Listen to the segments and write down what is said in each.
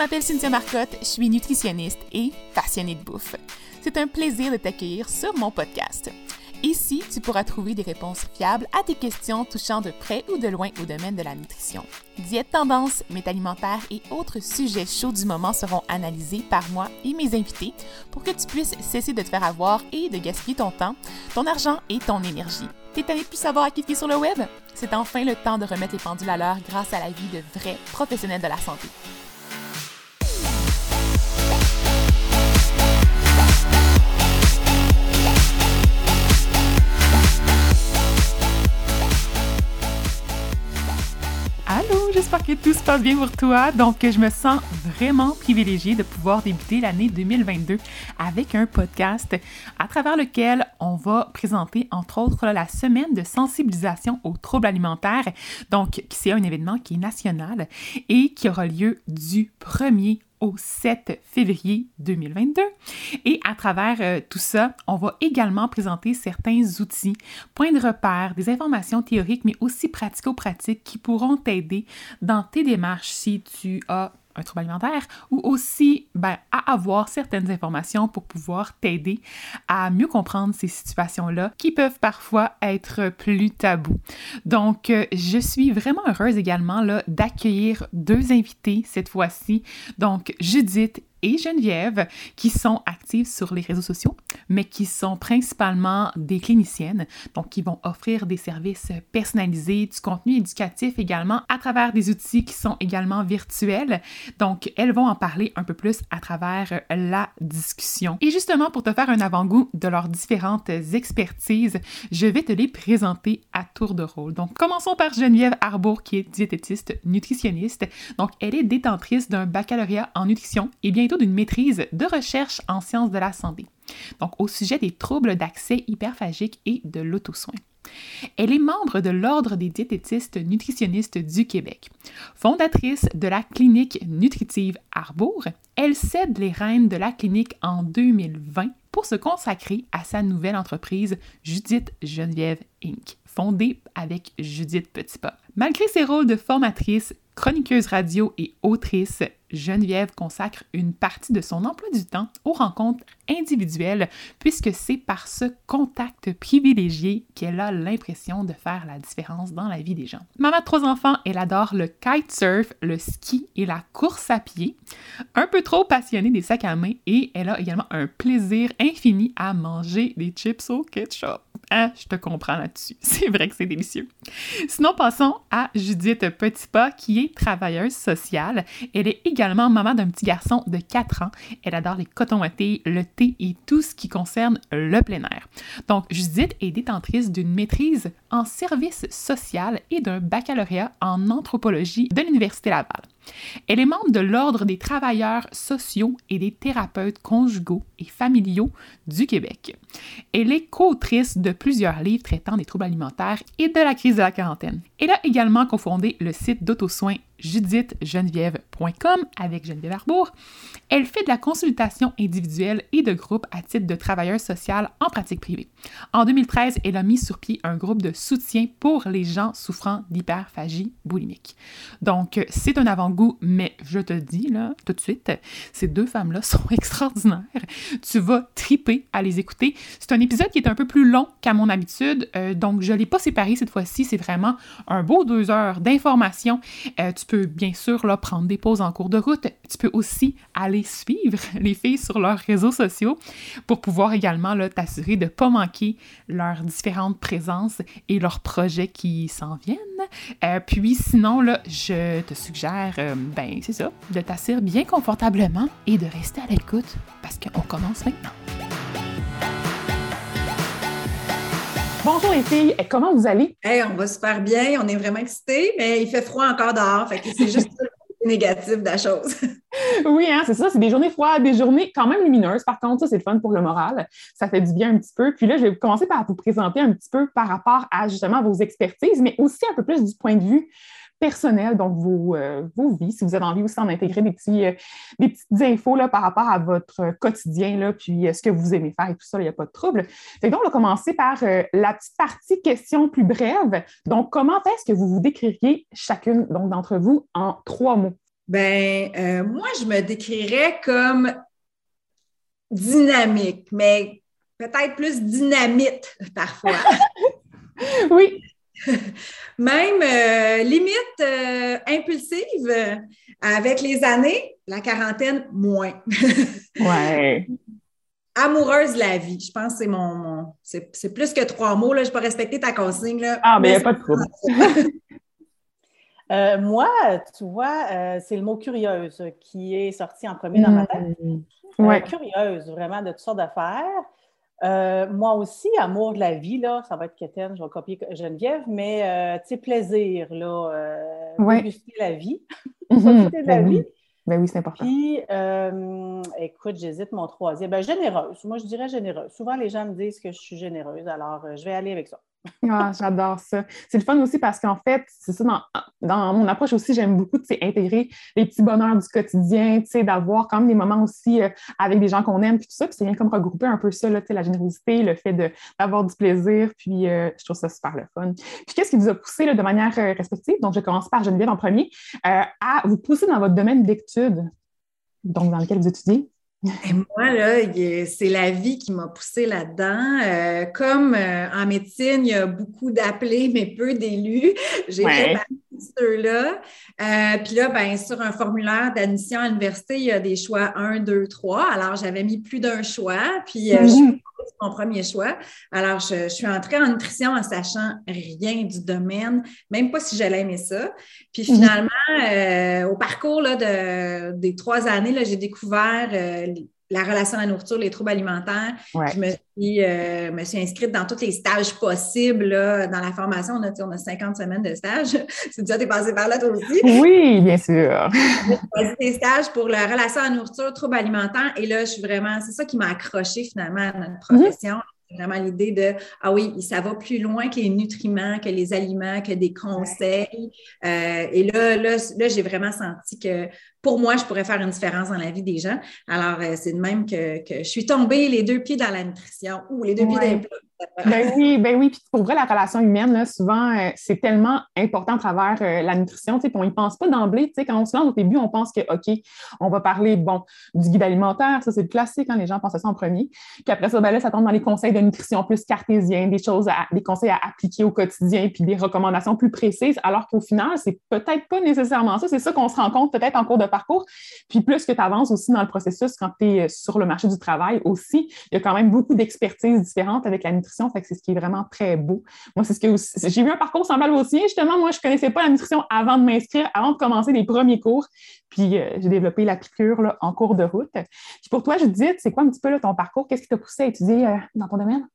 m'appelle Cynthia Marcotte, je suis nutritionniste et passionnée de bouffe. C'est un plaisir de t'accueillir sur mon podcast. Ici, tu pourras trouver des réponses fiables à tes questions touchant de près ou de loin au domaine de la nutrition. Diète tendance, alimentaire et autres sujets chauds du moment seront analysés par moi et mes invités pour que tu puisses cesser de te faire avoir et de gaspiller ton temps, ton argent et ton énergie. T'es allé plus savoir à qui sur le web? C'est enfin le temps de remettre les pendules à l'heure grâce à la vie de vrais professionnels de la santé. J'espère que tout se passe bien pour toi. Donc, je me sens vraiment privilégiée de pouvoir débuter l'année 2022 avec un podcast à travers lequel on va présenter, entre autres, la semaine de sensibilisation aux troubles alimentaires. Donc, c'est un événement qui est national et qui aura lieu du 1er au 7 février 2022. Et à travers euh, tout ça, on va également présenter certains outils, points de repère, des informations théoriques, mais aussi pratico-pratiques qui pourront t'aider dans tes démarches si tu as un trouble alimentaire ou aussi ben, à avoir certaines informations pour pouvoir t'aider à mieux comprendre ces situations-là qui peuvent parfois être plus tabous. Donc, euh, je suis vraiment heureuse également d'accueillir deux invités cette fois-ci. Donc, Judith et Geneviève, qui sont actives sur les réseaux sociaux, mais qui sont principalement des cliniciennes, donc qui vont offrir des services personnalisés, du contenu éducatif également à travers des outils qui sont également virtuels. Donc, elles vont en parler un peu plus à travers la discussion. Et justement, pour te faire un avant-goût de leurs différentes expertises, je vais te les présenter à tour de rôle. Donc, commençons par Geneviève Arbour, qui est diététiste nutritionniste. Donc, elle est détentrice d'un baccalauréat en nutrition et bien d'une maîtrise de recherche en sciences de la santé, donc au sujet des troubles d'accès hyperphagique et de l'auto-soin. Elle est membre de l'Ordre des diététistes nutritionnistes du Québec. Fondatrice de la clinique nutritive Arbour, elle cède les rênes de la clinique en 2020 pour se consacrer à sa nouvelle entreprise Judith Geneviève Inc., fondée avec Judith Petitpas. Malgré ses rôles de formatrice, chroniqueuse radio et autrice, Geneviève consacre une partie de son emploi du temps aux rencontres individuelles, puisque c'est par ce contact privilégié qu'elle a l'impression de faire la différence dans la vie des gens. Maman de trois enfants, elle adore le kitesurf, le ski et la course à pied. Un peu trop passionnée des sacs à main et elle a également un plaisir infini à manger des chips au ketchup. Ah, je te comprends là-dessus. C'est vrai que c'est délicieux. Sinon, passons à Judith Petitpas, qui est travailleuse sociale. Elle est également maman d'un petit garçon de 4 ans. Elle adore les cotons thé, le thé et tout ce qui concerne le plein air. Donc, Judith est détentrice d'une maîtrise en service social et d'un baccalauréat en anthropologie de l'Université Laval. Elle est membre de l'Ordre des travailleurs sociaux et des thérapeutes conjugaux et familiaux du Québec. Elle est co-autrice de plusieurs livres traitant des troubles alimentaires et de la crise de la quarantaine. Elle a également cofondé le site d'auto-soin judithgeneviève.com avec Geneviève Arbour. Elle fait de la consultation individuelle et de groupe à titre de travailleuse sociale en pratique privée. En 2013, elle a mis sur pied un groupe de soutien pour les gens souffrant d'hyperphagie boulimique. Donc, c'est un avant-goût, mais je te dis là, tout de suite, ces deux femmes-là sont extraordinaires. Tu vas triper à les écouter. C'est un épisode qui est un peu plus long qu'à mon habitude, euh, donc je ne l'ai pas séparé cette fois-ci. C'est vraiment un beau deux heures d'information. Euh, tu peux bien sûr là, prendre des pauses en cours de route. Tu peux aussi aller suivre les filles sur leurs réseaux sociaux pour pouvoir également t'assurer de ne pas manquer leurs différentes présences et leurs projets qui s'en viennent. Euh, puis sinon, là, je te suggère, euh, ben c'est ça, de t'asseoir bien confortablement et de rester à l'écoute parce qu'on commence maintenant. Bonjour les filles, comment vous allez? Hey, on va super bien, on est vraiment excités, mais il fait froid encore dehors, fait que c'est juste négatif de la chose. oui, hein, c'est ça, c'est des journées froides, des journées quand même lumineuses. Par contre, ça, c'est le fun pour le moral. Ça fait du bien un petit peu. Puis là, je vais commencer par vous présenter un petit peu par rapport à justement vos expertises, mais aussi un peu plus du point de vue personnel, donc vos, euh, vos vies, si vous avez envie aussi d'en intégrer des, petits, euh, des petites infos là, par rapport à votre quotidien, là, puis euh, ce que vous aimez faire et tout ça, il n'y a pas de trouble. donc, on va commencer par la petite partie question plus brève. Donc, comment est-ce que vous vous décririez chacune d'entre vous en trois mots? Ben, euh, moi, je me décrirais comme dynamique, mais peut-être plus dynamite parfois. oui. Même euh, limite euh, impulsive avec les années, la quarantaine, moins. ouais. Amoureuse de la vie. Je pense que c'est mon. c'est plus que trois mots. Là. Je peux respecter ta consigne. Là, ah, mais il n'y a pas de trouble. Euh, moi, tu vois, euh, c'est le mot curieuse qui est sorti en premier dans ma tête. Ouais. curieuse, vraiment, de toutes sortes d'affaires. Moi aussi, amour de la vie, là, ça va être quétaine, je vais copier Geneviève, mais tu sais, plaisir, là, déguster la vie. Mmh de la ben vie. Ben oui, c'est important. Puis, euh, écoute, j'hésite mon troisième. Ben, généreuse. Moi, je dirais généreuse. Souvent, les gens me disent que je suis généreuse, alors euh, je vais aller avec ça. Ah, j'adore ça. C'est le fun aussi parce qu'en fait, c'est ça, dans, mon approche aussi, j'aime beaucoup intégrer les petits bonheurs du quotidien, d'avoir quand même des moments aussi euh, avec des gens qu'on aime, puis tout ça. Puis c'est bien comme regrouper un peu ça, là, la générosité, le fait d'avoir du plaisir, puis je trouve ça super le fun. Puis qu'est-ce qui vous a poussé là, de manière respective? Donc, je commence par Geneviève en premier, à vous pousser dans votre domaine d'études, donc dans lequel vous étudiez? Et moi, là, c'est la vie qui m'a poussée là-dedans. Euh, comme euh, en médecine, il y a beaucoup d'appelés, mais peu d'élus, j'ai fait partie de ceux-là. Euh, puis là, ben, sur un formulaire d'admission à l'université, il y a des choix 1, 2, 3. Alors, j'avais mis plus d'un choix. Puis, mhm. Mon premier choix. Alors, je, suis entrée en nutrition en sachant rien du domaine, même pas si j'allais aimer ça. Puis mhm. finalement, au parcours là, de, des trois années, j'ai découvert la relation à la nourriture, les troubles alimentaires. Je me suis, euh, me suis, inscrite dans tous les stages possibles là, dans la formation. On a, on a 50 semaines de stages. C'est déjà, tu es passé par là toi aussi. Oui, bien sûr. J'ai des stages pour la relation à la nourriture, troubles alimentaires. Et là, je suis vraiment, c'est ça qui m'a accroché finalement à notre mhm. profession. vraiment l'idée de ah oui, ça va plus loin que les nutriments, que les aliments, que des conseils. Euh, et là, là, là j'ai vraiment senti que pour moi, je pourrais faire une différence dans la vie des gens. Alors, euh, c'est de même que, je suis tombée les deux pieds dans la nutrition ou les deux pieds dans les ben oui, ben oui. Puis pour vrai, la relation humaine, là, souvent, euh, c'est tellement important à travers euh, la nutrition. Puis on n'y pense pas d'emblée. Quand on se lance au début, on pense que, OK, on va parler, bon, du guide alimentaire. Ça, c'est le classique quand les gens pensent à ça en premier. Puis après ça, ben là, ça tombe dans les conseils de nutrition plus cartésiens, des choses, des conseils à appliquer au quotidien, puis des recommandations plus précises. Alors qu'au final, c'est peut-être pas nécessairement ça. C'est ça qu'on se rend compte peut-être en cours de parcours. Puis plus que tu avances aussi dans le processus, quand tu es euh, sur le marché du travail aussi, il y a quand même beaucoup d'expertises différentes avec la nutrition. Fait que c'est ce qui est vraiment très beau. Moi, c'est ce que j'ai vu un parcours semblable au sien. Justement, moi, je ne connaissais pas la nutrition avant de m'inscrire, avant de commencer les premiers cours. Puis euh, j'ai développé la piqûre là, en cours de route. Puis pour toi, Judith, c'est quoi un petit peu ton parcours? Qu'est-ce qui t'a poussé à étudier euh, dans ton domaine?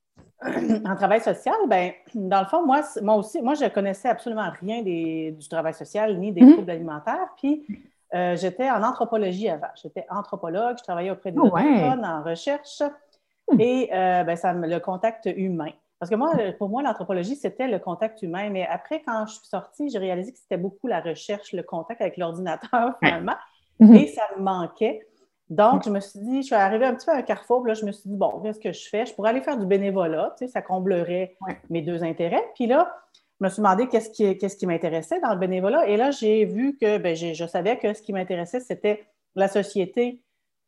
En travail social, ben, dans le fond, moi, moi aussi, moi, je connaissais absolument rien du travail social ni des mm-hmm. troubles alimentaires. Puis euh, j'étais en anthropologie avant. J'étais anthropologue, je travaillais auprès des oh, en recherche hmm. et euh, ben, ça, le contact humain. Parce que moi, pour moi, l'anthropologie, c'était le contact humain. Mais après, quand je suis sortie, j'ai réalisé que c'était beaucoup la recherche, le contact avec l'ordinateur, finalement. Mhm. Et ça me manquait. Donc, je me suis dit, je suis arrivée un petit peu à un carrefour, là, je me suis dit, bon, qu'est-ce que je fais? Je pourrais aller faire du bénévolat, tu sais, ça comblerait mes deux intérêts. Puis là, je me suis demandé qu'est-ce qui, qu'est-ce qui m'intéressait dans le bénévolat. Et là, j'ai vu que ben, je savais que ce qui m'intéressait, c'était la société,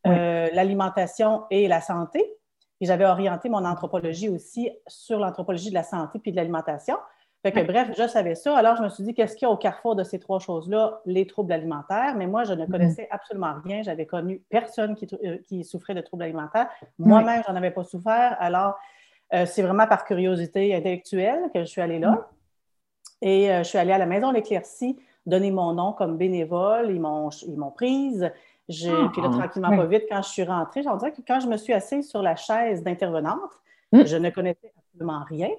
euh, l'alimentation et la santé. Et j'avais orienté mon anthropologie aussi sur l'anthropologie de la santé puis de l'alimentation. Fait que, bref, je savais ça. Alors, je me suis dit, qu'est-ce qu'il y a au carrefour de ces trois choses-là? Les troubles alimentaires. Mais moi, je ne mm-hmm. connaissais absolument rien. J'avais connu personne qui, euh, qui souffrait de troubles alimentaires. Moi-même, je n'en avais pas souffert. Alors, euh, c'est vraiment par curiosité intellectuelle que je suis allée là. Mm. Et euh, je suis allée à la Maison L'Éclaircie donner mon nom comme bénévole. Ils m'ont, ils m'ont prise. J'ai, ah, puis là, tranquillement, pas vite, quand je suis rentrée, j'en dirais que quand je me suis assise sur la chaise d'intervenante, mm. je ne connaissais absolument rien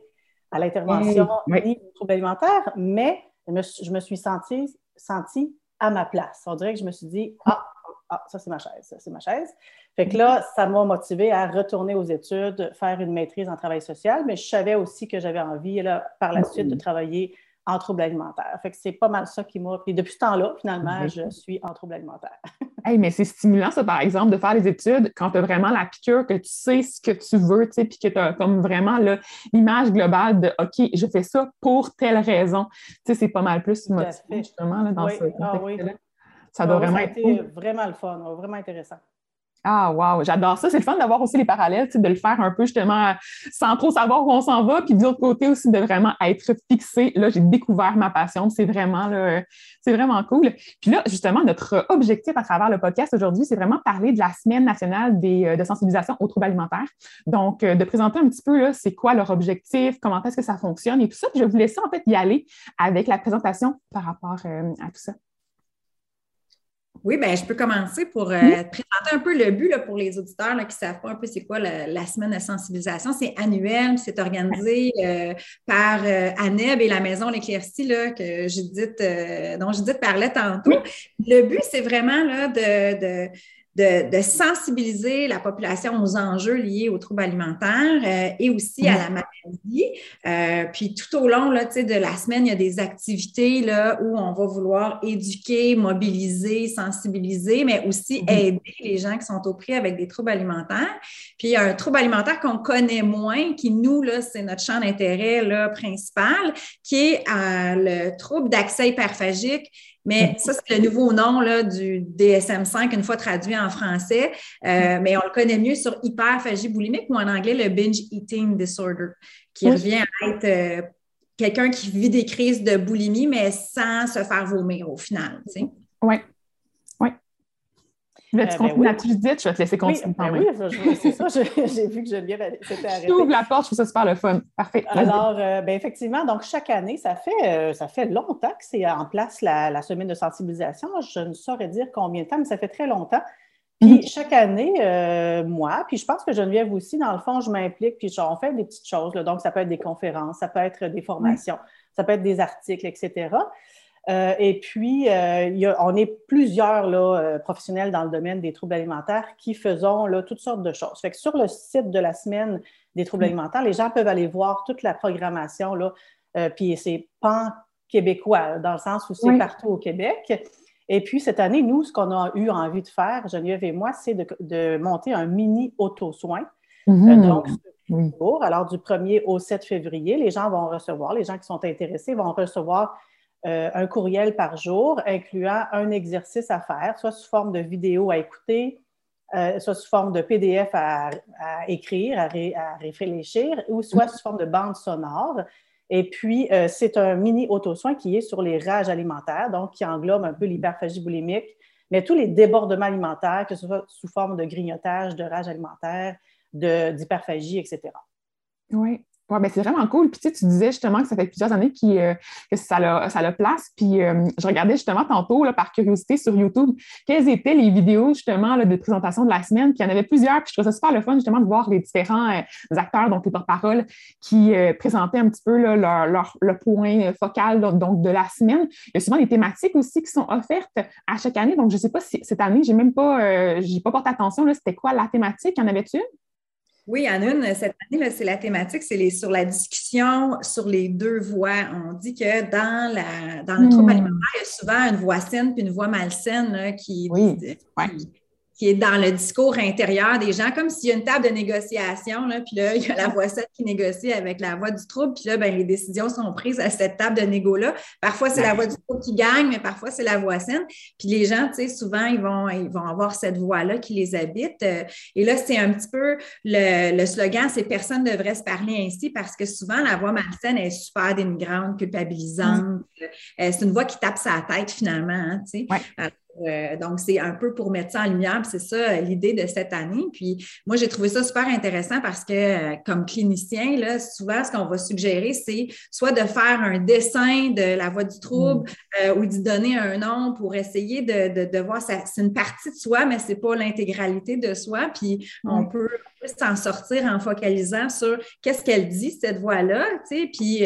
à l'intervention ni au trouble alimentaire, mais je me, suis sentie, sentie à ma place. On dirait que je me suis dit, ah, ah, ça c'est ma chaise, ça c'est ma chaise. Fait que là, ça m'a motivée à retourner aux études, faire une maîtrise en travail social, mais je savais aussi que j'avais envie, là, par la suite, de travailler en trouble alimentaire. Fait que c'est pas mal ça qui m'a. Puis depuis ce temps-là, finalement, je suis en trouble alimentaire. hey, mais c'est stimulant, ça, par exemple, de faire les études quand tu as vraiment la piqûre, que tu sais ce que tu veux, tu sais, puis que tu as comme vraiment l'image globale de OK, je fais ça pour telle raison. Tu sais, c'est pas mal plus motivant, justement, là, dans ce ah, oui. Ça doit vraiment être. vraiment le fun, vraiment intéressant. Ah, wow, j'adore ça. C'est le fun d'avoir aussi les parallèles, de le faire un peu justement sans trop savoir où on s'en va. Puis de l'autre côté aussi, de vraiment être fixé. Là, j'ai découvert ma passion. C'est vraiment, c'est vraiment cool. Puis là, justement, notre objectif à travers le podcast aujourd'hui, c'est vraiment parler de la Semaine nationale euh, de sensibilisation aux troubles alimentaires. Donc, euh, de présenter un petit peu, c'est quoi leur objectif, comment est-ce que ça fonctionne et tout ça. Puis je vais vous laisser en fait y aller avec la présentation par rapport euh, à tout ça. Oui, bien, je peux commencer pour euh, présenter un peu le but là, pour les auditeurs qui ne savent pas un peu c'est quoi la, semaine de sensibilisation. C'est annuel, c'est organisé euh, par euh, ANEB et la Maison L'Éclaircie que Judith, dont Judith parlait tantôt. Le but, c'est vraiment là, de de, sensibiliser la population aux enjeux liés aux troubles alimentaires euh, et aussi à la maladie. Euh, puis tout au long là, de la semaine, il y a des activités là, où on va vouloir éduquer, mobiliser, sensibiliser, mais aussi mhm. aider les gens qui sont au prix avec des troubles alimentaires. Puis il y a un trouble alimentaire qu'on connaît moins, qui nous, là, c'est notre champ d'intérêt principal, qui est euh, le trouble d'accès hyperphagique mais ça, c'est le nouveau nom là, du DSM-5, une fois traduit en français. Euh, mais on le connaît mieux sur hyperphagie boulimique ou en anglais le binge eating disorder, qui revient à être euh, quelqu'un qui vit des crises de boulimie, mais sans se faire vomir au final. Oui. Mais tu euh, continues ben oui. Je vais te laisser continuer. Ben oui, oui c'est ça, j'ai vu que Geneviève s'était arrêtée. Tu ouvres la porte, je trouve ça super le fun. Parfait. Alors, euh, ben effectivement, donc chaque année, ça fait, euh, ça fait longtemps que c'est en place la, semaine de sensibilisation. Je ne saurais dire combien de temps, mais ça fait très longtemps. Puis mhm. chaque année, moi, puis je pense que Geneviève aussi, dans le fond, je m'implique, puis on fait des petites choses. donc, ça peut être des conférences, ça peut être des formations, ça peut être des articles, etc. Euh, et puis, euh, on est plusieurs là, euh, professionnels dans le domaine des troubles alimentaires qui faisons là, toutes sortes de choses. Fait que sur le site de la semaine des troubles mm. alimentaires, les gens peuvent aller voir toute la programmation, là, puis c'est pan-québécois, dans le sens où c'est partout au Québec. Et puis, cette année, nous, ce qu'on a eu envie de faire, Geneviève et moi, c'est de, monter un mini auto-soin. Mm-hmm. donc, alors du 1er au 7 février, les gens vont recevoir, les gens qui sont intéressés vont recevoir euh, un courriel par jour incluant un exercice à faire, soit sous forme de vidéo à écouter, euh, soit sous forme de PDF à, écrire, à, réfléchir, ou soit sous forme de bande sonore. Et puis, euh, c'est un mini auto-soin qui est sur les rages alimentaires, donc qui englobe un peu l'hyperphagie boulimique, mais tous les débordements alimentaires, que ce soit sous forme de grignotage, de rage alimentaire, d'hyperphagie, etc. Oui. Ouais, ben c'est vraiment cool. Puis tu, sais, tu disais justement que ça fait plusieurs années euh, que ça a, ça place. Puis euh, je regardais justement tantôt, là, par curiosité, sur YouTube, quelles étaient les vidéos justement là, de présentation de la semaine. Puis il y en avait plusieurs. Puis je trouvais ça super le fun justement de voir les différents euh, acteurs, donc les porte-parole, qui présentaient un petit peu leur, leur, le point focal donc, de la semaine. Il y a souvent des thématiques aussi qui sont offertes à chaque année. Donc je ne sais pas si cette année, j'ai même pas, j'ai pas porté attention. C'était quoi la thématique? Y en avait-tu oui, une, cette année, c'est la thématique, c'est sur la discussion sur les deux voix. On dit que dans, la, dans le trouble hmm. alimentaire, il y a souvent une voix saine puis une voix malsaine qui, oui qui est dans le discours intérieur des gens, comme s'il y a une table de négociation, là, puis là, il y a la voix 7 qui négocie avec la voix du trouble, puis là, ben, les décisions sont prises à cette table de négo-là. Parfois, c'est la voix du trouble qui gagne, mais parfois, c'est la voix saine. Puis les gens, tu sais, souvent, ils vont, ils vont avoir cette voix-là qui les habite. Et là, c'est un petit peu le, slogan, c'est personne ne devrait se parler ainsi parce que souvent, la voix malsaine est super dénigrante, culpabilisante. Mm. Euh, c'est une voix qui tape sa tête, finalement, hein, tu sais. Euh, donc, c'est un peu pour mettre ça en lumière, c'est ça euh, l'idée de cette année. Puis, moi, j'ai trouvé ça super intéressant parce que, euh, comme clinicien, là, souvent, ce qu'on va suggérer, c'est soit de faire un dessin de la voix du trouble mm. ou d'y donner un nom pour essayer de, de, voir, c'est une partie de soi, mais ce n'est pas l'intégralité de soi. Puis, on peut s'en sortir en focalisant sur qu'est-ce qu'elle dit, cette voix-là, tu sais, puis,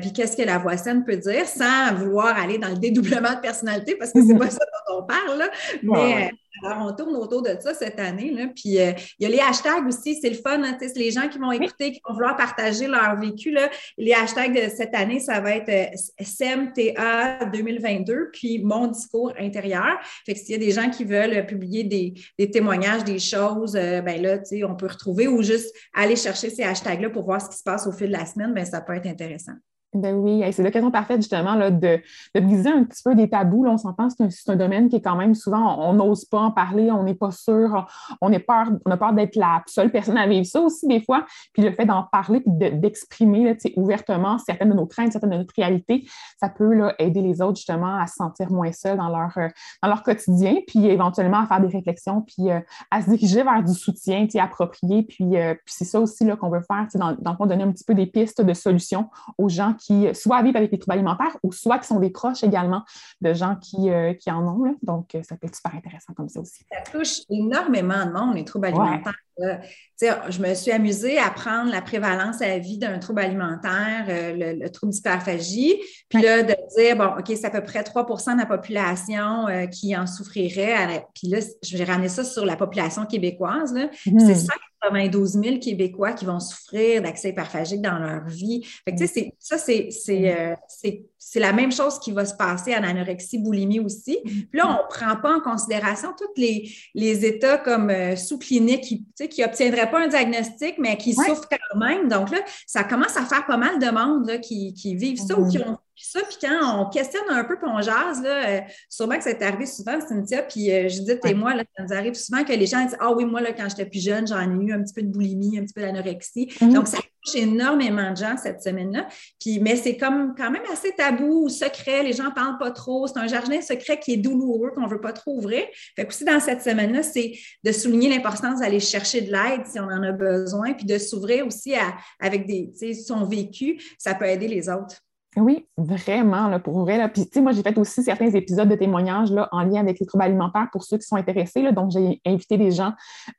puis qu'est-ce que la voix saine peut dire sans vouloir aller dans le dédoublement de personnalité parce que c'est pas ça dont on parle, mais euh, alors, on tourne autour de ça cette année. Là. Puis euh, il y a les hashtags aussi, c'est le fun. Hein, c'est les gens qui vont écouter, qui vont vouloir partager leur vécu. Là. Les hashtags de cette année, ça va être euh, SEMTA 2022, puis mon discours intérieur. Fait que s'il y a des gens qui veulent publier des, témoignages, des choses, ben là, on peut retrouver ou juste aller chercher ces hashtags-là pour voir ce qui se passe au fil de la semaine, ben ça peut être intéressant. Ben oui, c'est l'occasion parfaite justement là, de, de, briser un petit peu des tabous. Là, on s'entend, c'est un, un, domaine qui est quand même souvent, on n'ose pas en parler, on n'est pas sûr, on, est peur, on a peur d'être la seule personne à vivre ça aussi des fois. Puis le fait d'en parler et d'exprimer ouvertement certaines de nos craintes, certaines de notre réalité, ça peut là, aider les autres justement à se sentir moins seuls dans leur, euh, dans leur quotidien, puis éventuellement à faire des réflexions, puis euh, à se diriger vers du soutien approprié. Puis, euh, puis c'est ça aussi qu'on veut faire, dans, dans le fond, donner un petit peu des pistes de solutions aux gens qui qui soit vivent avec des troubles alimentaires ou soit qui sont des proches également de gens qui, euh, qui en ont. Donc, euh, ça peut être super intéressant comme ça aussi. Ça touche énormément de monde, les troubles alimentaires. Je me suis amusée à prendre la prévalence à la vie d'un trouble alimentaire, euh, le, trouble d'hyperphagie, puis là, de dire, bon, OK, c'est à peu près 3% de la population qui en souffrirait. Puis là, je vais ramener ça sur la population québécoise. C'est mhm. ça 92 000 Québécois qui vont souffrir d'accès hyperphagique dans leur vie. Fait que, ça, euh, c'est la même chose qui va se passer en anorexie, boulimie aussi. Puis là, on ne prend pas en considération tous les, les états comme euh, sous-cliniques qui n'obtiendraient pas un diagnostic, mais qui souffrent quand même. Donc là, ça commence à faire pas mal de monde qui, vivent ça ou qui ont puis ça, puis quand on questionne un peu, puis on jase, là, euh, sûrement que ça est arrivé souvent, Cynthia, puis euh, Judith et moi, là, ça nous arrive souvent que les gens disent Ah oui, moi, là, quand j'étais plus jeune, j'en ai eu un petit peu de boulimie, un petit peu d'anorexie. Mhm. Donc, ça touche énormément de gens cette semaine-là. Puis, mais c'est comme quand même assez tabou ou secret, les gens ne parlent pas trop. C'est un jardin secret qui est douloureux, qu'on ne veut pas trop ouvrir. Fait que aussi, dans cette semaine-là, c'est de souligner l'importance d'aller chercher de l'aide si on en a besoin, puis de s'ouvrir aussi à, avec des, son vécu, ça peut aider les autres. Oui, vraiment, là, pour vrai. Là. Puis, tu sais, moi, j'ai fait aussi certains épisodes de témoignages là, en lien avec les troubles alimentaires pour ceux qui sont intéressés. Là. Donc, j'ai invité des gens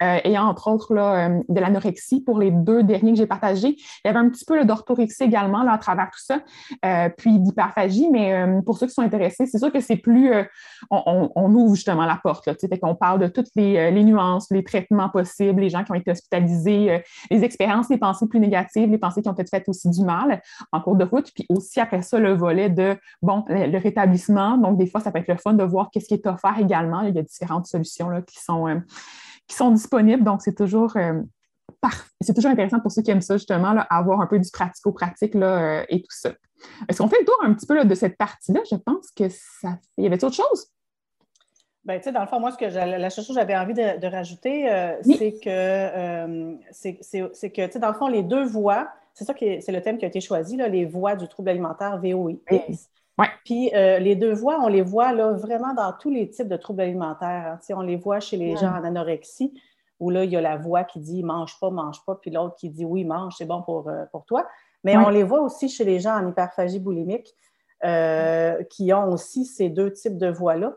euh, ayant, entre autres, là, euh, de l'anorexie pour les deux derniers que j'ai partagés. Il y avait un petit peu d'orthorexie également là, à travers tout ça, euh, puis d'hyperphagie. Mais pour ceux qui sont intéressés, c'est sûr que c'est plus. On, on, ouvre justement la porte. Là, fait qu'on parle de toutes les, les, nuances, les traitements possibles, les gens qui ont été hospitalisés, les expériences, les pensées plus négatives, les pensées qui ont peut-être fait aussi du mal en cours de route, puis aussi après ça, le volet de, bon, le, rétablissement. Donc, des fois, ça peut être le fun de voir qu'est-ce qui est offert également. Il y a différentes solutions là, qui, sont, euh, qui sont disponibles. Donc, c'est toujours, euh, c'est toujours intéressant pour ceux qui aiment ça, justement, là, avoir un peu du pratico-pratique euh, et tout ça. Est-ce qu'on fait le tour un petit peu de cette partie-là? Je pense que ça Il y avait autre chose? Bien, tu sais, dans le fond, moi, ce que la chose que j'avais envie de, rajouter, c'est que, c'est que, tu sais, dans le fond, les deux voies, c'est ça qui c'est le thème qui a été choisi, là, les voies du trouble alimentaire VOI. Ouais. Puis euh, les deux voies, on les voit là, vraiment dans tous les types de troubles alimentaires. Hein. On les voit chez les gens en anorexie, où là, il y a la voix qui dit mange pas, mange pas, puis l'autre qui dit oui, mange, c'est bon pour, euh, pour toi. Mais on les voit aussi chez les gens en hyperphagie boulimique, euh, qui ont aussi ces deux types de voix-là.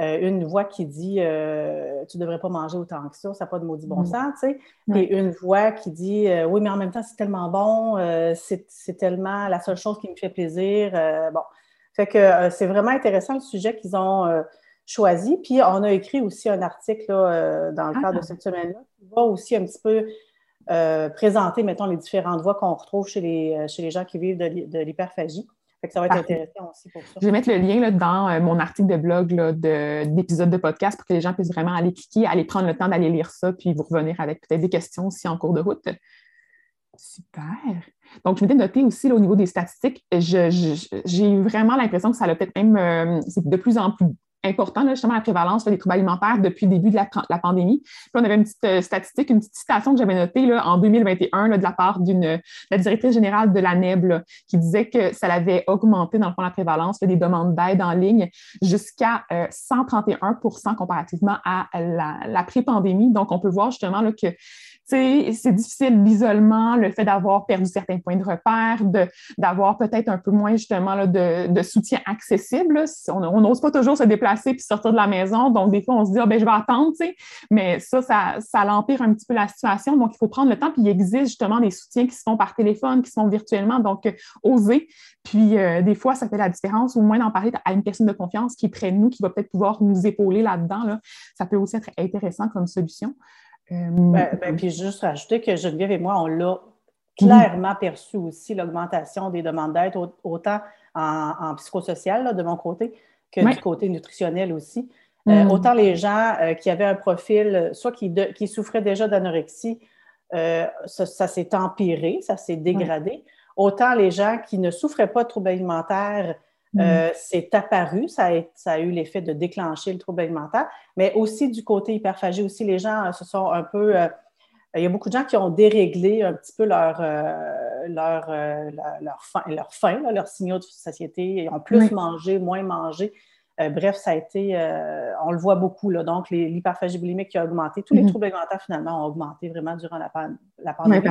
Euh, une voix qui dit euh, tu ne devrais pas manger autant que ça, ça n'a pas de maudit bon mm. sens, tu sais. Et une voix qui dit euh, oui, mais en même temps, c'est tellement bon, c'est tellement la seule chose qui me fait plaisir. bon. Fait que c'est vraiment intéressant le sujet qu'ils ont choisi. Puis on a écrit aussi un article dans le cadre de ah. cette semaine-là qui va aussi un petit peu présenter, mettons, les différentes voix qu'on retrouve chez les, chez les gens qui vivent de l'hyperphagie ça va être intéressant aussi pour ça. Je vais mettre le lien là, dans euh, mon article de blog d'épisode de, podcast pour que les gens puissent vraiment aller cliquer, aller prendre le temps d'aller lire ça, puis vous revenir avec peut-être des questions aussi en cours de route. Super. Donc, je m'étais noté aussi au niveau des statistiques, j'ai eu vraiment l'impression que ça a peut-être même, euh, c'est de plus en plus important, justement, la prévalence des troubles alimentaires depuis le début de la, pandémie. Puis on avait une petite euh, statistique, une petite citation que j'avais notée là, en 2021 de la part d'une la directrice générale de la NEB qui disait que ça avait augmenté, dans le fond, la prévalence des demandes d'aide en ligne jusqu'à 131% euh, comparativement à la, la pré-pandémie. Donc, on peut voir justement là, que c'est difficile l'isolement, le fait d'avoir perdu certains points de repère, d'avoir peut-être un peu moins justement là, de, de, soutien accessible. On n'ose pas toujours se déplacer puis sortir de la maison. Donc, des fois, on se dit, ah, ben, je vais attendre, mais ça, ça, ça l'empire un petit peu la situation. Donc, il faut prendre le temps. Puis, il existe justement des soutiens qui se font par téléphone, qui se font virtuellement. Donc, euh, oser. Puis, euh, des fois, ça fait la différence, au moins d'en parler à une personne de confiance qui est près de nous, qui va peut-être pouvoir nous épauler là-dedans. Là. Ça peut aussi être intéressant comme solution. Euh, ben, ben, puis juste rajouter que Geneviève et moi, on l'a clairement perçu aussi, l'augmentation des demandes d'aide, autant en, psychosocial de mon côté que du côté nutritionnel aussi. Euh, mm. autant les gens euh, qui avaient un profil, soit qui, qui souffraient déjà d'anorexie, ça, s'est empiré, ça s'est dégradé. autant les gens qui ne souffraient pas de troubles alimentaires, euh, mm. c'est apparu, ça a, ça a eu l'effet de déclencher le trouble alimentaire, mais aussi du côté hyperphagie, aussi les gens se sont un peu... il y a beaucoup de gens qui ont déréglé un petit peu leur, leur, leur, faim, leur, faim signaux de satiété. Ils ont plus mangé, moins mangé. Euh, bref, ça a été, euh, on le voit beaucoup, là, donc l'hyperphagie boulimique qui a augmenté. Tous les mhm. troubles alimentaires, finalement, ont augmenté vraiment durant la, la pandémie.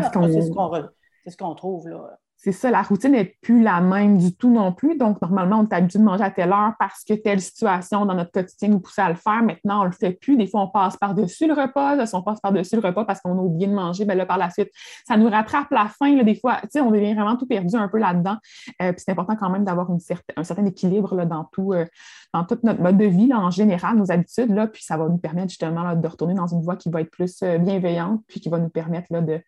c'est ce qu'on trouve. Là c'est ça, la routine n'est plus la même du tout non plus. Donc, normalement, on est habitué de manger à telle heure parce que telle situation dans notre quotidien nous poussait à le faire. Maintenant, on ne le fait plus. Des fois, on passe par-dessus le repas. Si on passe par-dessus le repas parce qu'on a oublié de manger, bien là, par la suite, ça nous rattrape la faim. Là, des fois, tu sais, on devient vraiment tout perdu un peu là-dedans. Euh, puis c'est important quand même d'avoir un certain équilibre là, dans, tout, euh, dans toute notre mode de vie, là, en général, nos habitudes. Là, puis ça va nous permettre justement de retourner dans une voie qui va être plus euh, bienveillante, puis qui va nous permettre là, de,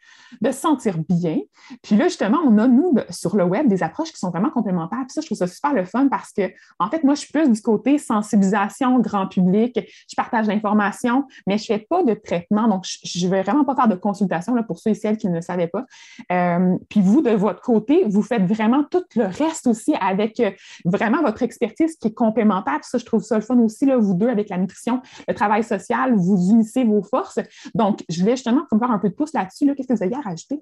de se sentir bien. Puis là, justement, on a, nous, sur le web, des approches qui sont vraiment complémentaires. Puis ça, je trouve ça super le fun parce que, en fait, moi, je suis plus du côté sensibilisation, grand public. Je partage l'information, mais je ne fais pas de traitement. Donc, je ne vais vraiment pas faire de consultation là, pour ceux et celles qui ne le savaient pas. Euh, puis vous, de votre côté, vous faites vraiment tout le reste aussi avec euh, vraiment votre expertise qui est complémentaire. Puis ça, je trouve ça le fun aussi, là, vous deux, avec la nutrition, le travail social, vous unissez vos forces. Donc, je voulais justement faire un peu de pouce là-dessus. Qu'est-ce que vous avez à rajouter?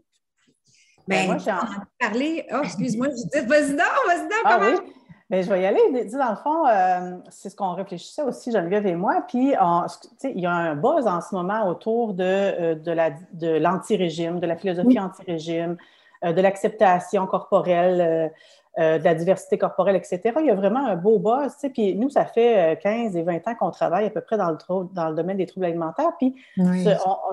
Ben, moi, j'ai envie parler. Oh, excuse-moi, je dis, vas-y donc, vas-y donc, ah, oui? Ben, je vais y aller. Dans le fond, euh, c'est ce qu'on réfléchissait aussi, Geneviève et moi. Puis, il y a un buzz en ce moment autour de, euh, de l'anti-régime, de, la philosophie anti-régime, euh, de l'acceptation corporelle, de la diversité corporelle, etc. Il y a vraiment un beau buzz. Puis, nous, ça fait 15 et 20 ans qu'on travaille à peu près dans le, dans le domaine des troubles alimentaires. Puis,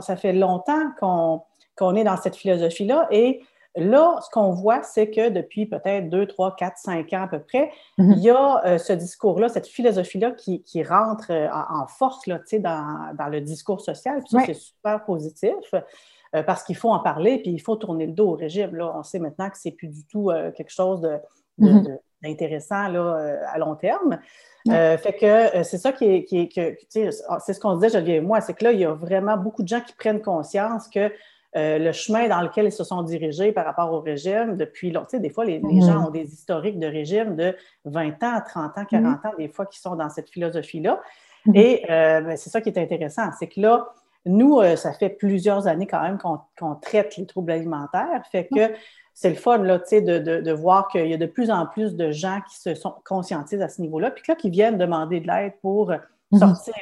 ça fait longtemps qu'on est dans cette philosophie-là. Et Là, ce qu'on voit, c'est que depuis peut-être 2, 3, 4, 5 ans à peu près, mhm. il y a euh, ce discours-là, cette philosophie-là qui, rentre euh, en, force là, dans, dans, le discours social. Puis ça, c'est super positif euh, parce qu'il faut en parler, puis il faut tourner le dos au régime. Là. On sait maintenant que c'est plus du tout quelque chose mhm. d'intéressant à long terme. fait que c'est ça qui est, qui c'est ce qu'on disait, Geneviève et moi, c'est que là, il y a vraiment beaucoup de gens qui prennent conscience que euh, le chemin dans lequel ils se sont dirigés par rapport au régime depuis longtemps. Des fois, les, mhm. gens ont des historiques de régime de 20 ans, 30 ans, 40 mhm. ans, des fois, qui sont dans cette philosophie-là. Mhm. Et euh, ben, c'est ça qui est intéressant, c'est que là, nous, euh, ça fait plusieurs années quand même qu'on traite les troubles alimentaires. Fait que c'est le fun là, de, de, de voir qu'il y a de plus en plus de gens qui se sont conscientisent à ce niveau-là, puis là, qui viennent demander de l'aide pour sortir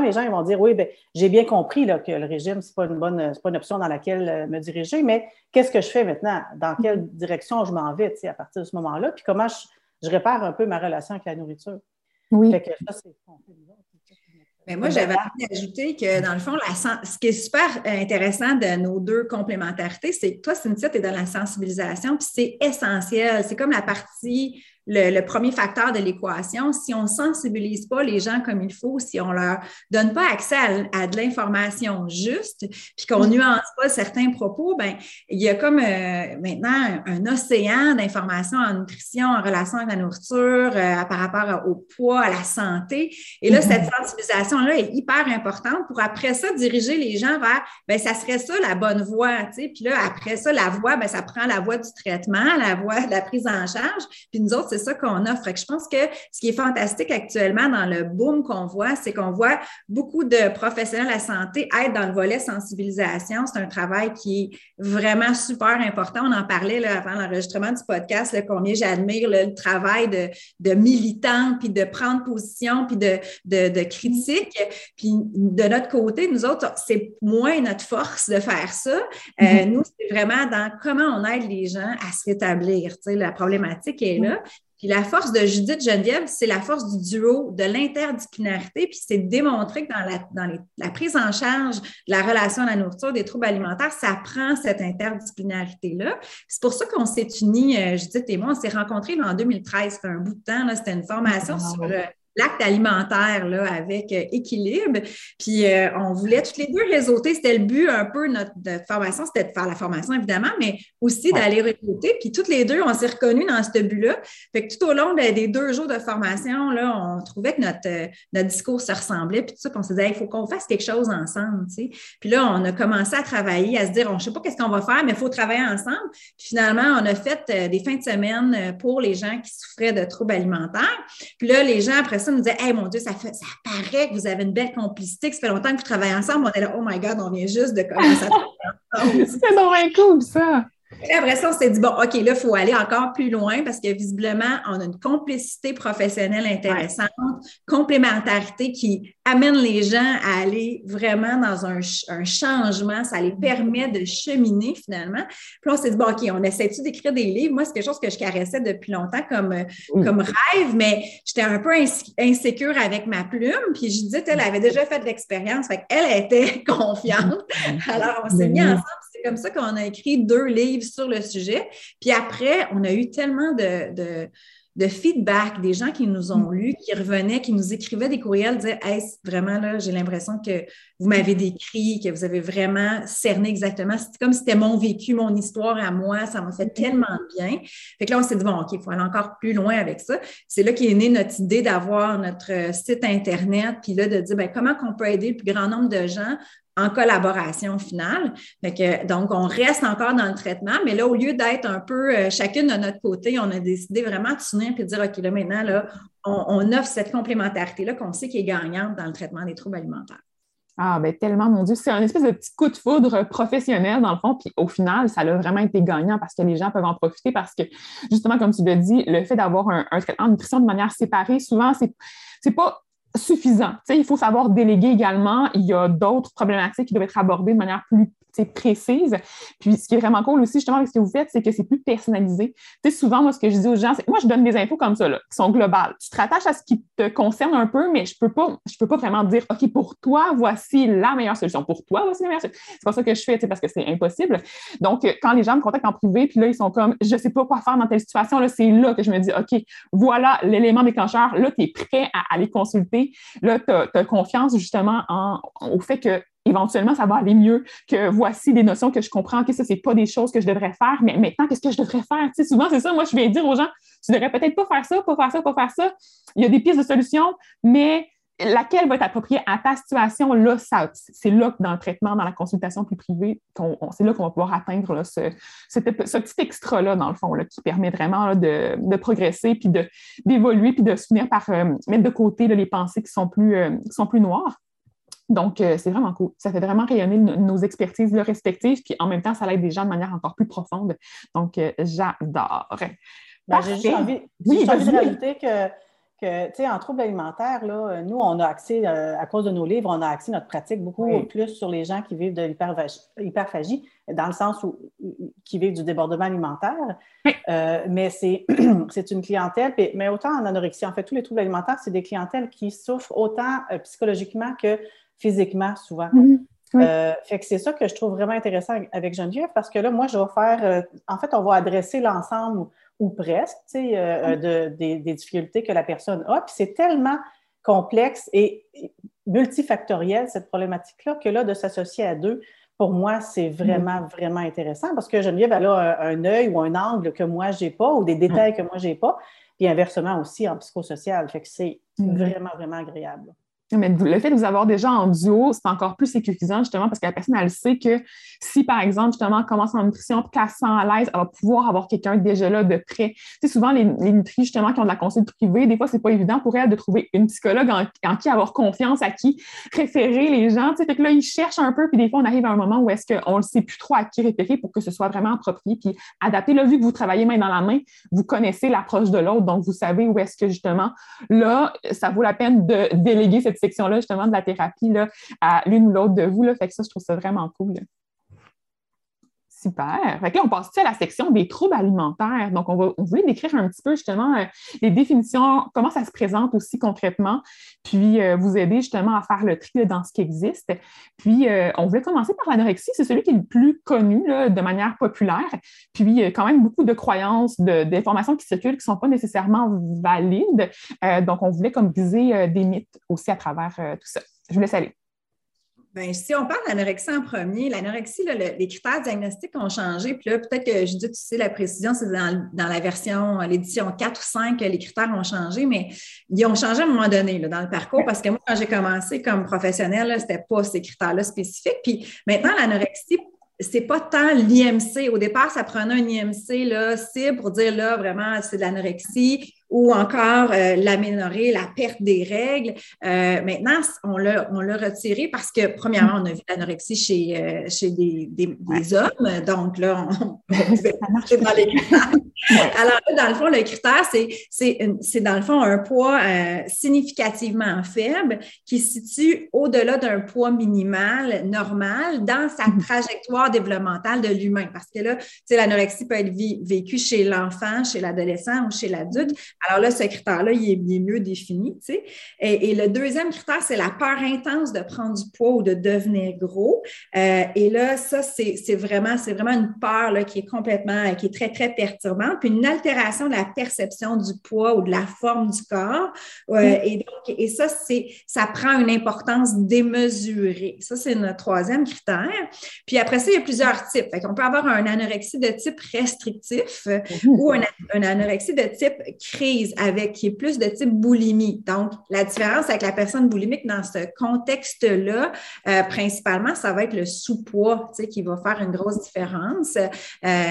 les gens ils vont dire Oui, ben, j'ai bien compris là, que le régime, ce n'est pas, une bonne, pas une option dans laquelle euh, me diriger, mais qu'est-ce que je fais maintenant? Dans quelle direction je m'en vais à partir de ce moment-là? Puis comment je, répare un peu ma relation avec la nourriture? Oui. Fait que ça, c'est mais moi, j'avais envie d'ajouter que, dans le fond, ce qui est super intéressant de nos deux complémentarités, c'est que toi, Cynthia, tu es dans la sensibilisation, puis c'est essentiel. C'est comme la partie le, premier facteur de l'équation. Si on ne sensibilise pas les gens comme il faut, si on ne leur donne pas accès à, de l'information juste, puis qu'on ne nuance pas certains propos, ben il y a comme euh, maintenant un, océan d'informations en nutrition, en relation avec la nourriture, euh, par rapport au poids, à la santé. Et là, cette mm-hmm. sensibilisation-là est hyper importante pour après ça diriger les gens vers, ben ça serait ça la bonne voie, tu sais. Puis là, après ça, la voie, ben ça prend la voie du traitement, la voie de la prise en charge. Puis nous autres, c'est ça qu'on offre. je pense que ce qui est fantastique actuellement dans le boom qu'on voit, c'est qu'on voit beaucoup de professionnels de la santé être dans le volet sensibilisation. C'est un travail qui est vraiment super important. On en parlait là, avant l'enregistrement du podcast, combien j'admire le travail de, de militant, puis de prendre position, puis de, de, critique. Puis de notre côté, nous autres, c'est moins notre force de faire ça. Euh, mm-hmm. nous, c'est vraiment dans comment on aide les gens à se rétablir. Tu sais, la problématique est là. Puis la force de Judith Geneviève, c'est la force du duo, de l'interdisciplinarité, puis c'est démontré que dans, la, dans la prise en charge de la relation à la nourriture, des troubles alimentaires, ça prend cette interdisciplinarité-là. C'est pour ça qu'on s'est unis, euh, Judith et moi, on s'est rencontrés en 2013, c'était un bout de temps, c'était une formation ah, sur euh, l'acte alimentaire là, avec euh, équilibre. Puis euh, on voulait toutes les deux réseauter. C'était le but un peu notre, notre formation, c'était de faire la formation évidemment, mais aussi d'aller réseauter. Puis toutes les deux, on s'est reconnus dans ce but-là. Fait que tout au long des deux jours de formation, là, on trouvait que notre, euh, notre discours se ressemblait. Puis tout ça, puis on se disait, il faut qu'on fasse quelque chose ensemble. Tu sais. Puis là, on a commencé à travailler, à se dire, on ne sait pas qu'est-ce qu'on va faire, mais il faut travailler ensemble. Puis finalement, on a fait des fins de semaine pour les gens qui souffraient de troubles alimentaires. Puis là, les gens, après ça, nous disaient, hey, mon Dieu, ça, fait, ça paraît que vous avez une belle complicité, que ça fait longtemps que vous travaillez ensemble. On est là, oh my God, on vient juste de commencer à travailler ensemble. C'est donc cool, ça. Et après ça, on s'est dit, bon, OK, là, il faut aller encore plus loin parce que visiblement, on a une complicité professionnelle intéressante, complémentarité qui amène les gens à aller vraiment dans un, changement. Ça les permet de cheminer finalement. Puis on s'est dit, bon, OK, on essaie-tu d'écrire des livres? Moi, c'est quelque chose que je caressais depuis longtemps comme, comme rêve, mais j'étais un peu insécure avec ma plume. Puis je disais, elle avait déjà fait de l'expérience, fait qu'elle était confiante. Alors, on s'est mis ensemble c'est comme ça qu'on a écrit deux livres sur le sujet. Puis après, on a eu tellement de, de, feedback des gens qui nous ont lus, qui revenaient, qui nous écrivaient des courriels, disaient Hey, vraiment, là, j'ai l'impression que vous m'avez décrit, que vous avez vraiment cerné exactement. C'est comme si c'était mon vécu, mon histoire à moi. Ça m'a fait tellement bien. Fait que là, on s'est dit Bon, OK, il faut aller encore plus loin avec ça. C'est là qu'est née notre idée d'avoir notre site Internet, puis là, de dire ben, comment on peut aider le plus grand nombre de gens en collaboration finale. donc, on reste encore dans le traitement, mais là, au lieu d'être un peu euh, chacune de notre côté, on a décidé vraiment de s'unir et de dire, OK, là, maintenant, là, on, offre cette complémentarité-là qu'on sait qui est gagnante dans le traitement des troubles alimentaires. Ah, ben tellement, mon Dieu, c'est un espèce de petit coup de foudre professionnel dans le fond, puis au final, ça a vraiment été gagnant parce que les gens peuvent en profiter parce que, justement, comme tu l'as dit, le fait d'avoir un, traitement de nutrition de manière séparée, souvent, c'est pas suffisant. il faut savoir déléguer également. Il y a d'autres problématiques qui doivent être abordées de manière plus précise. Puis ce qui est vraiment cool aussi, justement, avec ce que vous faites, c'est que c'est plus personnalisé. Souvent, moi, ce que je dis aux gens, c'est moi, je donne des infos comme ça, là, qui sont globales. Tu te rattaches à ce qui te concerne un peu, mais je peux pas, je peux pas vraiment dire, OK, pour toi, voici la meilleure solution. Pour toi, voici la meilleure solution. C'est pas ça que je fais, parce que c'est impossible. Donc, quand les gens me contactent en privé, puis là, ils sont comme, je sais pas quoi faire dans telle situation, là, c'est là que je me dis, OK, voilà l'élément déclencheur. Là, tu es prêt à aller consulter. Là, tu as, confiance, justement, en, au fait que éventuellement, ça va aller mieux, que voici des notions que je comprends, que ça, c'est pas des choses que je devrais faire, mais maintenant, qu'est-ce que je devrais faire? Tu sais, souvent, c'est ça, moi, je vais dire aux gens, tu devrais peut-être pas faire ça, pas faire ça, pas faire ça. Il y a des pistes de solutions, mais laquelle va être appropriée à ta situation, là, c'est là dans le traitement, dans la consultation plus privée, c'est là qu'on va pouvoir atteindre ce, petit extra-là, dans le fond, là, qui permet vraiment de, progresser, puis d'évoluer, puis de se finir par euh, mettre de côté les pensées qui sont plus, euh, qui sont plus noires. Donc, euh, c'est vraiment cool. Ça fait vraiment rayonner nos expertises respectives, puis en même temps, ça aide des gens de manière encore plus profonde. Donc, j'adore. Ben, j'ai juste envie, oui, envie de rajouter que, que tu sais, en troubles alimentaires, là, nous, on a accès, euh, à cause de nos livres, on a accès notre pratique beaucoup plus sur les gens qui vivent de l'hyperphagie, dans le sens où qui vivent du débordement alimentaire. mais c'est une clientèle, mais autant en anorexie, en fait, tous les troubles alimentaires, c'est des clientèles qui souffrent autant psychologiquement que physiquement souvent. Mhm. Euh, fait que c'est ça que je trouve vraiment intéressant avec Geneviève parce que là, moi, je vais faire, euh, en fait, on va adresser l'ensemble ou, presque euh, mhm. de, des, difficultés que la personne a. Puis c'est tellement complexe et multifactoriel, cette problématique-là, que là, de s'associer à deux, pour moi, c'est mhm. vraiment, vraiment intéressant parce que Geneviève, elle a un, œil ou un angle que moi, je n'ai pas ou des détails que moi, je n'ai pas. Puis inversement aussi en psychosocial. Fait que c'est vraiment, vraiment agréable. Mais le fait de vous avoir déjà en duo, c'est encore plus sécurisant justement parce que la personne, elle sait que si, par exemple, justement, commence en nutrition, qu'elle se sent à l'aise, elle va pouvoir avoir quelqu'un déjà là de près. Tu sais, souvent, les, les justement, qui ont de la consulte privée, des fois, c'est pas évident pour elle de trouver une psychologue en, qui avoir confiance, à qui référer les gens. Tu sais, fait que là, ils cherchent un peu, puis des fois, on arrive à un moment où est-ce qu'on ne sait plus trop à qui référer pour que ce soit vraiment approprié, puis adapté. Là, vu que vous travaillez main dans la main, vous connaissez l'approche de l'autre, donc vous savez où est-ce que, justement, là, ça vaut la peine de déléguer cette section-là, justement, de la thérapie là, à l'une ou l'autre de vous. Là. Fait que ça, je trouve ça vraiment cool. Super. Fait là, on passe à la section des troubles alimentaires? Donc, on, va, voulait décrire un petit peu justement euh, les définitions, comment ça se présente aussi concrètement, puis euh, vous aider justement à faire le tri dans ce qui existe. Puis, euh, on voulait commencer par l'anorexie. C'est celui qui est le plus connu de manière populaire. Puis, quand même beaucoup de croyances, d'informations qui circulent qui ne sont pas nécessairement valides. donc, on voulait comme viser des mythes aussi à travers tout ça. Je vous laisse aller. Bien, si on parle d'anorexie en premier, l'anorexie, les critères diagnostiques ont changé. Puis là, peut-être que je dis, tu sais, la précision, c'est dans, la version, l'édition 4 ou 5, les critères ont changé, mais ils ont changé à un moment donné dans le parcours parce que moi, quand j'ai commencé comme professionnel, ce n'était pas ces critères-là spécifiques. Puis maintenant, l'anorexie, c'est pas tant l'IMC. Au départ, ça prenait un IMC là, cible pour dire là, vraiment, c'est de l'anorexie ou encore euh, l'aménorer, la perte des règles. Euh, maintenant, on l'a, on l'a retiré parce que, premièrement, on a vu l'anorexie chez, euh, chez des, des, hommes. Donc là, on, pouvait marcher dans les Alors là, dans le fond, le critère, c'est, c'est, c'est dans le fond un poids significativement faible qui se situe au-delà d'un poids minimal normal dans sa mm-hmm. trajectoire développementale de l'humain. Parce que là, l'anorexie peut être vécue chez l'enfant, chez l'adolescent ou chez l'adulte. Alors là, ce critère-là, il, est mieux défini. Tu sais. et, le deuxième critère, c'est la peur intense de prendre du poids ou de devenir gros. Euh, et là, ça, c'est vraiment, vraiment une peur là, qui est complètement, qui est très, très perturbante. Puis une altération de la perception du poids ou de la forme du corps. Euh, et, donc, et ça, ça prend une importance démesurée. Ça, c'est notre troisième critère. Puis après ça, il y a plusieurs types. Fait On peut avoir un anorexie de type restrictif mmh. ou un, un anorexie de type créé avec qui est plus de type boulimie. Donc, la différence avec la personne boulimique dans ce contexte-là, euh, principalement, ça va être le sous-poids qui va faire une grosse différence. Euh,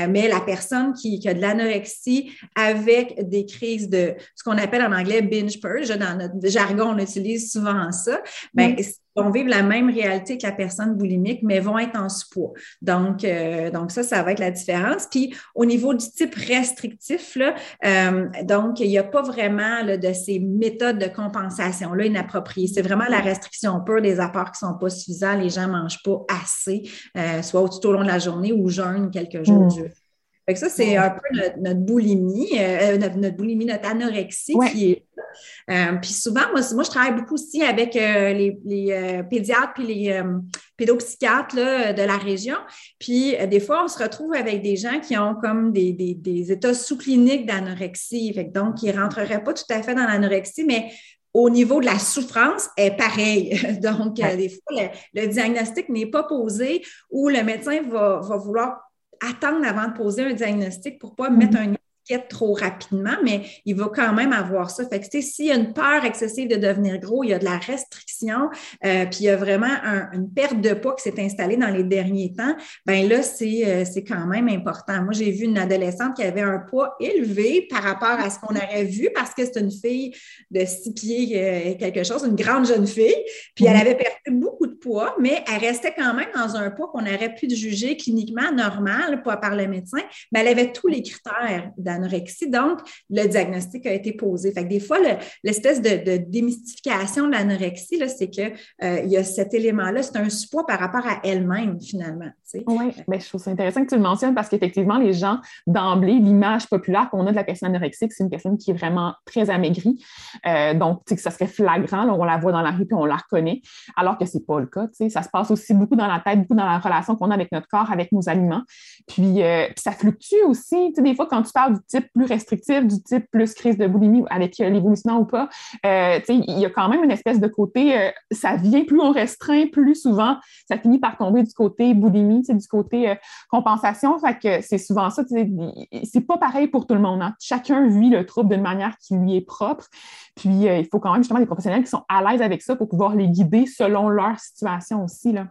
mais la personne qui, a de l'anorexie avec des crises de ce qu'on appelle en anglais binge purge, dans notre jargon, on utilise souvent ça, bien, vont vivre la même réalité que la personne boulimique, mais vont être en sous-poids. Donc, euh, donc ça, ça va être la différence. Puis au niveau du type restrictif, là, euh, donc il n'y a pas vraiment de ces méthodes de compensation-là inappropriées. C'est vraiment la restriction pure des apports qui ne sont pas suffisants. Les gens ne mangent pas assez, euh, soit tout au long de la journée ou jeûnent quelques jours. Mmh. Fait que ça, c'est un peu notre, boulimie, notre, boulimie, notre anorexie qui est euh, puis souvent, moi, moi, je travaille beaucoup aussi avec euh, les, euh, pédiatres puis les pédopsychiatres de la région. Puis des fois, on se retrouve avec des gens qui ont comme des, états sous-cliniques d'anorexie. Donc, ils ne rentreraient pas tout à fait dans l'anorexie, mais au niveau de la souffrance est pareil. Donc, des fois, le, diagnostic n'est pas posé ou le médecin va, vouloir attendre avant de poser un diagnostic pour ne pas mm-hmm. mettre un trop rapidement, mais il va quand même avoir ça. Fait que, s'il y a une peur excessive de devenir gros, il y a de la restriction, euh, puis il y a vraiment une perte de poids qui s'est installée dans les derniers temps, ben là, euh, c'est quand même important. Moi, j'ai vu une adolescente qui avait un poids élevé par rapport à ce qu'on aurait vu parce que c'est une fille de six pieds euh, quelque chose, une grande jeune fille, puis elle mhm. avait perdu beaucoup de poids, mais elle restait quand même dans un poids qu'on aurait pu juger cliniquement normal par le médecin, mais elle avait tous les critères d'anorexie. Donc, le diagnostic a été posé. Fait que des fois, l'espèce de, démystification de l'anorexie, c'est qu'il euh, y a cet élément-là, c'est un support par rapport à elle-même, finalement. Oui, mais je trouve ça intéressant que tu le mentionnes parce qu'effectivement, les gens, d'emblée, l'image populaire qu'on a de la personne anorexique, c'est une personne qui est vraiment très amaigrie. Euh, donc, tu sais, que ça serait flagrant, on la voit dans la rue puis on la reconnaît, alors que ce n'est pas le cas. Ça se passe aussi beaucoup dans la tête, beaucoup dans la relation qu'on a avec notre corps, avec nos aliments. Puis, euh, puis ça fluctue aussi. Des fois, quand tu parles du type plus restrictif, du type plus crise de boulimie avec euh, l'évolution ou pas, euh, il y a quand même une espèce de côté, euh, ça vient plus on restreint, plus souvent, ça finit par tomber du côté boulimie, du côté compensation. C'est souvent ça, c'est pas pareil pour tout le monde. Hein. Chacun vit le trouble d'une manière qui lui est propre. Puis il faut quand même justement des professionnels qui sont à l'aise avec ça pour pouvoir les guider selon leur situation aussi. Là.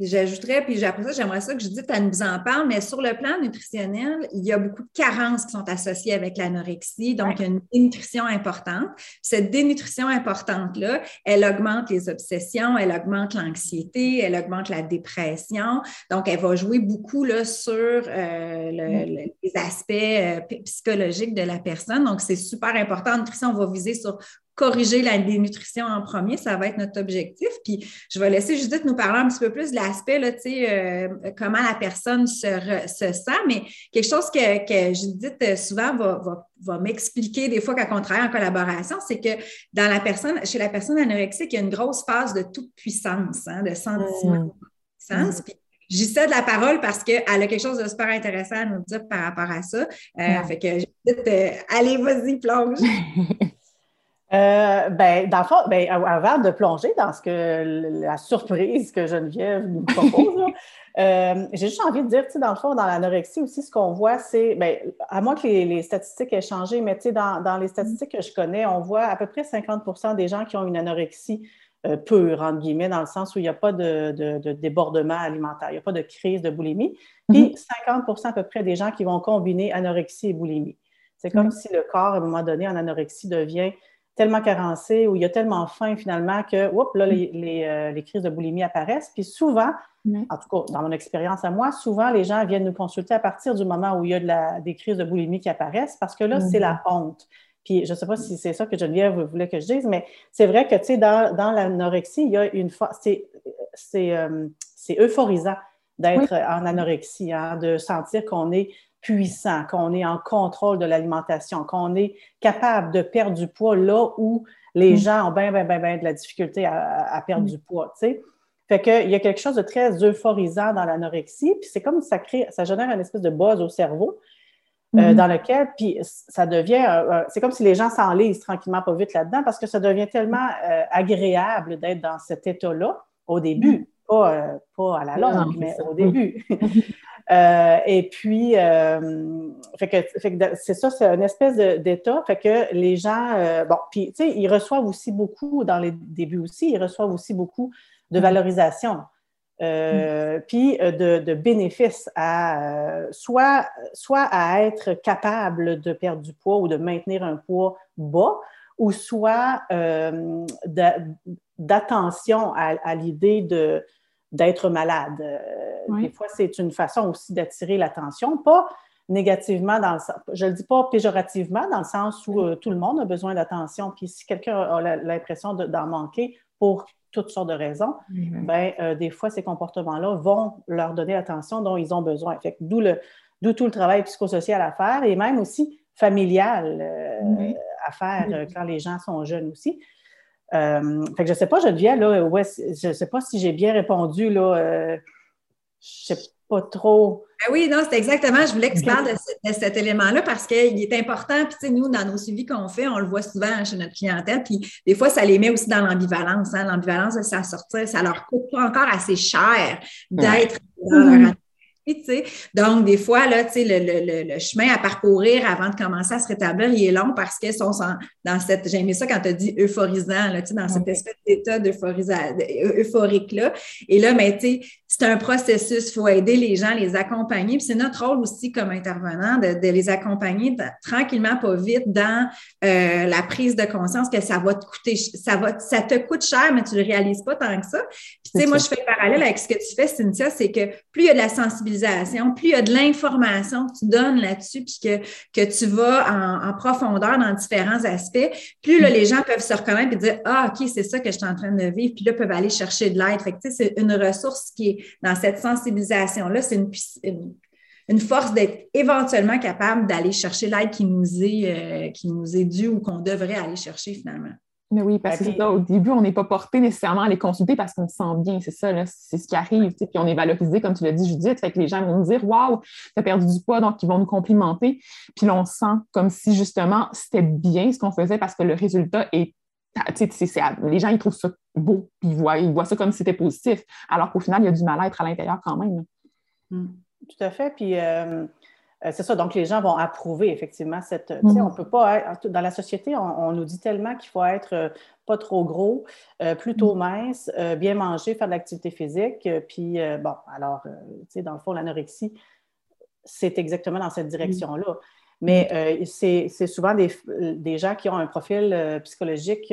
J'ajouterais, puis après ça, j'aimerais ça que je dise, tu nous en parles, mais sur le plan nutritionnel, il y a beaucoup de carences qui sont associées avec l'anorexie, donc il y a une dénutrition importante. Cette dénutrition importante-là, elle augmente les obsessions, elle augmente l'anxiété, elle augmente la dépression. Donc, elle va jouer beaucoup là, sur euh, les aspects euh, psychologiques de la personne. Donc, c'est super important. Nutrition, on va viser sur corriger la dénutrition en premier, ça va être notre objectif. Puis je vais laisser Judith nous parler un petit peu plus de l'aspect, là, tu sais, euh, comment la personne se, se, sent, mais quelque chose que, que Judith euh, souvent va, va, m'expliquer des fois quand on travaille en collaboration, c'est que dans la personne, chez la personne anorexique, il y a une grosse phase de toute puissance, hein, de sentiment de puissance. Puis J'y cède la parole parce qu'elle a quelque chose de super intéressant à nous dire par rapport à ça. Euh, fait que, euh, allez, vas-y, plonge. Euh, ben, dans le fond, ben, avant de plonger dans ce que la surprise que Geneviève nous propose, j'ai juste envie de dire, tu sais, dans le fond, dans l'anorexie aussi, ce qu'on voit, c'est, ben, à moins que les, statistiques aient changé, mais tu sais, dans, dans, les statistiques que je connais, on voit à peu près 50% des gens qui ont une anorexie euh, pur, entre guillemets, dans le sens où il n'y a pas de, débordement alimentaire, il n'y a pas de crise de boulimie. Puis 50 mhm. à peu près des gens qui vont combiner anorexie et boulimie. C'est comme si le corps, à un moment donné, en anorexie, devient tellement carencé ou il y a tellement faim finalement que, oups, là, les, euh, les, crises de boulimie apparaissent. Puis souvent, en tout cas, dans mon expérience à moi, souvent, les gens viennent nous consulter à partir du moment où il y a de la, des crises de boulimie qui apparaissent parce que là, c'est la honte. Puis je ne sais pas si c'est ça que Geneviève voulait que je dise, mais c'est vrai que, tu sais, dans, dans l'anorexie, il y a une force, c'est euh, euphorisant d'être en anorexie, hein, de sentir qu'on est puissant, qu'on est en contrôle de l'alimentation, qu'on est capable de perdre du poids là où les mm. gens ont bien, bien, bien, bien de la difficulté à, perdre mm. du poids, tu sais. Fait qu'il y a quelque chose de très euphorisant dans l'anorexie, puis c'est comme ça crée, ça génère une espèce de buzz au cerveau. Euh, mhm. dans lequel, puis ça devient, c'est comme si les gens s'enlisent tranquillement, pas vite là-dedans, parce que ça devient tellement euh, agréable d'être dans cet état-là au début, mhm. pas, euh, pas, à la longue, mais au début. et puis, c'est ça, c'est une espèce d'état, fait que les gens, bon, puis tu sais, ils reçoivent aussi beaucoup, dans les débuts aussi, ils reçoivent aussi beaucoup de mhm. valorisation. Euh, puis euh, de, bénéfices à euh, soit, soit à être capable de perdre du poids ou de maintenir un poids bas, ou soit d'attention à, l'idée de, d'être malade. Des fois, c'est une façon aussi d'attirer l'attention, pas négativement, dans le, je ne le dis pas péjorativement, dans le sens où tout le monde a besoin d'attention. Puis si quelqu'un a l'impression d'en manquer pour toutes sortes de raisons, ben, euh, des fois, ces comportements-là vont leur donner l'attention dont ils ont besoin. D'où, tout le travail psychosocial à faire et même aussi familial euh, à faire euh, quand les gens sont jeunes aussi. Fait que je ne sais pas, Geneviève, là, je ne sais pas si j'ai bien répondu. Là, je ne sais pas trop. Ben oui, non, c'est exactement. Je voulais que tu parles de, cet élément-là parce qu'il est important. Puis, tu sais, nous, dans nos suivis qu'on fait, on le voit souvent chez notre clientèle. Puis, des fois, ça les met aussi dans l'ambivalence. Hein. L'ambivalence, ça sortir, ça leur coûte pas encore assez cher d'être dans leur Donc, des fois, là, le, le, chemin à parcourir avant de commencer à se rétablir, il est long parce qu'ils sont dans cette, j'ai aimé ça quand tu as dit euphorisant, là, dans cette espèce d'état euphorique-là. Et là, mais ben, c'est un processus, il faut aider les gens, les accompagner. Puis c'est notre rôle aussi comme intervenant de, les accompagner tranquillement, pas vite, dans euh, la prise de conscience que ça va te coûter, ça, va, ça te coûte cher, mais tu ne le réalises pas tant que ça. Puis, tu sais, moi, je fais le parallèle avec ce que tu fais, Cynthia, c'est que plus il y a de la sensibilisation, plus il y a de l'information que tu donnes là-dessus, puis que, que tu vas en, profondeur dans différents aspects, plus là, les gens peuvent se reconnaître et dire Ah, OK, c'est ça que je suis en train de vivre, puis là, peuvent aller chercher de l'aide. C'est une ressource qui est dans cette sensibilisation-là, c'est une, une, force d'être éventuellement capable d'aller chercher l'aide qui euh, qui nous est due ou qu'on devrait aller chercher finalement. Mais oui, parce que au début, on n'est pas porté nécessairement à les consulter parce qu'on se sent bien, c'est ça, c'est ce qui arrive, puis on est valorisé, comme tu l'as dit, Judith, fait que les gens vont nous dire Waouh, tu as perdu du poids, donc ils vont nous complimenter. Puis là, on sent comme si justement c'était bien ce qu'on faisait parce que le résultat est. les gens, ils trouvent ça beau, puis ils voient, ils voient ça comme si c'était positif, alors qu'au final, il y a du mal-être à l'intérieur quand même. Hmm. Tout à fait. Puis. Euh, euh, c'est ça, donc les gens vont approuver effectivement cette. On mhm. peut pas être, dans la société, on, nous dit tellement qu'il faut être euh, pas trop gros, euh, plutôt mhm. mince, bien manger, faire de l'activité physique. puis bon, alors, tu sais, dans le fond, l'anorexie, c'est exactement dans cette direction-là. Mais c'est souvent des, des, gens qui ont un profil psychologique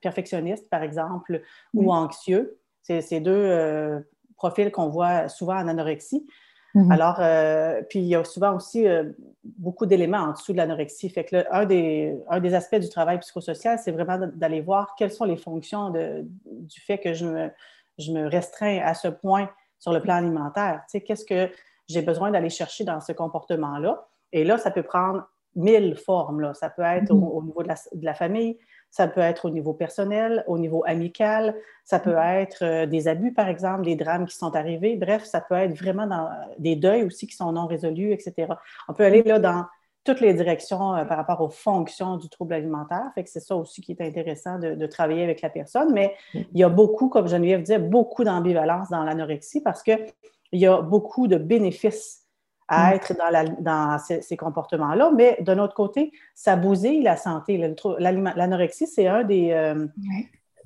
perfectionniste, par exemple, ou anxieux. C'est ces deux profils qu'on voit souvent en anorexie. Mhm. Alors, euh, puis il y a souvent aussi euh, beaucoup d'éléments en dessous de l'anorexie. Fait que un, des, un des aspects du travail psychosocial, c'est vraiment d'aller voir quelles sont les fonctions de, du fait que je me, je me restreins à ce point sur le plan alimentaire. Tu sais, qu'est-ce que j'ai besoin d'aller chercher dans ce comportement-là? Et là, ça peut prendre mille formes. Là. Ça peut être au, niveau de la, de la, famille, ça peut être au niveau personnel, au niveau amical, ça peut mhm. être euh, des abus, par exemple, des drames qui sont arrivés. Bref, ça peut être vraiment dans des deuils aussi qui sont non résolus, etc. On peut aller là dans toutes les directions euh, par rapport aux fonctions du trouble alimentaire. Fait que c'est ça aussi qui est intéressant de, de, travailler avec la personne. Mais il y a beaucoup, comme Geneviève disait, beaucoup d'ambivalence dans l'anorexie parce qu'il y a beaucoup de bénéfices à mm. être dans, ces, comportements-là. Mais d'un autre côté, ça bousille la santé. L'anorexie, c'est un des, euh,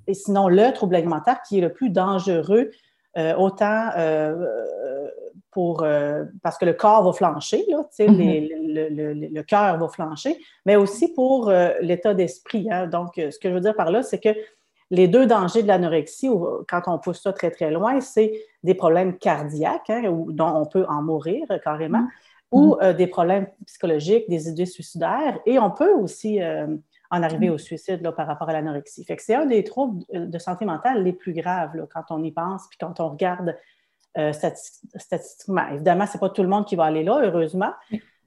et sinon le trouble alimentaire qui est le plus dangereux, euh, autant euh, pour, parce que le corps va flancher, mm-hmm. le, le, cœur va flancher, mais aussi pour l'état d'esprit. Hein. Donc, ce que je veux dire par là, c'est que les deux dangers de l'anorexie, quand on pousse ça très, très loin, c'est des problèmes cardiaques, hein, dont on peut en mourir euh, carrément, mm. ou mm. Euh, des problèmes psychologiques, des idées suicidaires, et on peut aussi euh, en arriver mm. au suicide là, par rapport à l'anorexie. Fait que c'est un des troubles de santé mentale les plus graves quand on y pense, puis quand on regarde statistiquement. Évidemment, ce n'est pas tout le monde qui va aller là, heureusement.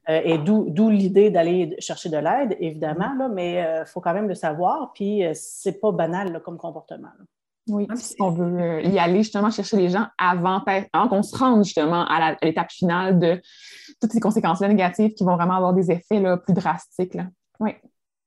Euh, et d'où l'idée d'aller chercher de l'aide, évidemment, là, mais il euh, faut quand même le savoir. Puis, euh, c'est pas banal comme comportement. Oui, si on veut y aller justement chercher les gens avant, qu'on se rende justement à l'étape finale de toutes ces conséquences-là négatives qui vont vraiment avoir des effets là, plus drastiques. Oui.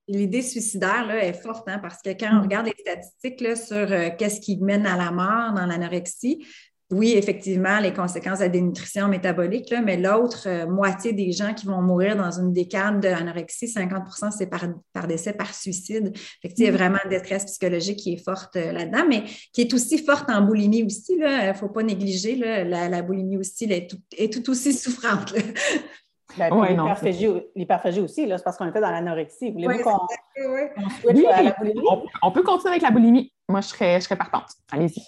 L'idée suicidaire là, est forte hein, parce que quand on mm. regarde les statistiques là, sur qu'est-ce qui mène à la mort dans l'anorexie, oui, effectivement, les conséquences de la dénutrition métabolique, mais l'autre euh, moitié des gens qui vont mourir dans une décade d'anorexie, 50% c'est par, décès, par suicide. Fait il y a mm. vraiment une détresse psychologique qui est forte euh, là-dedans, mais qui est aussi forte en boulimie aussi. Il ne faut pas négliger, la, boulimie aussi est tout, est tout aussi souffrante. Ben, l'hyperphagie aussi, c'est parce qu'on était dans l'anorexie. Voulez-vous qu'on switch à la boulimie? On, peut continuer avec la boulimie. Moi, je serais, je serais partante. Allez-y.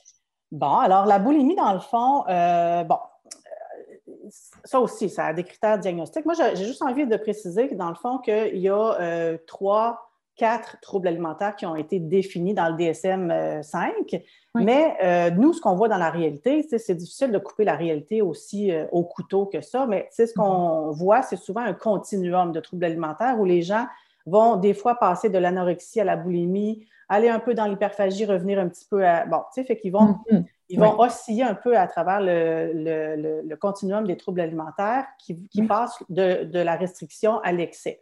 Bon, alors la boulimie, dans le fond, euh, bon, euh, ça aussi, ça a des critères diagnostiques. Moi, j'ai juste envie de préciser, dans le fond, qu'il y a euh, trois, quatre troubles alimentaires qui ont été définis dans le DSM-5. Mais nous, ce qu'on voit dans la réalité, c'est difficile de couper la réalité aussi au couteau que ça, mais ce qu'on mm-hmm. voit, c'est souvent un continuum de troubles alimentaires où les gens vont des fois passer de l'anorexie à la boulimie, aller un peu dans l'hyperphagie, revenir un petit peu à. Bon, tu sais, fait qu'ils vont, mm-hmm. ils vont osciller un peu à travers le, continuum des troubles alimentaires qui, qui passent de, la restriction à l'excès.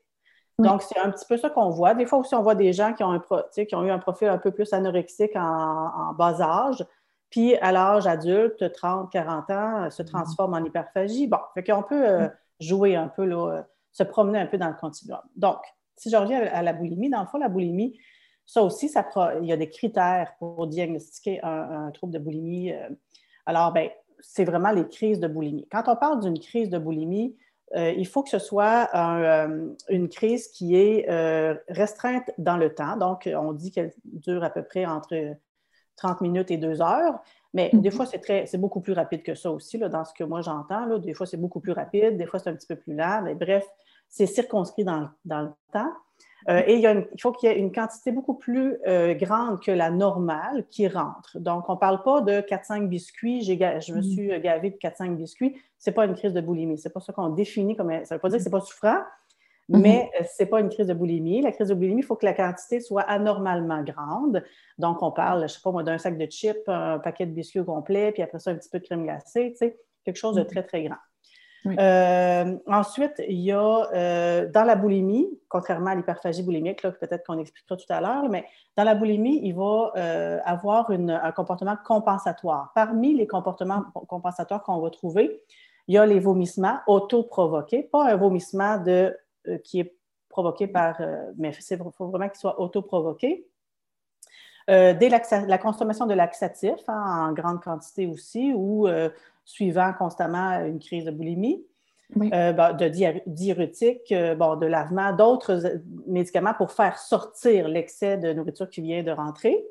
Donc, c'est un petit peu ça qu'on voit. Des fois aussi, on voit des gens qui ont, un qui ont eu un profil un peu plus anorexique en, bas âge, puis à l'âge adulte, 30, 40 ans, se mm-hmm. transforment en hyperphagie. Bon, fait qu'on peut euh, jouer un peu, là, euh, se promener un peu dans le continuum. Donc, si je reviens à la boulimie, dans le fond, la boulimie, ça aussi, ça, il y a des critères pour diagnostiquer un, trouble de boulimie. Euh. Alors, ben, c'est vraiment les crises de boulimie. Quand on parle d'une crise de boulimie, euh, il faut que ce soit euh, une crise qui est restreinte dans le temps. Donc, on dit qu'elle dure à peu près entre 30 minutes et 2 heures. Mais des mhm. fois, c'est beaucoup plus rapide que ça aussi, là, dans ce que moi j'entends. Des fois, c'est beaucoup plus rapide, des fois, c'est un petit peu plus lent. Mais bref, c'est circonscrit dans, dans, le temps. Euh, et il, faut qu'il y ait une quantité beaucoup plus euh, grande que la normale qui rentre. Donc, on ne parle pas de 4-5 biscuits, je me mm. suis gavé de 4-5 biscuits. Ce n'est pas une crise de boulimie. Ce n'est pas ça qu'on définit comme. Ça ne veut pas dire que ce n'est pas souffrant, mm-hmm. mais euh, ce n'est pas une crise de boulimie. La crise de boulimie, il faut que la quantité soit anormalement grande. Donc, on parle, je ne sais pas moi, d'un sac de chips, un paquet de biscuits au complet, puis après ça, un petit peu de crème glacée, tu sais, quelque chose de mm-hmm. très, très grand. Euh, ensuite, il y a euh, dans la boulimie, contrairement à l'hyperphagie boulimique, peut-être qu'on expliquera tout à l'heure, mais dans la boulimie, il va euh, avoir un comportement compensatoire. Parmi les comportements compensatoires qu'on va trouver, il y a les vomissements autoprovoqués, pas un vomissement de, qui est provoqué par, mais il faut vraiment qu'il soit autoprovoqué. la consommation de laxatifs hein, en grande quantité aussi, ou suivant constamment une crise de boulimie, euh, de diurétique, euh, bon, de lavement, d'autres médicaments pour faire sortir l'excès de nourriture qui vient de rentrer.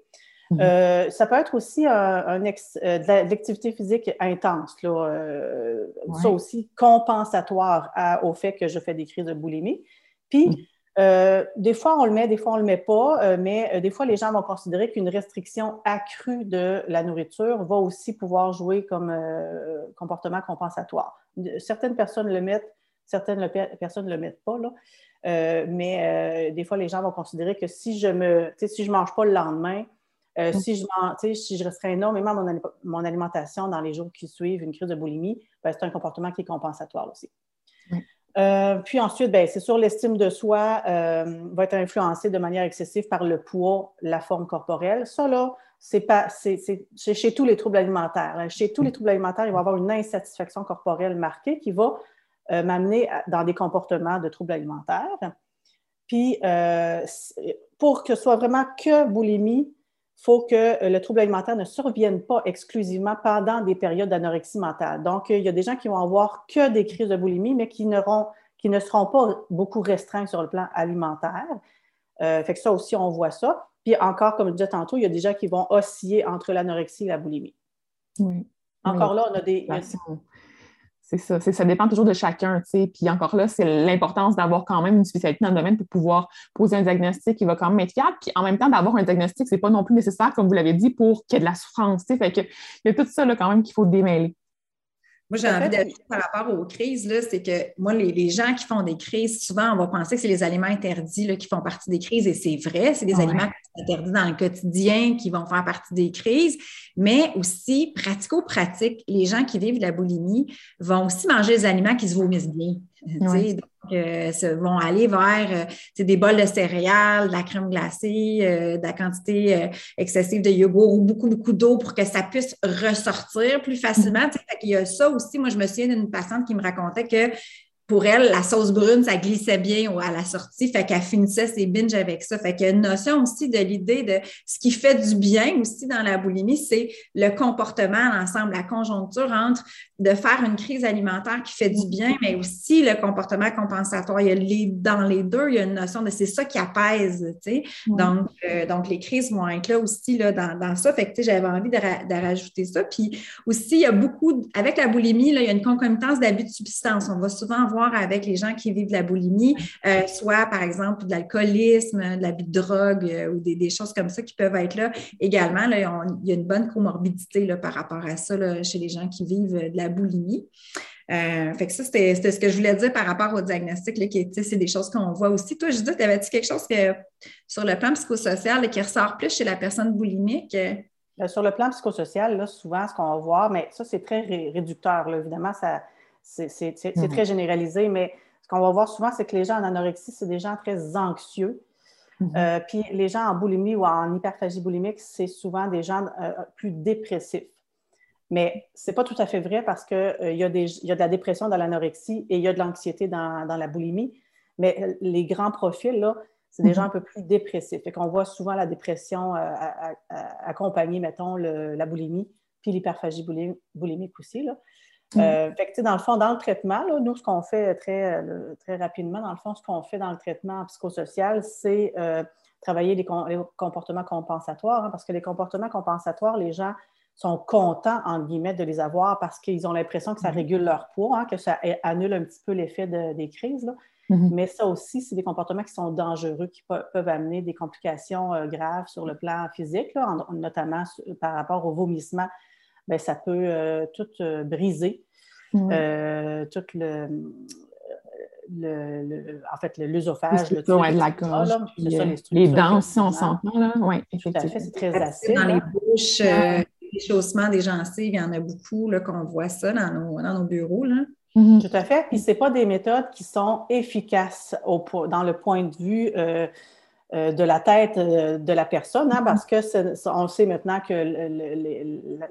Mhm. ça peut être aussi un, de l'activité physique intense. Là, Ça aussi, compensatoire au fait que je fais des crises de boulimie. Puis, mhm. Euh, des fois, on le met, des fois, on ne le met pas, euh, mais euh, des fois, les gens vont considérer qu'une restriction accrue de la nourriture va aussi pouvoir jouer comme comportement compensatoire. Certaines personnes le mettent, certaines personnes ne le mettent pas, là. mais des fois, les gens vont considérer que si je me, si je mange pas le lendemain, mm. si, je si je restreins énormément mon, mon, alimentation dans les jours qui suivent une crise de boulimie, ben, c'est un comportement qui est compensatoire aussi. Euh, puis ensuite, ben, c'est sûr, l'estime de soi euh, va être influencée de manière excessive par le poids, la forme corporelle. Ça, là, c'est pas, c'est, chez tous les troubles alimentaires. Hein. Chez tous les troubles alimentaires, il va y avoir une insatisfaction corporelle marquée qui va euh, m'amener dans des comportements de troubles alimentaires. Puis, pour que ce soit vraiment que boulimie, faut que le trouble alimentaire ne survienne pas exclusivement pendant des périodes d'anorexie mentale. Donc, il y a des gens qui vont avoir que des crises de boulimie, mais qui, qui ne seront pas beaucoup restreints sur le plan alimentaire. Euh, fait que ça aussi, on voit ça. Puis encore, comme je disais tantôt, il y a des gens qui vont osciller entre l'anorexie et la boulimie. Oui. Encore là, on a des c'est ça. Ça dépend toujours de chacun, tu sais. Puis encore là, c'est l'importance d'avoir quand même une spécialité dans le domaine pour pouvoir poser un diagnostic qui va quand même être fiable. Puis en même temps, d'avoir un diagnostic, c'est pas non plus nécessaire, comme vous l'avez dit, pour qu'il y ait de la souffrance, tu sais. Fait que il y a tout ça, là, quand même, qu'il faut démêler. Moi, j'ai envie d'ajouter par rapport aux crises, c'est que moi, les, gens qui font des crises, souvent, on va penser que c'est les aliments interdits qui font partie des crises, et c'est vrai, c'est des aliments interdits dans le quotidien qui vont faire partie des crises, mais aussi, pratico-pratique, les gens qui vivent de la boulimie vont aussi manger des aliments qui se vomissent bien. Donc, euh, vont aller vers euh, des bols de céréales, de la crème glacée, euh, de la quantité excessive de yogourt ou beaucoup, beaucoup d'eau pour que ça puisse ressortir plus facilement. Il y a ça aussi. Moi, je me souviens d'une patiente qui me racontait que pour elle, la sauce brune, ça glissait bien à la sortie, fait qu'elle finissait ses binges avec ça. Fait qu'il y a une notion aussi de l'idée de ce qui fait du bien aussi dans la boulimie, c'est le comportement, l'ensemble, la conjoncture entre de faire une crise alimentaire qui fait du bien, mais aussi le comportement compensatoire. Il y a les, dans les deux, il y a une notion de c'est ça qui apaise, tu sais. Donc, euh, donc, les crises vont être là aussi là, dans, dans ça. Fait que, j'avais envie de, rajouter ça. Puis aussi, il y a beaucoup, avec la boulimie, là, il y a une concomitance d'abus de substance. On va souvent avec les gens qui vivent de la boulimie, euh, soit par exemple de l'alcoolisme, de de drogue euh, ou des, choses comme ça qui peuvent être là également. Il y a une bonne comorbidité par rapport à ça chez les gens qui vivent de la boulimie. Euh, fait que ça, c'était ce que je voulais dire par rapport au diagnostic, qui c'est des choses qu'on voit aussi. Toi, Judith, avais-tu quelque chose que, sur le plan psychosocial qui ressort plus chez la personne boulimique? Sur le plan psychosocial, souvent, ce qu'on va voir, mais ça, c'est très réducteur. Évidemment, ça, c'est mhm. très généralisé, mais ce qu'on va voir souvent, c'est que les gens en anorexie, c'est des gens très anxieux. Mhm. Euh, puis les gens en boulimie ou en hyperphagie boulimique, c'est souvent des gens euh, plus dépressifs. Mais ce n'est pas tout à fait vrai parce qu'il euh, y, a de la dépression dans l'anorexie et il y a de l'anxiété dans, la boulimie. Mais les grands profils, là, c'est des mhm. gens un peu plus dépressifs. Et qu'on voit souvent la dépression accompagner, mettons, la boulimie, puis l'hyperphagie boulimique aussi. Là. Mm. Euh, fait dans le fond, dans le traitement, nous, ce qu'on fait très, très rapidement, dans le fond, ce qu'on fait dans le traitement psychosocial, c'est euh, travailler les, comportements compensatoires, hein, parce que les comportements compensatoires, les gens sont contents, en guillemets, de les avoir parce qu'ils ont l'impression que ça mm-hmm. régule leur poids, hein, que ça annule un petit peu l'effet des crises. Mm-hmm. Mais ça aussi, c'est des comportements qui sont dangereux, qui peuvent amener des complications euh, graves sur le plan physique, notamment par rapport au vomissement ben, ça peut euh, tout euh, briser. Euh, tout le, en fait, l'œsophage, le, de la gorge, les, dents aussi, on s'entend, là. Oui, effectivement. c'est très acide. Dans les bouches, les chaussements des gencives, il y en a beaucoup, là, qu'on voit ça dans nos, dans nos bureaux, là. Mm-hmm. Tout à fait. Puis, ce pas des méthodes qui sont efficaces au, dans le point de vue euh, de la tête euh, de la personne, hein, mm-hmm. parce que on sait maintenant que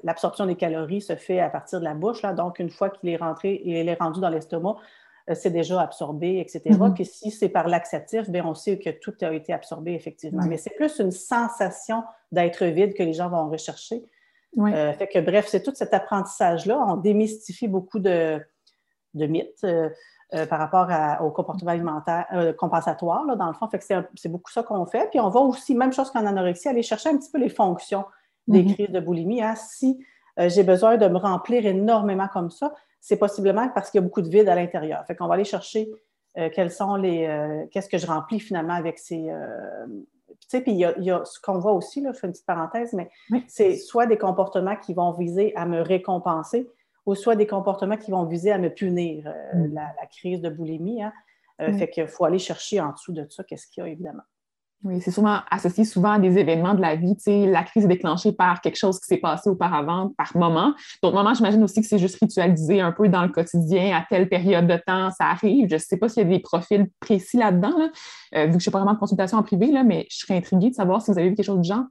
l'absorption des calories se fait à partir de la bouche. Là, donc, une fois qu'il est rentré et il est rendu dans l'estomac, euh, c'est déjà absorbé, etc. Mm-hmm. Puis si c'est par laxatif, bien, on sait que tout a été absorbé effectivement. Mais c'est plus une sensation d'être vide que les gens vont rechercher. fait que bref, c'est tout cet apprentissage-là. On démystifie beaucoup de, mythes. euh, par rapport au comportement alimentaire euh, compensatoire, dans le fond. Fait que c'est beaucoup ça qu'on fait. Puis on va aussi, même chose qu'en anorexie, aller chercher un petit peu les fonctions des mm-hmm. crises de boulimie. Hein. Si j'ai besoin de me remplir énormément comme ça, c'est possiblement parce qu'il y a beaucoup de vide à l'intérieur. Fait qu'on va aller chercher quels sont les. qu'est-ce que je remplis finalement avec ces. tu sais, puis il y, a, ce qu'on voit aussi, là, je fais une petite parenthèse, mais c'est soit des comportements qui vont viser à me récompenser, ou soit des comportements qui vont viser à me punir, euh, mm. la, crise de boulimie. Hein. Euh, fait qu'il faut aller chercher en dessous de ça qu'est-ce qu'il y a, évidemment. Oui, c'est souvent associé souvent à des événements de la vie. la crise est déclenchée par quelque chose qui s'est passé auparavant, par moment. D'autres moments, j'imagine aussi que c'est juste ritualisé un peu dans le quotidien, à telle période de temps, ça arrive. Je ne sais pas s'il y a des profils précis là-dedans, euh, vu que je n'ai pas vraiment de consultation en privé, là, mais je serais intriguée de savoir si vous avez vu quelque chose de genre.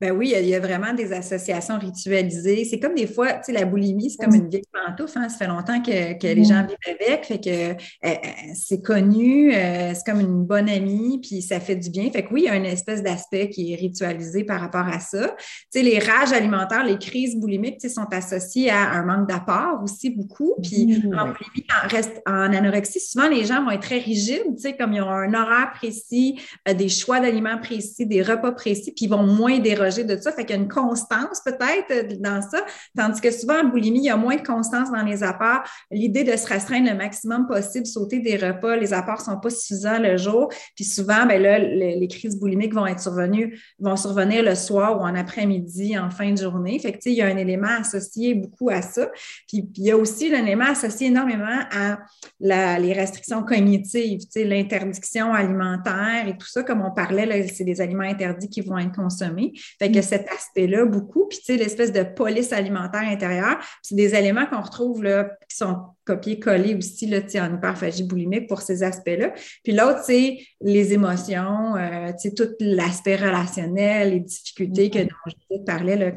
Ben oui, il y, a, vraiment des associations ritualisées. C'est comme des fois, tu sais, la boulimie, c'est comme une vieille pantoufle. Hein? Ça fait longtemps que, les gens vivent avec. Fait que euh, euh, c'est connu, euh, c'est comme une bonne amie, puis ça fait du bien. Fait que oui, il y a une espèce d'aspect qui est ritualisé par rapport à ça. Tu sais, les rages alimentaires, les crises boulimiques, tu sais, sont associées à un manque d'apport aussi beaucoup. Puis en boulimie, en, reste, en anorexie, souvent les gens vont être très rigides, tu sais, comme ils ont un horaire précis, des choix d'aliments précis, des repas précis, puis ils vont moins déroger de ça. Fait qu'il y a une constance peut-être euh, dans ça. Tandis que souvent en boulimie, il y a moins de constance dans les apports. L'idée de se restreindre le maximum possible, sauter des repas, les apports ne sont pas suffisants le jour. Puis souvent, ben là, les, crises boulimiques vont être survenues, vont survenir le soir ou en après-midi, en fin de journée. Fait que, il y a un élément associé beaucoup à ça. Puis, il y a aussi l'élément associé énormément à les restrictions cognitives, l'interdiction alimentaire et tout ça, comme on parlait, c'est des aliments interdits qui vont être consommés. Fait que mm. cet aspect-là, beaucoup. Puis, tu sais, l'espèce de police alimentaire intérieure, c'est des éléments qu'on retrouve là, qui sont copier-coller aussi là, en hyperphagie boulimique pour ces aspects-là. Puis l'autre, c'est les émotions, euh, tout l'aspect relationnel, les difficultés que mm-hmm. dont je parlais,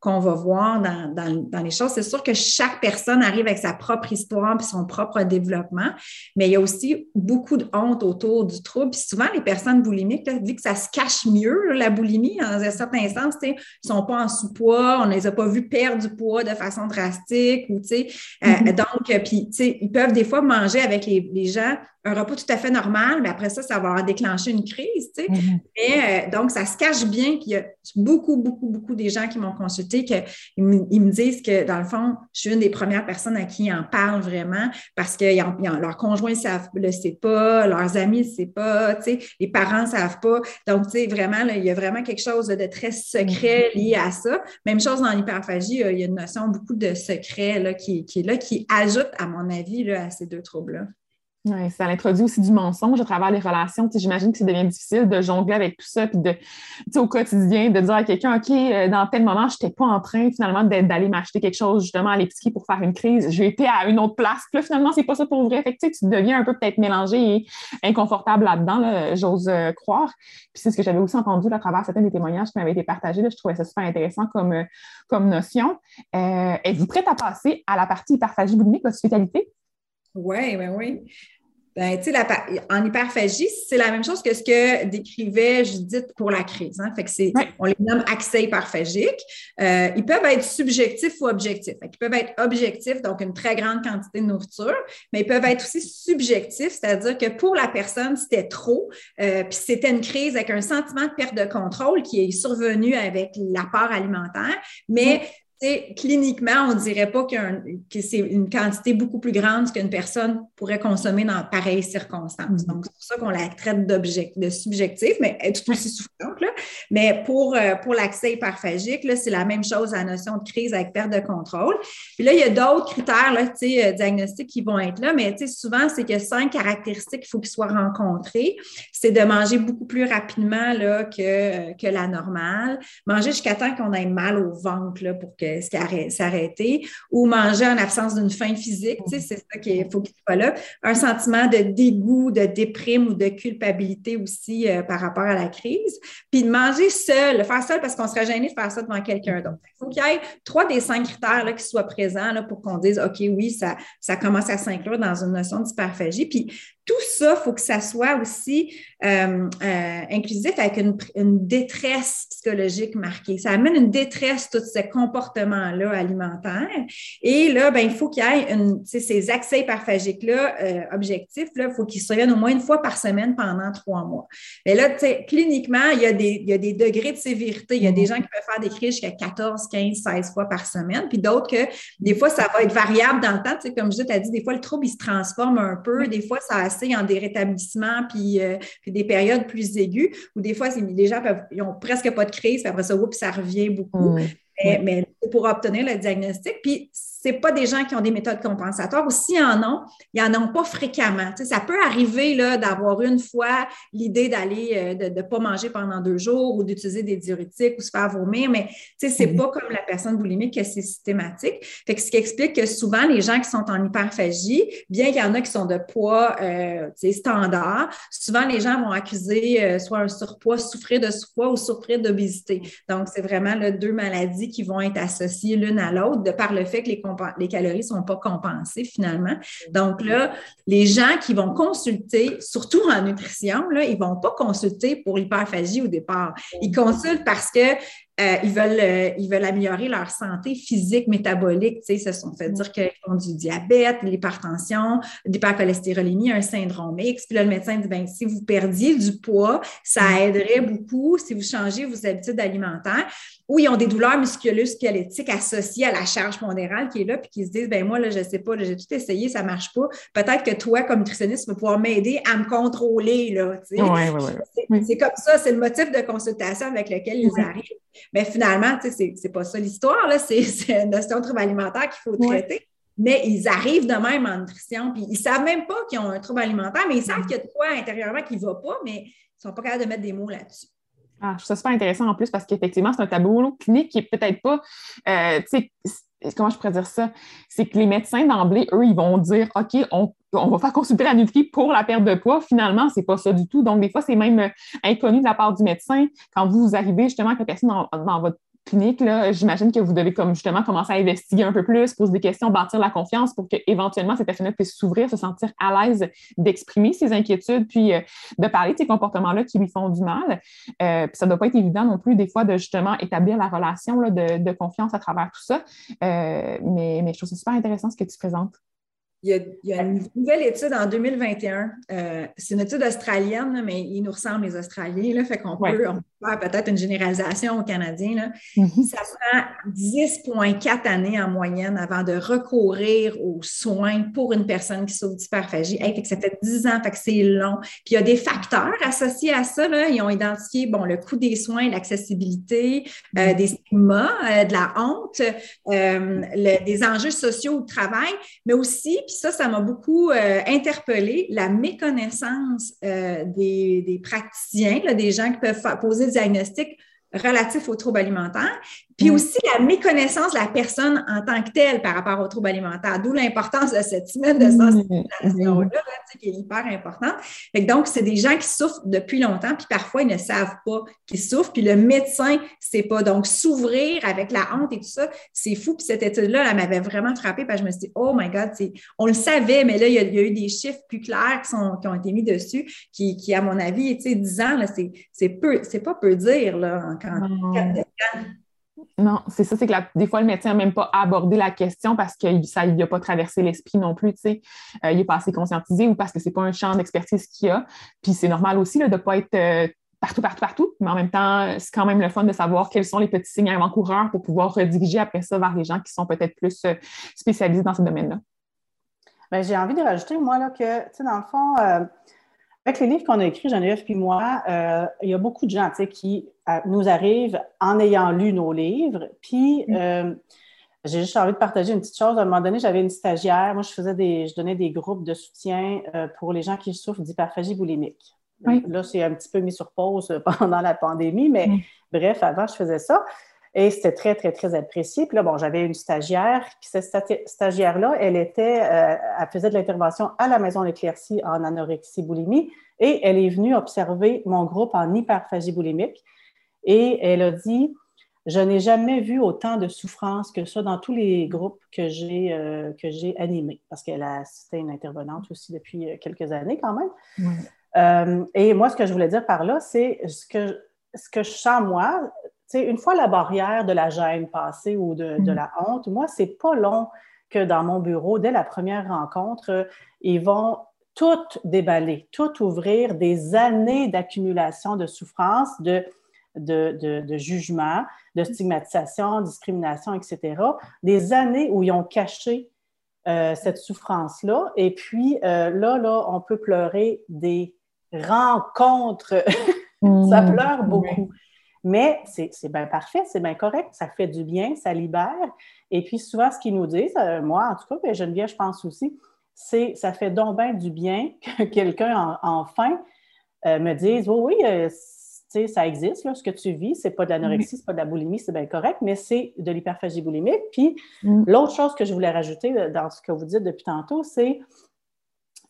qu'on va voir dans, les choses. C'est sûr que chaque personne arrive avec sa propre histoire et son propre développement, mais il y a aussi beaucoup de honte autour du trouble. Puis souvent, les personnes boulimiques, vu que ça se cache mieux, la boulimie, en un certain sens, ils ne sont pas en sous-poids, on ne les a pas vus perdre du poids de façon drastique. Ou, euh, mm-hmm. donc, puis ils peuvent des fois manger avec les gens un repas tout à fait normal, mais après ça, ça va déclencher une crise. Tu sais. Mm-hmm. Mais, euh, donc, ça se cache bien qu'il y a beaucoup, beaucoup, beaucoup des gens qui m'ont consulté, qu'ils ils me disent que, dans le fond, je suis une des premières personnes à qui ils en parlent vraiment parce que leurs conjoints ne le savent pas, leurs amis ne savent pas, tu sais, les parents ne savent pas. Donc, tu sais, vraiment, il y a vraiment quelque chose de très secret mm-hmm. lié à ça. Même chose dans l'hyperphagie, il y a une notion beaucoup de secret là, qui, qui est là, qui ajoute, à mon avis, là, à ces deux troubles-là. Oui, ça introduit aussi du mensonge à travers les relations. J'imagine que ça devient difficile de jongler avec tout ça, puis de, au quotidien, de dire à quelqu'un, OK, euh, dans tel moment, je n'étais pas en train finalement d'aller m'acheter quelque chose justement à l'épicerie pour faire une crise. J'ai été à une autre place. Puis là, finalement, c'est pas ça pour vrai. Fait que, tu deviens un peu peut-être mélangé et inconfortable là-dedans, j'ose euh, croire. Puis c'est ce que j'avais aussi entendu à travers certains des témoignages qui m'avaient été partagés. Là, je trouvais ça super intéressant comme, euh, comme notion. Êtes-vous prête à passer à la partie hyperphagie boulimique, votre spécialité? Oui, oui, oui. Ben, la, en hyperphagie, c'est la même chose que ce que décrivait Judith pour la crise. Hein. Fait que c'est, On les nomme accès hyperphagique. Euh, ils peuvent être subjectifs ou objectifs. ils peuvent être objectifs, donc une très grande quantité de nourriture, mais ils peuvent être aussi subjectifs, c'est-à-dire que pour la personne, c'était trop, euh, puis c'était une crise avec un sentiment de perte de contrôle qui est survenu avec l'apport alimentaire, mais cliniquement, on ne dirait pas que c'est une quantité beaucoup plus grande qu'une personne pourrait consommer dans pareilles circonstances. Mm-hmm. Donc, c'est pour ça qu'on la traite de subjectif, mais elle est tout aussi souffrante. Mais pour, euh, pour l'accès hyperphagique, c'est la même chose à la notion de crise avec perte de contrôle. Puis là, il y a d'autres critères là, euh, diagnostiques qui vont être là, mais souvent, c'est que cinq caractéristiques qu'il faut qu'ils soient rencontrées. C'est de manger beaucoup plus rapidement là, que, que la normale, manger jusqu'à temps qu'on ait mal au ventre là, pour que s'arrêter, ou manger en absence d'une faim physique, c'est ça qu'il faut qu'il soit là. Un sentiment de dégoût, de déprime ou de culpabilité aussi euh, par rapport à la crise. Puis de manger seul, faire seul parce qu'on serait gêné de faire ça devant quelqu'un d'autre. Il faut qu'il y ait trois des cinq critères qui soient présents pour qu'on dise, OK, oui, ça, ça commence à s'inclure dans une notion d'hyperphagie. Puis tout ça, il faut que ça soit aussi euh, euh, inclusif avec une, détresse psychologique marquée. Ça amène une détresse, tous ces comportements-là alimentaires. Et là, ben, il faut qu'il y ait une, ces accès hyperphagiques-là, euh, objectifs, il faut qu'ils se reviennent au moins une fois par semaine pendant trois mois. Mais là, cliniquement, il y, a des, il y a des degrés de sévérité. Il y a des gens qui peuvent faire des crises jusqu'à 14, 15, 16 fois par semaine, puis d'autres que des fois, ça va être variable dans le temps. Comme je t'ai dit, des fois, le trouble, il se transforme un peu. Des fois, ça en des rétablissements, puis, euh, puis des périodes plus aiguës, ou des fois, les gens peuvent, ils ont presque pas de crise, puis après ça, oups, ça revient beaucoup. Mais, mais pour obtenir le diagnostic. Puis, c'est pas des gens qui ont des méthodes compensatoires, ou s'ils en ont, ils n'en ont pas fréquemment. ça peut arriver d'avoir une fois l'idée d'aller, euh, de ne pas manger pendant deux jours ou d'utiliser des diurétiques ou se faire vomir, mais ce n'est mm-hmm. pas comme la personne boulimique que c'est systématique. Fait que ce qui explique que souvent, les gens qui sont en hyperphagie, bien qu'il y en a qui sont de poids euh, standard, souvent les gens vont accuser euh, soit un surpoids, souffrir de surpoids ou souffrir d'obésité. Donc, c'est vraiment là, deux maladies qui vont être associées l'une à l'autre de par le fait que les les calories ne sont pas compensées finalement. Donc là, les gens qui vont consulter, surtout en nutrition, là, ils ne vont pas consulter pour l'hyperphagie au départ. Ils consultent parce que euh, ils, veulent, euh, ils veulent améliorer leur santé physique, métabolique. Ils se sont fait dire qu'ils ont du diabète, l'hypertension, l'hypercholestérolémie, un syndrome X. Puis là, le médecin dit ben, si vous perdiez du poids, ça mm. aiderait beaucoup si vous changez vos habitudes alimentaires. Ou ils ont des douleurs musculo-squelettiques associées à la charge pondérale qui est là, puis qui se disent ben moi, là, je ne sais pas, j'ai tout essayé, ça ne marche pas. Peut-être que toi, comme nutritionniste, tu vas pouvoir m'aider à me contrôler. Là, tu sais. c'est, comme ça, c'est le motif de consultation avec lequel ils arrivent. Mais finalement, ce n'est pas ça l'histoire, c'est une notion de trouble alimentaire qu'il faut traiter. Mais ils arrivent de même en nutrition, puis ils ne savent même pas qu'ils ont un trouble alimentaire, mais ils savent qu'il y a de quoi intérieurement qui ne va pas, mais ils ne sont pas capables de mettre des mots là-dessus. Ah, je trouve ça super intéressant en plus parce qu'effectivement, c'est un tableau clinique qui n'est peut-être pas, euh, tu sais, comment je pourrais dire ça? C'est que les médecins d'emblée, eux, ils vont dire OK, on, va faire consulter la Nutri pour la perte de poids. Finalement, ce n'est pas ça du tout. Donc, des fois, c'est même euh, inconnu de la part du médecin. Quand vous arrivez justement avec la personne dans, votre clinique, j'imagine que vous devez comme justement commencer à investiguer un peu plus, poser des questions, bâtir la confiance pour qu'éventuellement cette personne puisse s'ouvrir, se sentir à l'aise d'exprimer ses inquiétudes, puis euh, de parler de ces comportements-là qui lui font du mal. Euh, puis ça ne doit pas être évident non plus des fois de justement établir la relation de, confiance à travers tout ça. mais, mais je trouve ça super intéressant ce que tu présentes. Il y, a, une nouvelle étude en 2021. Euh, c'est une étude australienne, mais ils nous ressemblent, les Australiens. Là, fait qu'on peut, faire peut-être une généralisation aux Canadiens. Mm-hmm. Ça prend 10,4 années en moyenne avant de recourir aux soins pour une personne qui souffre d'hyperphagie. ça fait 10 ans, fait que c'est long. Puis il y a des facteurs associés à ça. Là. Ils ont identifié bon, le coût des soins, l'accessibilité, euh, mm-hmm. des stigmas, euh, de la honte, des enjeux sociaux au travail, mais aussi, ça, ça m'a beaucoup euh, interpellé, la méconnaissance euh, des, praticiens, des gens qui peuvent poser le diagnostic relatif aux troubles alimentaires, puis mm. aussi la méconnaissance de la personne en tant que telle par rapport aux troubles alimentaires, d'où l'importance de cette semaine de mm. sensibilisation-là, qui est hyper importante. donc, c'est des gens qui souffrent depuis longtemps, puis parfois, ils ne savent pas qu'ils souffrent, puis le médecin ne sait pas. Donc, s'ouvrir avec la honte et tout ça, c'est fou. Puis cette étude-là, elle, m'avait vraiment frappée, parce que je me suis dit, oh my God, on le savait, mais là, il y, a, eu des chiffres plus clairs qui, sont, qui ont été mis dessus, qui, qui à mon avis, tu sais, 10 ans, c'est peu, c'est pas peu dire, là, en, non, c'est ça, c'est que des fois, le médecin n'a même pas abordé la question parce que ça lui a pas traversé l'esprit non plus, tu sais. Euh, il n'est pas assez conscientisé ou parce que ce n'est pas un champ d'expertise qu'il a. Puis c'est normal aussi de ne pas être euh, partout, partout, partout, mais en même temps, c'est quand même le fun de savoir quels sont les petits signes avant-coureurs pour pouvoir rediriger après ça vers les gens qui sont peut-être plus euh, spécialisés dans ce domaine-là. Ben, j'ai envie de rajouter, moi, là, que, tu sais, dans le fond, avec les livres qu'on a écrits, Geneviève puis moi, euh, il y a beaucoup de gens qui euh, nous arrivent en ayant lu nos livres. Puis, mm. euh, j'ai juste envie de partager une petite chose. À un moment donné, j'avais une stagiaire. Moi, je faisais des, je donnais des groupes de soutien pour les gens qui souffrent d'hyperphagie boulimique. Là, c'est un petit peu mis sur pause pendant la pandémie, mais mm. bref, avant, je faisais ça. Et c'était très, très, très apprécié. Puis là, bon, j'avais une stagiaire. Puis cette stagiaire-là, elle était, euh, elle faisait de l'intervention à la maison d'éclaircie en anorexie boulimie. Et elle est venue observer mon groupe en hyperphagie boulimique. Et elle a dit, je n'ai jamais vu autant de souffrance que ça dans tous les groupes que j'ai euh, que j'ai animés, parce qu'elle a c'était une intervenante aussi depuis euh, quelques années quand même. Euh, et moi, ce que je voulais dire par là, c'est ce que, ce que je sens moi, une fois la barrière de la gêne passée ou de, de mm. la honte, moi, c'est pas long que dans mon bureau, dès la première rencontre, ils vont tout déballer, tout ouvrir, des années d'accumulation de souffrance, de de, jugement, de stigmatisation, discrimination, etc. Des années où ils ont caché euh, cette souffrance-là. Et puis euh, là, là, on peut pleurer des rencontres. ça mmh. pleure beaucoup. Mais c'est bien parfait, c'est bien correct, ça fait du bien, ça libère. Et puis souvent, ce qu'ils nous disent, euh, moi en tout cas, mais Geneviève, je pense aussi, c'est ça fait donc bien du bien que quelqu'un enfin me dise, oui, oui, ça existe, là, ce que tu vis, c'est pas de l'anorexie, c'est pas de la boulimie, c'est bien correct, mais c'est de l'hyperphagie boulimique. Puis mm. l'autre chose que je voulais rajouter euh, dans ce que vous dites depuis tantôt, c'est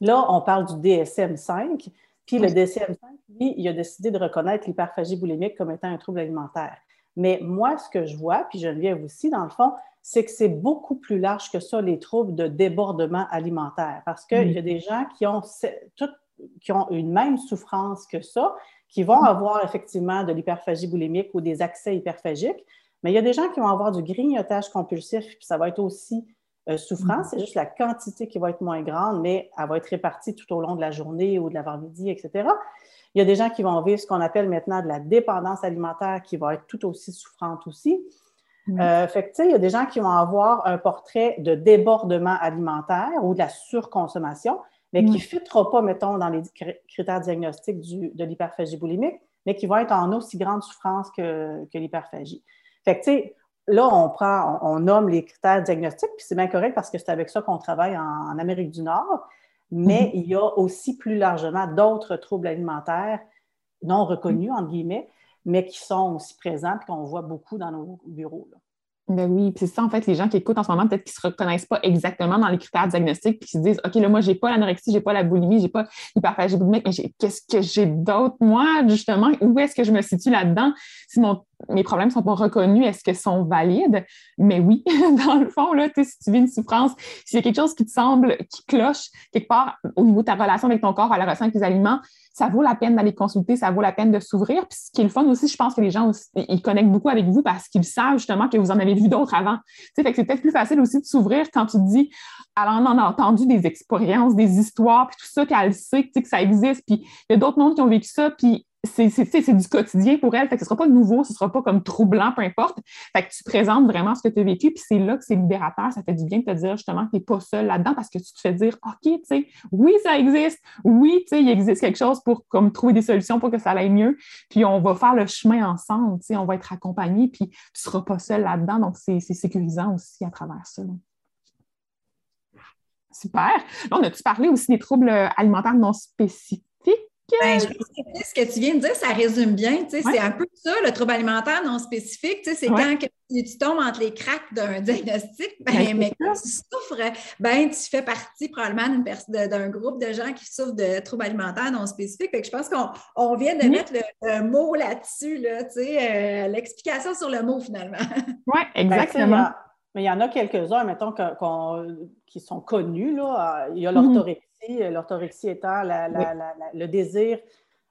là, on parle du DSM-5, puis le DSM-5, lui, il a décidé de reconnaître l'hyperphagie boulimique comme étant un trouble alimentaire. Mais moi, ce que je vois, puis Geneviève aussi, dans le fond, c'est que c'est beaucoup plus large que ça, les troubles de débordement alimentaire, parce qu'il y a des gens qui ont, qui ont une même souffrance que ça, qui vont avoir effectivement de l'hyperphagie boulimique ou des accès hyperphagiques, mais il y a des gens qui vont avoir du grignotage compulsif, puis ça va être aussi euh, souffrant. Mm-hmm. C'est juste la quantité qui va être moins grande, mais elle va être répartie tout au long de la journée ou de l'avant-midi, etc. Il y a des gens qui vont vivre ce qu'on appelle maintenant de la dépendance alimentaire qui va être tout aussi souffrante aussi. Euh, fait que, il y a des gens qui vont avoir un portrait de débordement alimentaire ou de la surconsommation mais qui ne fitera pas, mettons, dans les critères diagnostiques de l'hyperphagie boulimique, mais qui vont être en aussi grande souffrance que, l'hyperphagie. Fait que, tu sais, là, on prend, on, nomme les critères diagnostiques, puis c'est bien correct parce que c'est avec ça qu'on travaille en, Amérique du Nord, mais mm-hmm. il y a aussi plus largement d'autres troubles alimentaires non reconnus, entre guillemets, mais qui sont aussi présents et qu'on voit beaucoup dans nos bureaux. Là. Ben oui, puis c'est ça, en fait, les gens qui écoutent en ce moment, peut-être qu'ils ne se reconnaissent pas exactement dans les critères diagnostiques, puis qui se disent, OK, là, moi, j'ai pas l'anorexie, j'ai pas la boulimie, j'ai pas l'hyperphagie boulimique, mais qu'est-ce que j'ai d'autre, moi, justement? Où est-ce que je me situe là-dedans? Si mes problèmes ne sont pas reconnus, est-ce qu'ils sont valides? Mais oui, dans le fond, là, si tu vis une souffrance, s'il y a quelque chose qui te semble, qui cloche quelque part au niveau de ta relation avec ton corps, à la relation avec les aliments, ça vaut la peine d'aller consulter, ça vaut la peine de s'ouvrir. Puis ce qui est le fun aussi, je pense que les gens ils connectent beaucoup avec vous parce qu'ils savent justement que vous en avez vu d'autres avant. C'est peut-être plus facile aussi de s'ouvrir quand tu te dis, alors on en a entendu des expériences, des histoires, puis tout ça, qu'elle sait que ça existe, puis il y a d'autres mondes qui ont vécu ça, puis c'est du quotidien pour elle. Fait que ce ne sera pas nouveau, ce ne sera pas comme troublant, peu importe. Fait que tu présentes vraiment ce que tu as vécu, puis c'est là que c'est libérateur. Ça fait du bien de te dire justement que tu n'es pas seul là-dedans parce que tu te fais dire OK, tu sais, oui, ça existe. Oui, tu sais, il existe quelque chose pour comme trouver des solutions pour que ça aille mieux. Puis on va faire le chemin ensemble, tu sais, on va être accompagné, puis tu ne seras pas seul là-dedans. Donc, c'est sécurisant aussi à travers ça. Super. Là, on a-tu parlé aussi des troubles alimentaires non spécifiques? Ben, je pense que ce que tu viens de dire, ça résume bien. C'est un peu ça, le trouble alimentaire non spécifique. C'est quand tu, tombes entre les cracks d'un diagnostic, ben, mais quand tu souffres, ben, tu fais partie probablement d'un groupe de gens qui souffrent de troubles alimentaires non spécifiques. je pense qu'on vient de mettre le, mot là-dessus, là, euh, l'explication sur le mot finalement. Oui, exactement. mais il y en a quelques-uns, mettons, qui sont connus. Là. Il y a mm-hmm. L'orthorexie euh, l'orthorexie étant le désir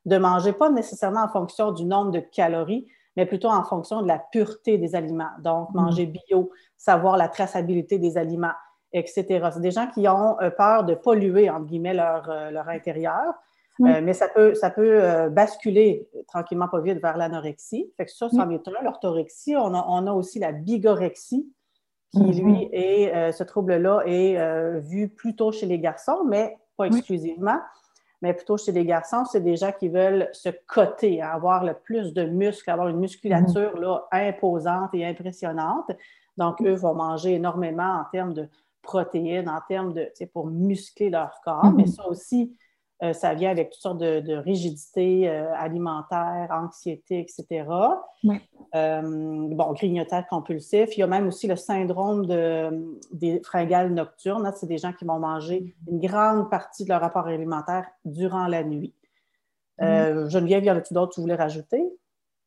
de manger, pas nécessairement en fonction du nombre de calories, mais plutôt en fonction de la pureté des aliments. Donc, mm. manger bio, savoir la traçabilité des aliments, etc. C'est des gens qui ont euh, peur de polluer, entre guillemets, leur, euh, intérieur. mais ça peut, ça peut basculer tranquillement pas vite vers l'anorexie. Fait que ça, c'en est un. L'orthorexie, on a, on a aussi la bigorexie, qui, mm-hmm. lui, est, ce trouble-là est vu plutôt chez les garçons, mais pas exclusivement, mais plutôt chez les garçons, c'est des gens qui veulent se coter, hein, avoir le plus de muscles, avoir une musculature là, imposante et impressionnante. Donc, eux vont manger énormément en termes de protéines, en termes de, pour muscler leur corps, mais mm-hmm. ça aussi, euh, ça vient avec toutes sortes de, rigidités euh, alimentaires, anxiété, etc. Euh, bon, grignotage compulsif. Il y a même aussi le syndrome de, des fringales nocturnes. C'est des gens qui vont manger une grande partie de leur rapport alimentaire durant la nuit. Geneviève, y en a-t-il d'autres que tu voulais rajouter?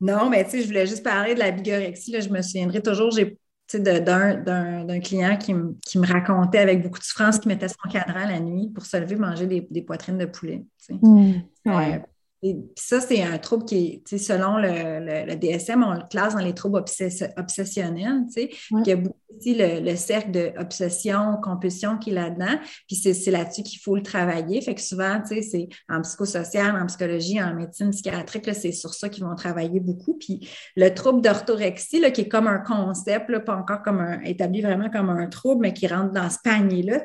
Non, mais tu sais, je voulais juste parler de la bigorexie. Là, je me souviendrai toujours, j'ai d'un client qui, me racontait avec beaucoup de souffrance qu'il mettait son cadran la nuit pour se lever manger des, poitrines de poulet. Mmh, euh, et ça, c'est un trouble qui selon le, DSM, on le classe dans les troubles obsessionnels, tu sais. Il y a beaucoup aussi le, cercle d'obsession, compulsion qui est là-dedans. Puis c'est là-dessus qu'il faut le travailler. Fait que souvent, c'est en psychosocial, en psychologie, en médecine psychiatrique, c'est sur ça qu'ils vont travailler beaucoup. Puis le trouble d'orthorexie, qui est comme un concept, là, pas encore comme un, établi vraiment comme un trouble, mais qui rentre dans ce panier-là.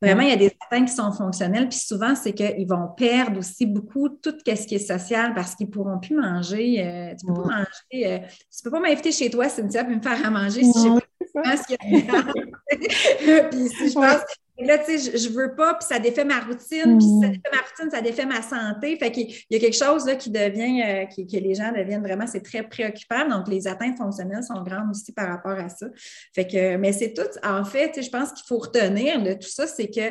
Vraiment, il y a des atteintes qui sont fonctionnelles. Puis souvent, c'est qu'ils vont perdre aussi beaucoup tout ce qui est social parce qu'ils ne pourront plus manger. Euh, tu ne peux pas manger. Euh, tu peux pas m'inviter chez toi, Cynthia, puis me faire à manger si je sais pas ce qu'il y a. puis si je pense là, tu sais, je, ne veux pas, puis ça défait ma routine, puis ça mm. défait ma routine, ça défait ma santé. Fait qu'il y a quelque chose là qui devient, euh, que les gens deviennent vraiment, c'est très préoccupant. Donc, les atteintes fonctionnelles sont grandes aussi par rapport à ça. Fait que, mais c'est tout, en fait, je pense qu'il faut retenir de tout ça, c'est que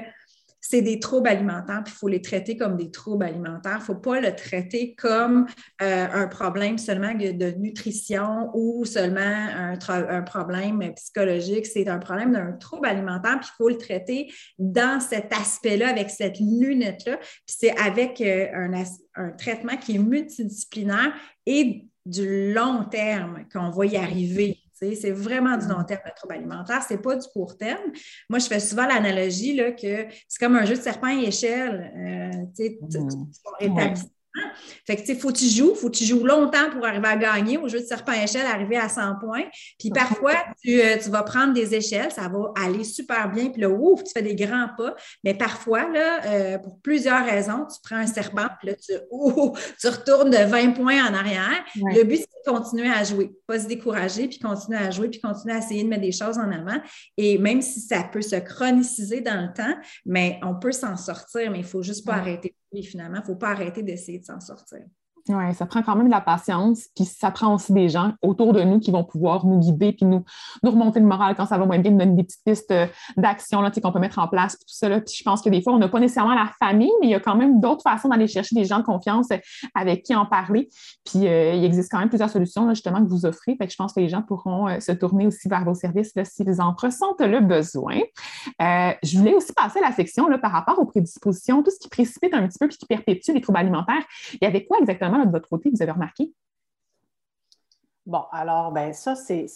c'est des troubles alimentaires, puis il faut les traiter comme des troubles alimentaires. Il ne faut pas le traiter comme euh, un problème seulement de nutrition ou seulement un, problème psychologique. C'est un problème d'un trouble alimentaire, puis il faut le traiter dans cet aspect-là, avec cette lunette-là. C'est avec euh, un, un traitement qui est multidisciplinaire et du long terme qu'on va y arriver. C'est vraiment du long terme, le trouble alimentaire. Ce n'est pas du court terme. Moi, je fais souvent l'analogie que c'est comme un jeu de serpent et échelle. Euh, tu, mmh. Fait que, tu sais, faut que tu joues, faut que tu joues longtemps pour arriver à gagner au jeu de serpent échelle, arriver à 100 points. Puis parfois, euh, tu, vas prendre des échelles, ça va aller super bien, puis là, ouf, tu fais des grands pas. Mais parfois, là, euh, pour plusieurs raisons, tu prends un serpent, puis là, tu, tu retournes de 20 points en arrière. Le but, c'est de continuer à jouer, pas se décourager, puis continuer à jouer, puis continuer à essayer de mettre des choses en avant. Et même si ça peut se chroniciser dans le temps, mais on peut s'en sortir, mais il ne faut juste pas arrêter et finalement, il ne faut pas arrêter d'essayer de s'en sortir. Oui, ça prend quand même de la patience, puis ça prend aussi des gens autour de nous qui vont pouvoir nous guider, puis nous, remonter le moral quand ça va moins bien, nous donner des petites pistes euh, d'action qu'on peut mettre en place, tout ça. Puis je pense que des fois, on n'a pas nécessairement la famille, mais il y a quand même d'autres façons d'aller chercher des gens de confiance euh, avec qui en parler. Puis euh, il existe quand même plusieurs solutions justement que vous offrez. Fait que je pense que les gens pourront se tourner aussi vers vos services s'ils en ressentent le besoin. je voulais aussi passer à la section là, par rapport aux prédispositions, tout ce qui précipite un petit peu puis qui perpétue les troubles alimentaires. Il y avait quoi exactement? De votre côté, vous avez remarqué? Bon, alors, ben ça, c'est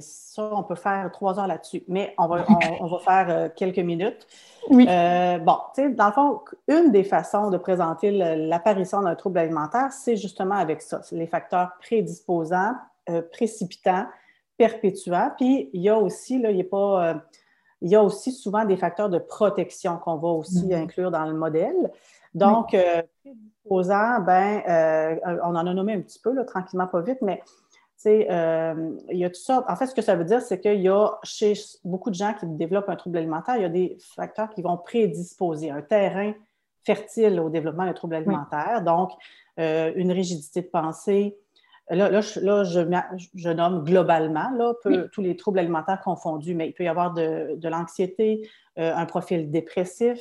ça, on peut faire trois heures là-dessus, mais on va, on, va faire euh, quelques minutes. Oui. Euh, bon, tu sais, dans le fond, une des façons de présenter l'apparition d'un trouble alimentaire, c'est justement avec ça, les facteurs prédisposants, euh, précipitants, perpétuants. Puis, il y a aussi, là, il a pas. il y a aussi souvent des facteurs de protection qu'on va aussi mm-hmm. inclure dans le modèle. Donc, ben, euh, on en a nommé un petit peu, là, tranquillement, pas vite, mais euh, il y a tout ça. En fait, ce que ça veut dire, c'est qu'il y a chez beaucoup de gens qui développent un trouble alimentaire, il y a des facteurs qui vont prédisposer un terrain fertile au développement d'un trouble alimentaire. Donc, euh, une rigidité de pensée. Là, là, je, nomme globalement là, tous les troubles alimentaires confondus, mais il peut y avoir de, l'anxiété, un profil dépressif,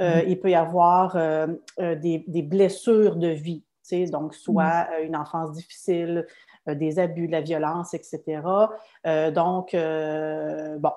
euh, il peut y avoir euh, euh, des, blessures de vie, donc soit une enfance difficile, des abus, de la violence, etc. donc, bon,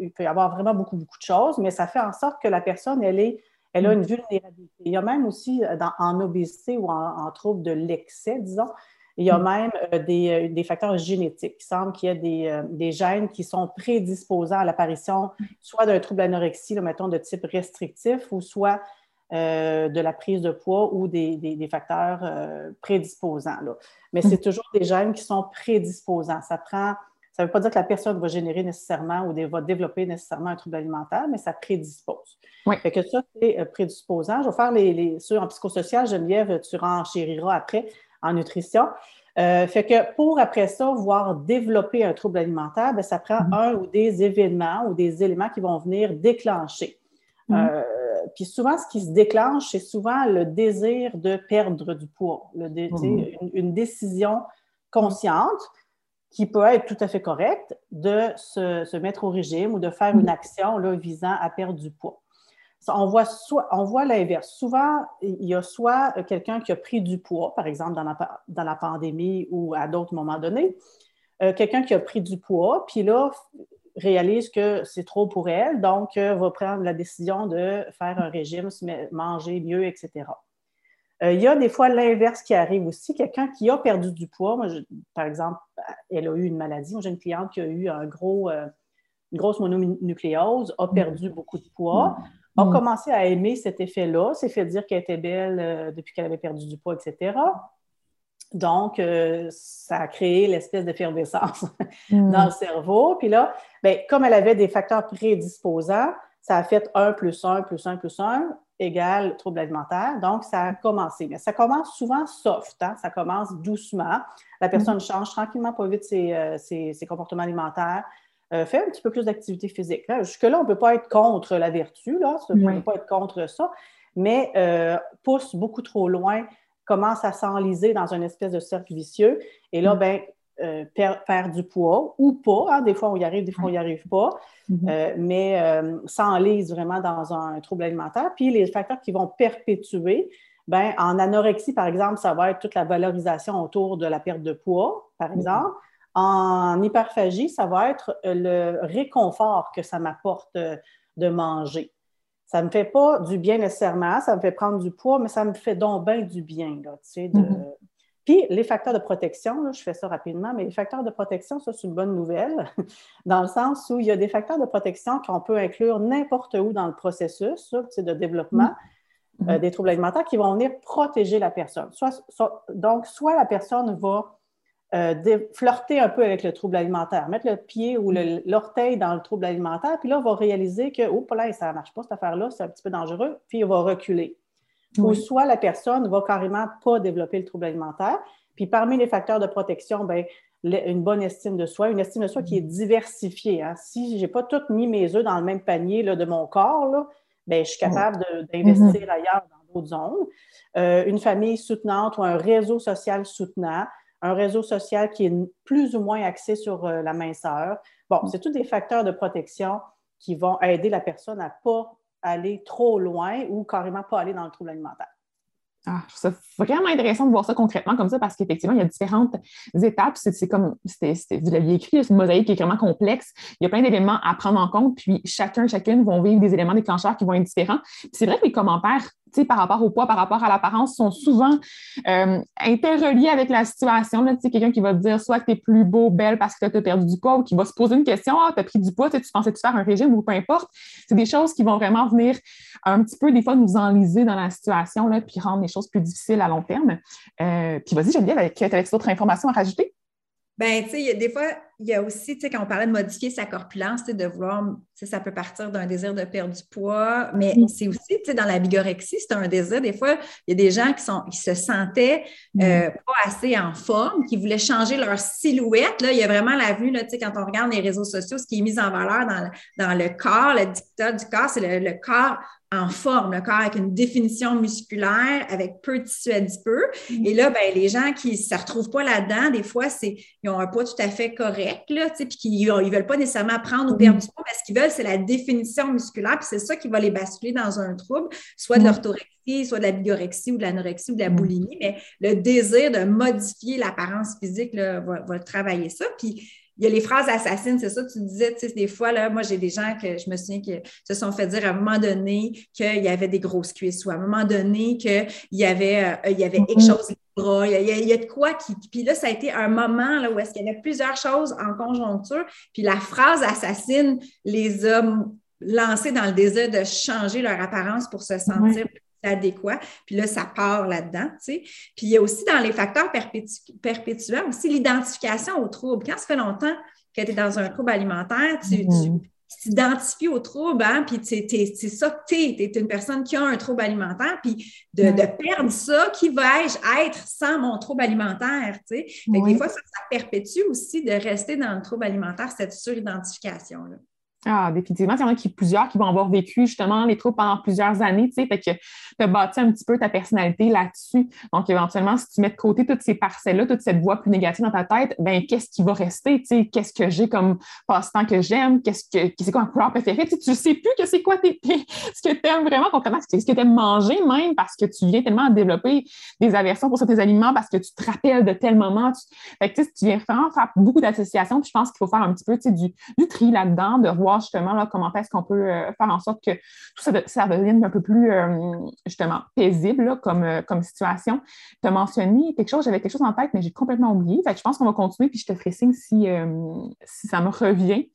il peut y avoir vraiment beaucoup, beaucoup de choses, mais ça fait en sorte que la personne, elle, est, elle a une vulnérabilité. Il y a même aussi en obésité ou en, en trouble de l'excès, disons, il y a mm. même euh, euh, des, facteurs génétiques. Il semble qu'il y a des, euh, des, gènes qui sont prédisposants à l'apparition soit d'un trouble anorexie, mettons, de type restrictif, ou soit de la prise de poids ou des, des, facteurs prédisposants. Là. Mais c'est mm. toujours des gènes qui sont prédisposants. Ça prend. Ça ne veut pas dire que la personne va générer nécessairement ou va développer nécessairement un trouble alimentaire, mais ça prédispose. Oui. Fait que ça, c'est prédisposant. Je vais faire les, les ceux en psychosocial, Geneviève, tu renchériras après en nutrition. Euh, fait que pour après ça, voir développer un trouble alimentaire, ben, ça prend mm-hmm. un ou des événements ou des éléments qui vont venir déclencher. Mm-hmm. Euh, puis souvent, ce qui se déclenche, c'est souvent le désir de perdre du poids, mm-hmm. une, décision consciente qui peut être tout à fait correcte de se, mettre au régime ou de faire une action là, visant à perdre du poids. On voit, soit, on voit l'inverse. Souvent, il y a soit quelqu'un qui a pris du poids, par exemple dans la, dans la pandémie ou à d'autres moments donnés, euh, quelqu'un qui a pris du poids, puis là, réalise que c'est trop pour elle, donc euh, va prendre la décision de faire un régime, manger mieux, etc. Euh, il y a des fois l'inverse qui arrive aussi. Quelqu'un qui a perdu du poids, par exemple, elle a eu une maladie. Moi, j'ai une cliente qui a eu un gros, une grosse mononucléose, a perdu beaucoup de poids a mm. commencé à aimer cet effet-là, s'est fait dire qu'elle était belle euh, depuis qu'elle avait perdu du poids, etc. Donc, euh, ça a créé l'espèce d'effervescence mm. dans le cerveau. Puis là, bien, comme elle avait des facteurs prédisposants, ça a fait 1 plus 1 plus 1 plus 1 égale trouble alimentaire. Donc, ça a commencé. Mais ça commence souvent soft, hein? ça commence doucement. La personne mm. change tranquillement, pas vite ses, euh, ses, ses comportements alimentaires. Euh, fais un petit peu plus d'activité physique. Jusque-là, on ne peut pas être contre la vertu, là, on ne peut pas être contre ça, mais euh, pousse beaucoup trop loin, commence à s'enliser dans une espèce de cercle vicieux. Et là, mm. ben, euh, perd, du poids ou pas. Hein, des fois, on y arrive, des fois, on n'y arrive pas. Mm-hmm. mais s'enlise vraiment dans un trouble alimentaire. Puis les facteurs qui vont perpétuer, ben, en anorexie, par exemple, ça va être toute la valorisation autour de la perte de poids, par mm-hmm. exemple. En hyperphagie, ça va être euh, le réconfort que ça m'apporte euh, de manger. Ça ne me fait pas du bien nécessairement, ça me fait prendre du poids, mais ça me fait donc bien du bien. Là, mm-hmm. Puis les facteurs de protection, je fais ça rapidement, mais les facteurs de protection, ça c'est une bonne nouvelle, dans le sens où il y a des facteurs de protection qu'on peut inclure n'importe où dans le processus de développement mm-hmm. euh, des troubles alimentaires qui vont venir protéger la personne. donc, soit la personne va euh, flirter un peu avec le trouble alimentaire, mettre le pied ou l'orteil dans le trouble alimentaire, puis là, on va réaliser que, oh, là, ça ne marche pas cette affaire-là, c'est un petit peu dangereux, puis il va reculer. Ou soit la personne va carrément pas développer le trouble alimentaire, puis parmi les facteurs de protection, ben, une bonne estime de soi, une estime de soi qui est diversifiée. Hein. Si je n'ai pas toutes mis mes œufs dans le même panier là, de mon corps, là, ben, je suis capable d'investir mm-hmm. ailleurs dans d'autres zones. Euh, une famille soutenante ou un réseau social soutenant, un réseau social qui est plus ou moins axé sur euh, la minceur. Bon, mm. c'est tous des facteurs de protection qui vont aider la personne à ne pas aller trop loin ou carrément pas aller dans le trouble alimentaire. Ah, je trouve ça vraiment intéressant de voir ça concrètement comme ça parce qu'effectivement, il y a différentes étapes. C'est comme, vous l'aviez écrit, c'est une mosaïque qui est vraiment complexe. Il y a plein d'éléments à prendre en compte, puis chacun, chacune vont vivre des éléments déclencheurs qui vont être différents. C'est vrai que les commentaires par rapport au poids, par rapport à l'apparence, sont souvent euh, interreliés avec la situation. Quelqu'un qui va te dire soit que tu es plus beau, belle parce que tu as perdu du poids ou qui va se poser une question Ah, tu as pris du poids, tu pensais-tu faire un régime ou peu importe. C'est des choses qui vont vraiment venir un petit peu, des fois, nous enliser dans la situation là, puis rendre les choses plus difficiles à long terme. Euh, puis vas-y, Geneviève, avec, avec d'autres informations à rajouter? Bien, tu sais, des fois, il y a aussi, tu sais, quand on parlait de modifier sa corpulence, de vouloir, ça peut partir d'un désir de perdre du poids, mais mm. c'est aussi, tu sais, dans la bigorexie, c'est un désir. Des fois, il y a des gens qui, sont, qui se sentaient mm. euh, pas assez en forme, qui voulaient changer leur silhouette. Là, il y a vraiment la vue, là, tu sais, quand on regarde les réseaux sociaux, ce qui est mis en valeur dans, dans le corps, le dictat du corps, c'est le, corps en forme, le corps avec une définition musculaire, avec peu de tissu adipeux. Mm. Et là, ben, les gens qui ne se retrouvent pas là-dedans, des fois, c'est, ils ont un poids tout à fait correct puis qu'ils ne veulent pas nécessairement prendre ou perdre du poids, mais ce qu'ils veulent, c'est la définition musculaire, puis c'est ça qui va les basculer dans un trouble, soit de l'orthorexie, soit de la bigorexie ou de l'anorexie ou de la boulimie, mais le désir de modifier l'apparence physique là, va, travailler ça. Puis il y a les phrases assassines, c'est ça, tu disais, tu sais, des fois, là, moi, j'ai des gens que je me souviens qui se sont fait dire à un moment donné qu'il y avait des grosses cuisses ou à un moment donné qu'il y avait, euh, il y avait quelque chose il y, a, de quoi qui. Puis là, ça a été un moment là, où est-ce qu'il y avait plusieurs choses en conjoncture. Puis la phrase assassine les hommes lancés dans le désir de changer leur apparence pour se sentir plus adéquat. Puis là, ça part là-dedans, tu sais. Puis il y a aussi dans les facteurs perpétuels aussi l'identification au trouble. Quand ça fait longtemps que tu es dans un trouble alimentaire, tu, mm-hmm t'identifies au trouble, hein, puis c'est ça que tu es. Tu es une personne qui a un trouble alimentaire, puis de, perdre ça, qui vais-je être sans mon trouble alimentaire? Tu sais? Des fois, ça, perpétue aussi de rester dans le trouble alimentaire, cette suridentification-là. Ah, définitivement. Il y en a qui, plusieurs qui vont avoir vécu justement les troubles pendant plusieurs années, tu sais, fait que tu as bâti un petit peu ta personnalité là-dessus. Donc, éventuellement, si tu mets de côté toutes ces parcelles-là, toute cette voix plus négative dans ta tête, ben qu'est-ce qui va rester, tu sais, qu'est-ce que j'ai comme passe-temps que j'aime, qu'est-ce que, c'est quoi un couleur préféré, tu sais, sais plus que c'est quoi tes, ce que tu aimes vraiment, concrètement, ce que tu aimes manger même, parce que tu viens tellement développer des aversions pour certains aliments, parce que tu te rappelles de tel moment. Fait que, tu tu viens vraiment faire beaucoup d'associations, puis je pense qu'il faut faire un petit peu, tu sais, du, du tri là-dedans, de voir justement là, comment est-ce qu'on peut euh, faire en sorte que tout ça, devienne un peu plus euh, justement paisible comme, euh, comme situation. Tu as mentionné quelque chose, j'avais quelque chose en tête, mais j'ai complètement oublié. Fait je pense qu'on va continuer, puis je te ferai signe si, si ça me revient.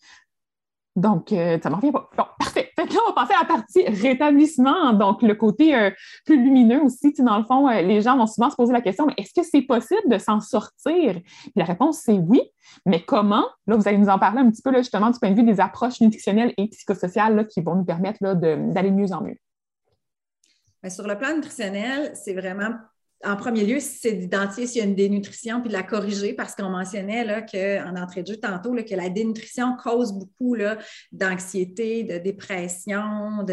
Donc, ça ne me revient pas. Bon, parfait. Fait là, on va passer à la partie rétablissement. Donc, le côté plus lumineux aussi. Dans le fond, les gens vont souvent se poser la question, mais est-ce que c'est possible de s'en sortir? Puis la réponse, c'est oui. Mais comment? Là, vous allez nous en parler un petit peu justement du point de vue des approches nutritionnelles et psychosociales qui vont nous permettre d'aller mieux en mieux. sur le plan nutritionnel, c'est vraiment en premier lieu, c'est d'identifier s'il y a une dénutrition puis de la corriger parce qu'on mentionnait là, en entrée de jeu tantôt là, que la dénutrition cause beaucoup d'anxiété, de dépression,